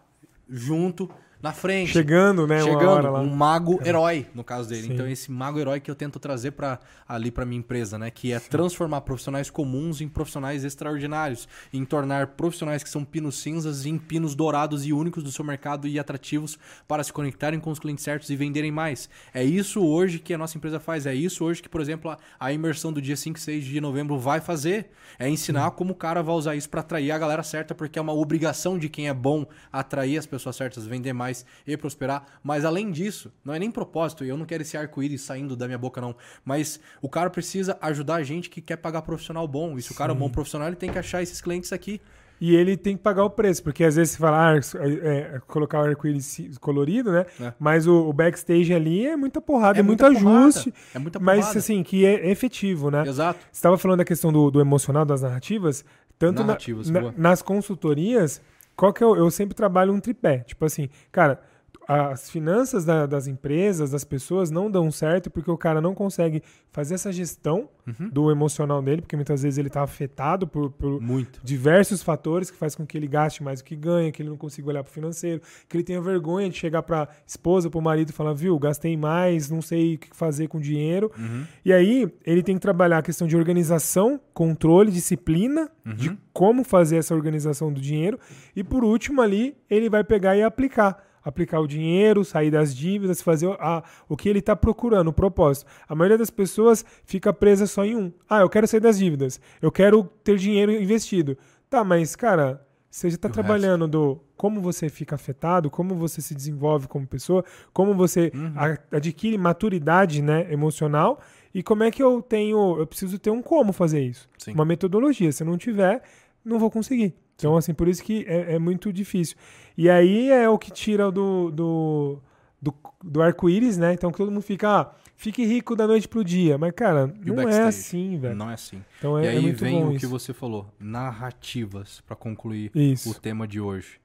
junto na frente. Chegando, né? Chegando, lá. um mago herói, no caso dele. Sim. Então, esse mago herói que eu tento trazer para ali para minha empresa, né? Que é transformar profissionais comuns em profissionais extraordinários. Em tornar profissionais que são pinos cinzas em pinos dourados e únicos do seu mercado e atrativos para se conectarem com os clientes certos e venderem mais. É isso hoje que a nossa empresa faz. É isso hoje que, por exemplo, a, a imersão do dia 5 e 6 de novembro vai fazer. É ensinar como o cara vai usar isso para atrair a galera certa, porque é uma obrigação de quem é bom atrair as pessoas certas, vender mais e prosperar. Mas além disso, não é nem propósito, e eu não quero esse arco-íris saindo da minha boca, não. Mas o cara precisa ajudar a gente que quer pagar profissional bom. E se o cara é um bom profissional, ele tem que achar esses clientes aqui. E ele tem que pagar o preço, porque às vezes você fala, ah, é, é, colocar o arco-íris colorido, né? É. Mas o, o backstage ali é muita porrada, é, muito muita porrada, ajuste, É muita mas porrada. assim, que é efetivo, né? Exato. Você estava falando da questão do, do emocional, das narrativas, tanto na- Narrativas, na- nas consultorias, qual que é o- eu sempre trabalho um tripé. Tipo assim, cara, as finanças da- das empresas, das pessoas não dão certo porque o cara não consegue fazer essa gestão Uhum. do emocional dele, porque muitas vezes ele está afetado por, por Muito. diversos fatores que faz com que ele gaste mais do que ganha, que ele não consiga olhar para o financeiro, que ele tenha vergonha de chegar para esposa, para o marido e falar, viu, gastei mais, não sei o que fazer com o dinheiro. Uhum. E aí ele tem que trabalhar a questão de organização, controle, disciplina, Uhum. de como fazer essa organização do dinheiro. E por último ali, ele vai pegar e aplicar. Aplicar o dinheiro, sair das dívidas, fazer a- o que ele está procurando, o propósito. A maioria das pessoas fica presa só em um. Ah, eu quero sair das dívidas. Eu quero ter dinheiro investido. Tá, mas, cara, você já está E o trabalhando do como você fica afetado, como você se desenvolve como pessoa, como você Uhum. adquire maturidade né, emocional e como é que eu tenho. Eu preciso ter um como fazer isso. Sim. Uma metodologia. Se eu não tiver, não vou conseguir. Então, assim, por isso que é, é muito difícil. E aí é o que tira do, do, do, do arco-íris, né? Então que todo mundo fica, ah, fique rico da noite pro dia. Mas, cara, E não é assim, velho. Não é assim. Então é, e é aí muito vem o isso. que você falou, narrativas, para concluir Isso. o tema de hoje.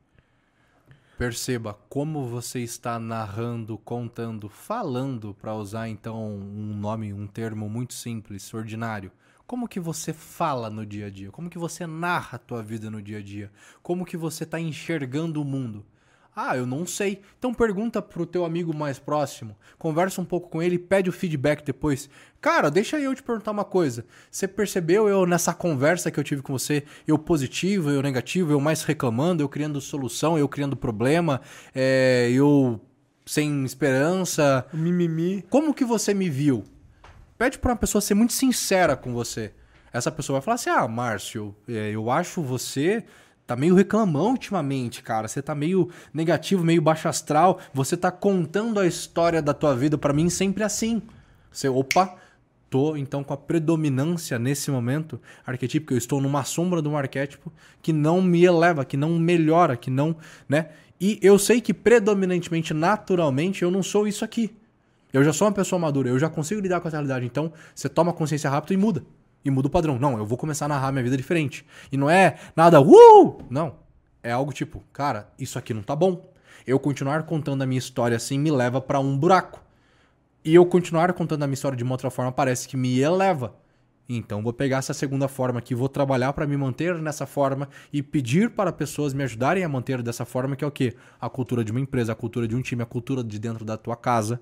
Perceba como você está narrando, contando, falando, para usar então um nome, um termo muito simples, ordinário. Como que você fala no dia a dia? Como que você narra a tua vida no dia a dia? Como que você está enxergando o mundo? Ah, eu não sei. Então pergunta pro teu amigo mais próximo, conversa um pouco com ele, pede o feedback depois. Cara, deixa eu te perguntar uma coisa. Você percebeu eu nessa conversa que eu tive com você, eu positivo, eu negativo, eu mais reclamando, eu criando solução, eu criando problema, é, eu sem esperança. Mimimi. Como que você me viu? Pede pra uma pessoa ser muito sincera com você. Essa pessoa vai falar assim: Ah, Márcio, é, eu acho você tá meio reclamão ultimamente, cara. Você tá meio negativo, meio baixo astral. Você tá contando a história da tua vida para mim sempre assim. Você, opa, tô então com a predominância nesse momento arquetípico. Eu estou numa sombra de um arquétipo que não me eleva, que não melhora, que não, né? E eu sei que predominantemente, naturalmente, eu não sou isso aqui. Eu já sou uma pessoa madura, eu já consigo lidar com essa realidade. Então, você toma consciência rápido e muda e muda o padrão. Não, eu vou começar a narrar minha vida diferente. E não é nada, uh! Não. É algo tipo, cara, isso aqui não tá bom. Eu continuar contando a minha história assim me leva para um buraco. E eu continuar contando a minha história de uma outra forma parece que me eleva. Então vou pegar essa segunda forma aqui, vou trabalhar para me manter nessa forma e pedir para pessoas me ajudarem a manter dessa forma, que é o quê? A cultura de uma empresa, a cultura de um time, a cultura de dentro da tua casa.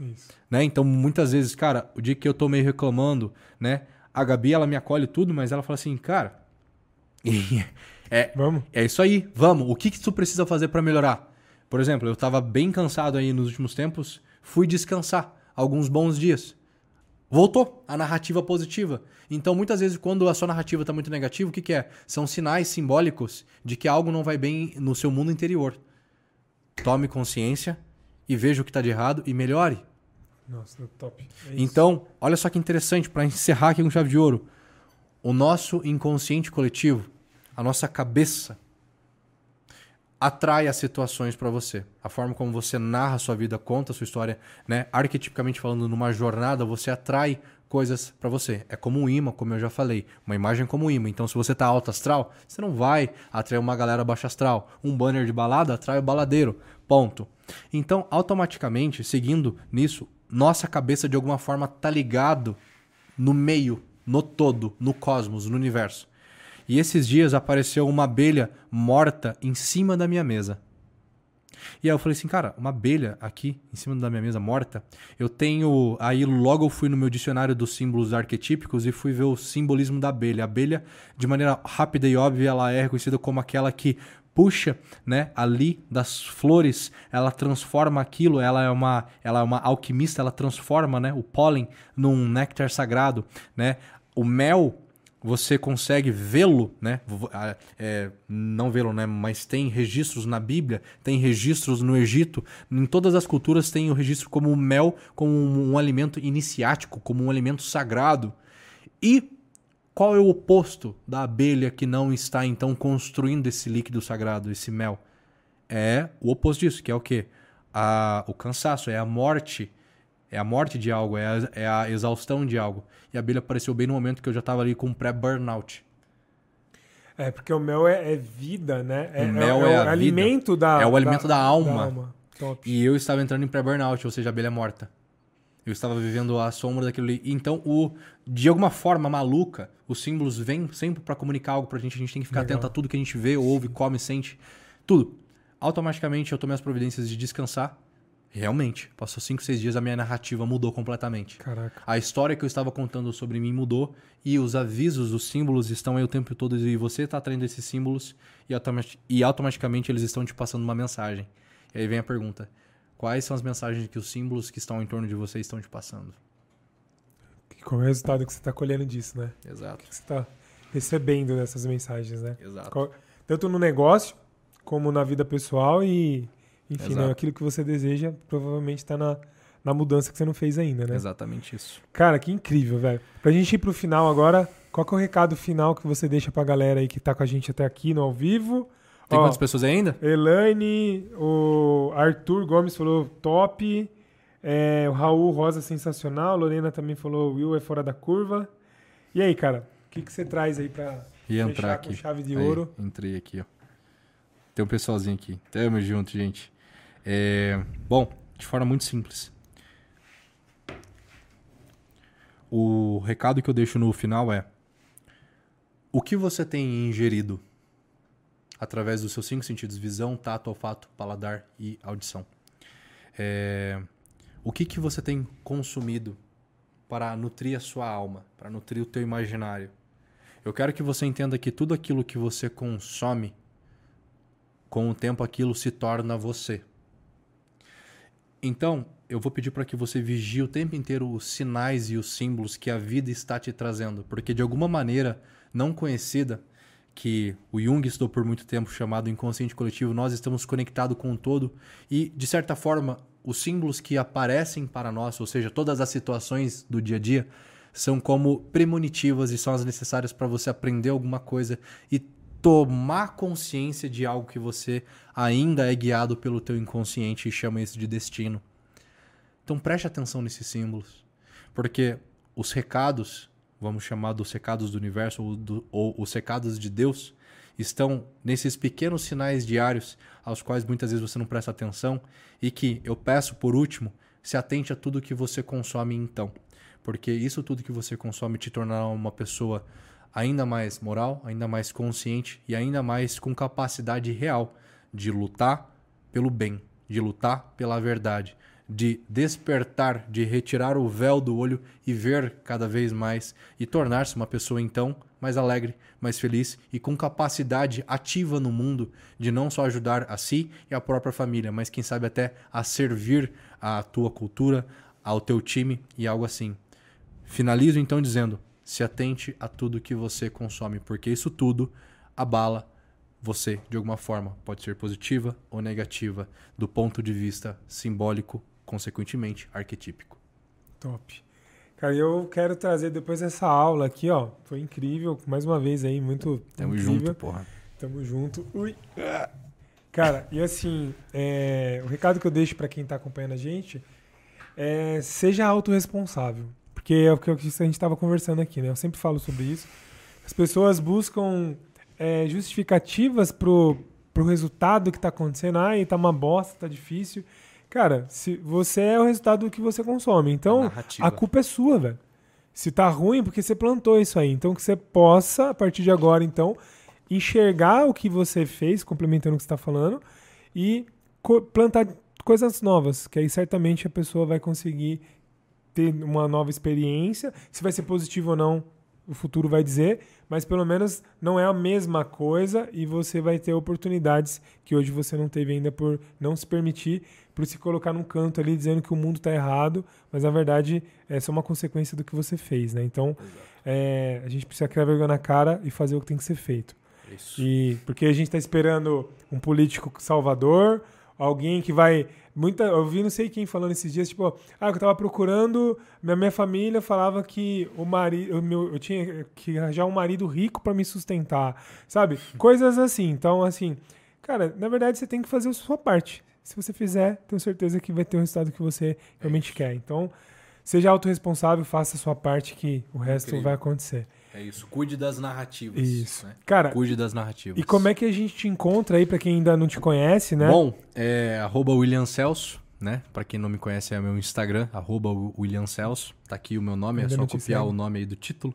Isso. Né? Então muitas vezes, cara, o dia que eu tô meio reclamando, né? A Gabi, ela me acolhe tudo, mas ela fala assim, cara, é, vamos. é isso aí, vamos. O que, que tu precisa fazer para melhorar? Por exemplo, eu estava bem cansado aí nos últimos tempos, fui descansar alguns bons dias. Voltou a narrativa positiva. Então, muitas vezes, quando a sua narrativa está muito negativa, o que, que é? São sinais simbólicos de que algo não vai bem no seu mundo interior. Tome consciência e veja o que está de errado e melhore. Nossa, top. É então, olha só que interessante, para encerrar aqui com chave de ouro. O nosso inconsciente coletivo, a nossa cabeça, atrai as situações para você. A forma como você narra a sua vida, conta a sua história, né? Arquetipicamente falando, numa jornada, você atrai coisas para você. É como um imã, como eu já falei. Uma imagem como um imã. Então, se você tá alto astral, você não vai atrair uma galera baixa astral. Um banner de balada atrai o baladeiro. Ponto. Então, automaticamente, seguindo nisso, nossa cabeça de alguma forma tá ligado no meio, no todo, no cosmos, no universo. E esses dias apareceu uma abelha morta em cima da minha mesa. E aí eu falei assim, cara, uma abelha aqui em cima da minha mesa morta. Eu tenho. Aí logo eu fui no meu dicionário dos símbolos arquetípicos e fui ver o simbolismo da abelha. A abelha, de maneira rápida e óbvia, ela é reconhecida como aquela que puxa, né, ali das flores, ela transforma aquilo, ela é uma, ela é uma alquimista, ela transforma, né, o pólen num néctar sagrado, né? O mel você consegue vê-lo, né? É, não vê-lo, né? Mas tem registros na Bíblia, tem registros no Egito. Em todas as culturas tem o registro como o mel, como um, um alimento iniciático, como um alimento sagrado. E qual é o oposto da abelha que não está então construindo esse líquido sagrado, esse mel? É o oposto disso, que é o quê? A, o cansaço, é a morte. É a morte de algo, é a, é a exaustão de algo. E a abelha apareceu bem no momento que eu já estava ali com um pré-burnout. É, porque o mel é, é vida, né? É, o mel é, é, é o alimento da É o alimento da, da alma. Da alma. E eu estava entrando em pré-burnout, ou seja, a abelha morta. Eu estava vivendo a sombra daquilo ali. Então, o, de alguma forma maluca, os símbolos vêm sempre para comunicar algo pra gente. A gente tem que ficar Legal. atento a tudo que a gente vê, ouve, come, sente. Tudo. Automaticamente eu tomei as providências de descansar. Realmente, passou 5, 6 dias, a minha narrativa mudou completamente. Caraca. A história que eu estava contando sobre mim mudou e os avisos, os símbolos estão aí o tempo todo e você está atraindo esses símbolos e, e automaticamente eles estão te passando uma mensagem. E aí vem a pergunta: Quais são as mensagens que os símbolos que estão em torno de você estão te passando? E qual é o resultado que você está colhendo disso, né? Exato. O que você está recebendo dessas mensagens, né? Exato. Tanto no negócio como na vida pessoal e, enfim, né, aquilo que você deseja provavelmente está na, na mudança que você não fez ainda, né? Exatamente isso. Cara, que incrível, velho. Pra gente ir pro final agora, qual é o recado final que você deixa pra galera aí que tá com a gente até aqui no ao vivo? Tem Ó, quantas pessoas ainda? Elaine, o Arthur Gomes falou top. É, o Raul Rosa sensacional. Lorena também falou Will é fora da curva. E aí, cara, o que, que você traz aí pra e entrar aqui. chave de aí, ouro? Entrei aqui, ó. Tem um pessoalzinho aqui. Tamo junto, gente. É, bom, de forma muito simples. O recado que eu deixo no final é: o que você tem ingerido? Através dos seus cinco sentidos: visão, tato, olfato, paladar e audição. É... O que, que você tem consumido para nutrir a sua alma, para nutrir o teu imaginário? Eu quero que você entenda que tudo aquilo que você consome, com o tempo aquilo se torna você. Então, eu vou pedir para que você vigie o tempo inteiro os sinais e os símbolos que a vida está te trazendo, porque de alguma maneira não conhecida, que o Jung estudou por muito tempo, chamado inconsciente coletivo, nós estamos conectados com o todo e, de certa forma, os símbolos que aparecem para nós, ou seja, todas as situações do dia a dia, são como premonitivas e são as necessárias para você aprender alguma coisa e tomar consciência de algo que você ainda é guiado pelo teu inconsciente e chama isso de destino. Então preste atenção nesses símbolos, porque os recados vamos chamar dos recados do universo ou, do, ou os recados de Deus, estão nesses pequenos sinais diários aos quais muitas vezes você não presta atenção e que eu peço por último, se atente a tudo que você consome então, porque isso tudo que você consome te tornará uma pessoa ainda mais moral, ainda mais consciente e ainda mais com capacidade real de lutar pelo bem, de lutar pela verdade, de despertar, de retirar o véu do olho e ver cada vez mais e tornar-se uma pessoa então mais alegre, mais feliz e com capacidade ativa no mundo de não só ajudar a si e a própria família, mas quem sabe até a servir a tua cultura, ao teu time e algo assim. Finalizo então dizendo: se atente a tudo que você consome, porque isso tudo abala você de alguma forma, pode ser positiva ou negativa, do ponto de vista simbólico consequentemente arquetípico. Top. Cara, eu quero trazer depois dessa aula aqui, ó. Foi incrível, mais uma vez aí, muito. Tamo incrível. junto, porra. Tamo junto. Ui. Cara, e assim, é, o recado que eu deixo para quem tá acompanhando a gente é seja autorresponsável. Porque é o que a gente estava conversando aqui, né? Eu sempre falo sobre isso. As pessoas buscam é, justificativas pro, pro resultado que tá acontecendo. Ah, tá uma bosta, tá difícil. Cara, se você é o resultado do que você consome. Então, a, a culpa é sua, velho. Se tá ruim, porque você plantou isso aí. Então, que você possa, a partir de agora, então, enxergar o que você fez, complementando o que você está falando, e co plantar coisas novas, que aí certamente a pessoa vai conseguir ter uma nova experiência. Se vai ser positivo ou não, o futuro vai dizer, mas pelo menos não é a mesma coisa e você vai ter oportunidades que hoje você não teve ainda por não se permitir, por se colocar num canto ali dizendo que o mundo está errado, mas na verdade é só uma consequência do que você fez, né? Então é, a gente precisa criar vergonha na cara e fazer o que tem que ser feito. Isso. E porque a gente está esperando um político salvador, alguém que vai muita eu vi não sei quem falando esses dias tipo ah eu tava procurando minha minha família falava que o marido meu eu tinha que arranjar um marido rico para me sustentar sabe? Coisas assim então assim cara na verdade você tem que fazer a sua parte. Se você fizer tenho certeza que vai ter o resultado que você realmente quer. Então seja autorresponsável faça a sua parte que o resto Incrível. vai acontecer É isso. Cuide das narrativas. Isso. né? cara Cuide das narrativas. e como é que a gente te encontra aí para quem ainda não te conhece né Bom, é arroba William Celso, né? Pra quem não me conhece, é meu Instagram, arroba William Celso. Tá aqui o meu nome, Ainda é só copiar o nome aí do título.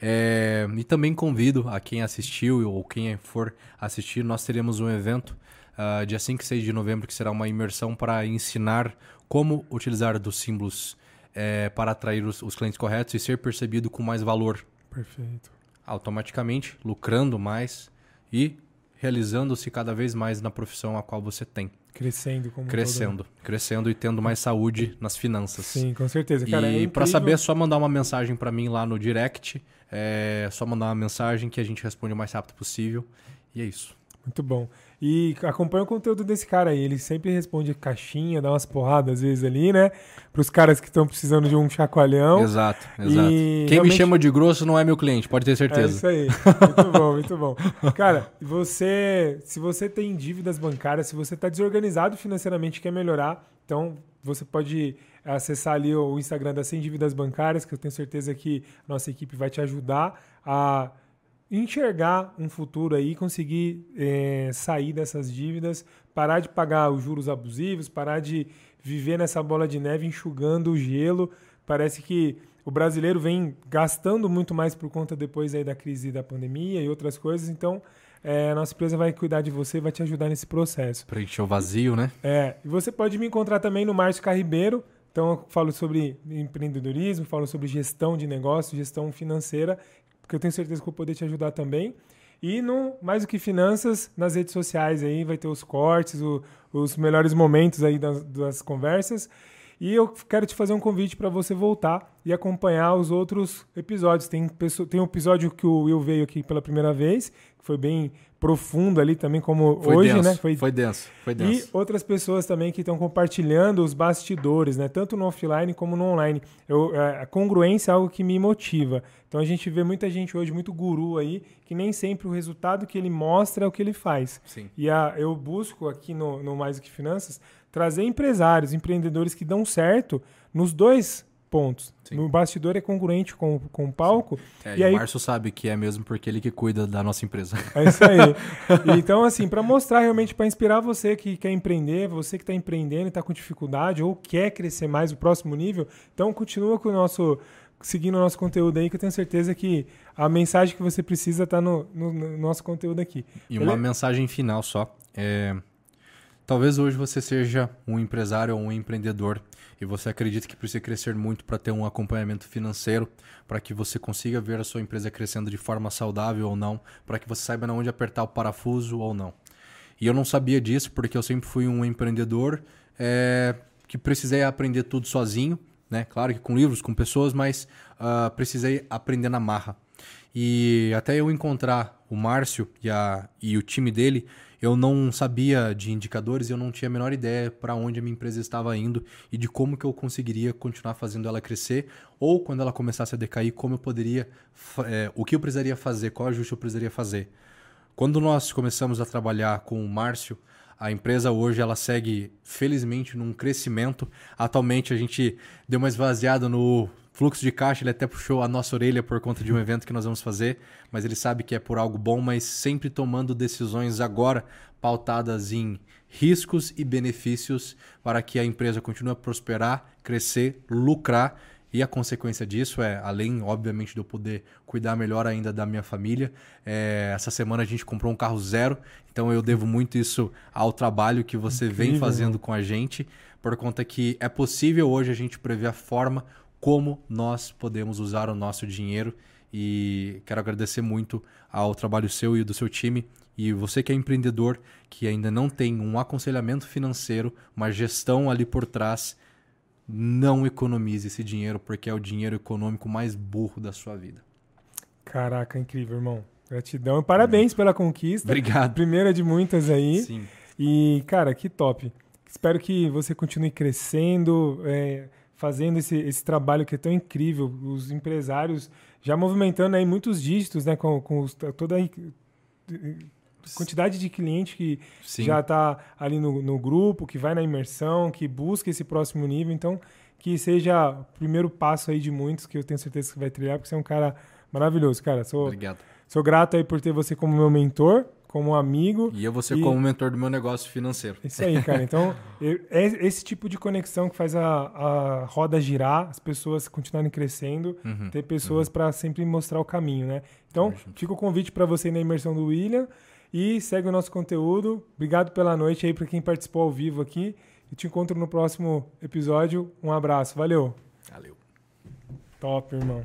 É, e também convido a quem assistiu ou quem for assistir, nós teremos um evento ah, dia 5 e 6 de novembro, que será uma imersão para ensinar como utilizar dos símbolos eh, para atrair os, os clientes corretos e ser percebido com mais valor perfeito automaticamente, lucrando mais e realizando-se cada vez mais na profissão a qual você tem. crescendo como Crescendo, crescendo e tendo mais saúde nas finanças. todo. Sim, com certeza. Cara, é e incrível. para saber é só mandar uma mensagem para mim lá no direct. É só mandar uma mensagem que a gente responde o mais rápido possível. E é isso. Muito bom. E acompanha o conteúdo desse cara aí. Ele sempre responde caixinha, dá umas porradas às vezes ali, né? Para os caras que estão precisando de um chacoalhão. Exato, exato. E Quem realmente- me chama de grosso não é meu cliente, pode ter É certeza. isso aí. Muito bom, muito bom. Cara, você, se você tem dívidas bancárias, se você está desorganizado financeiramente e quer melhorar, então você pode acessar ali o Instagram da Sem Dívidas Bancárias, que eu tenho certeza que a nossa equipe vai te ajudar a enxergar um futuro aí, conseguir eh, sair dessas dívidas, parar de pagar os juros abusivos, parar de viver nessa bola de neve enxugando o gelo. Parece que o brasileiro vem gastando muito mais por conta depois aí da crise da pandemia e outras coisas, então é, a nossa empresa vai cuidar de você, vai te ajudar nesse processo. Preencher o vazio, né? É, e você pode me encontrar também no Márcio Carribeiro. Então, eu falo sobre empreendedorismo, falo sobre gestão de negócio, gestão financeira, porque eu tenho certeza que vou poder te ajudar também. E no Mais Do Que Finanças, nas redes sociais aí, vai ter os cortes, o, os melhores momentos aí das, das conversas. E eu quero te fazer um convite para você voltar e acompanhar os outros episódios. Tem, tem um episódio que o Will veio aqui pela primeira vez, que foi bem profundo ali também, como foi hoje, denso, né? Foi, foi denso, foi denso. E outras pessoas também que estão compartilhando os bastidores, né? Tanto no offline como no online. Eu, é, a congruência é algo que me motiva. Então a gente vê muita gente hoje, muito guru aí, que nem sempre o resultado que ele mostra é o que ele faz. Sim. E a, eu busco aqui no, no Mais Do Que Finanças trazer empresários, empreendedores que dão certo nos dois pontos. Sim. No bastidor é congruente com, com o palco. É, e, e aí... o Márcio sabe que é mesmo porque ele que cuida da nossa empresa. É isso aí. então, assim, para mostrar realmente, para inspirar você que quer empreender, você que está empreendendo e está com dificuldade ou quer crescer mais o próximo nível, então continua com o nosso seguindo o nosso conteúdo aí, que eu tenho certeza que a mensagem que você precisa está no, no, no, nosso conteúdo aqui. E uma mensagem final só. É, talvez hoje você seja um empresário ou um empreendedor e você acredita que precisa crescer muito para ter um acompanhamento financeiro, para que você consiga ver a sua empresa crescendo de forma saudável ou não, para que você saiba onde apertar o parafuso ou não. E eu não sabia disso porque eu sempre fui um empreendedor é, que precisei aprender tudo sozinho, né? Claro que com livros, com pessoas, mas uh, precisei aprender na marra. E até eu encontrar o Márcio e, a, e o time dele, eu não sabia de indicadores eu não tinha a menor ideia para onde a minha empresa estava indo e de como que eu conseguiria continuar fazendo ela crescer ou quando ela começasse a decair, como eu poderia, é, o que eu precisaria fazer, qual ajuste eu precisaria fazer. Quando nós começamos a trabalhar com o Márcio, a empresa hoje ela segue felizmente num crescimento. Atualmente a gente deu uma esvaziada no fluxo de caixa, ele até puxou a nossa orelha por conta de um evento que nós vamos fazer, mas ele sabe que é por algo bom, mas sempre tomando decisões agora pautadas em riscos e benefícios para que a empresa continue a prosperar, crescer, lucrar e a consequência disso é, além, obviamente, de eu poder cuidar melhor ainda da minha família, é, essa semana a gente comprou um carro zero, então eu devo muito isso ao trabalho que você Incrível. vem fazendo com a gente, por conta que é possível hoje a gente prever a forma como nós podemos usar o nosso dinheiro. E quero agradecer muito ao trabalho seu e do seu time. E você que é empreendedor, que ainda não tem um aconselhamento financeiro, uma gestão ali por trás, não economize esse dinheiro, porque é o dinheiro econômico mais burro da sua vida. Caraca, incrível, irmão. Gratidão. Parabéns pela conquista. Obrigado. Primeira de muitas aí. Sim. E, cara, que top. Espero que você continue crescendo, é, fazendo esse, esse trabalho que é tão incrível. Os empresários já movimentando aí muitos dígitos, né? Com, com toda a quantidade de cliente que Sim. já está ali no, no grupo, que vai na imersão, que busca esse próximo nível. Então, que seja o primeiro passo aí de muitos que eu tenho certeza que vai trilhar, porque você é um cara maravilhoso, cara. Sou, Obrigado. Sou grato aí por ter você como meu mentor, como amigo. E eu vou ser e... como mentor do meu negócio financeiro. Isso aí, cara. Então, eu, é esse tipo de conexão que faz a, a roda girar, as pessoas continuarem crescendo, uhum, ter pessoas uhum. para sempre mostrar o caminho, né? Então, fica o convite para você ir na imersão do William. E segue o nosso conteúdo. Obrigado pela noite aí para quem participou ao vivo aqui. E te encontro no próximo episódio. Um abraço. Valeu. Valeu. Top, irmão.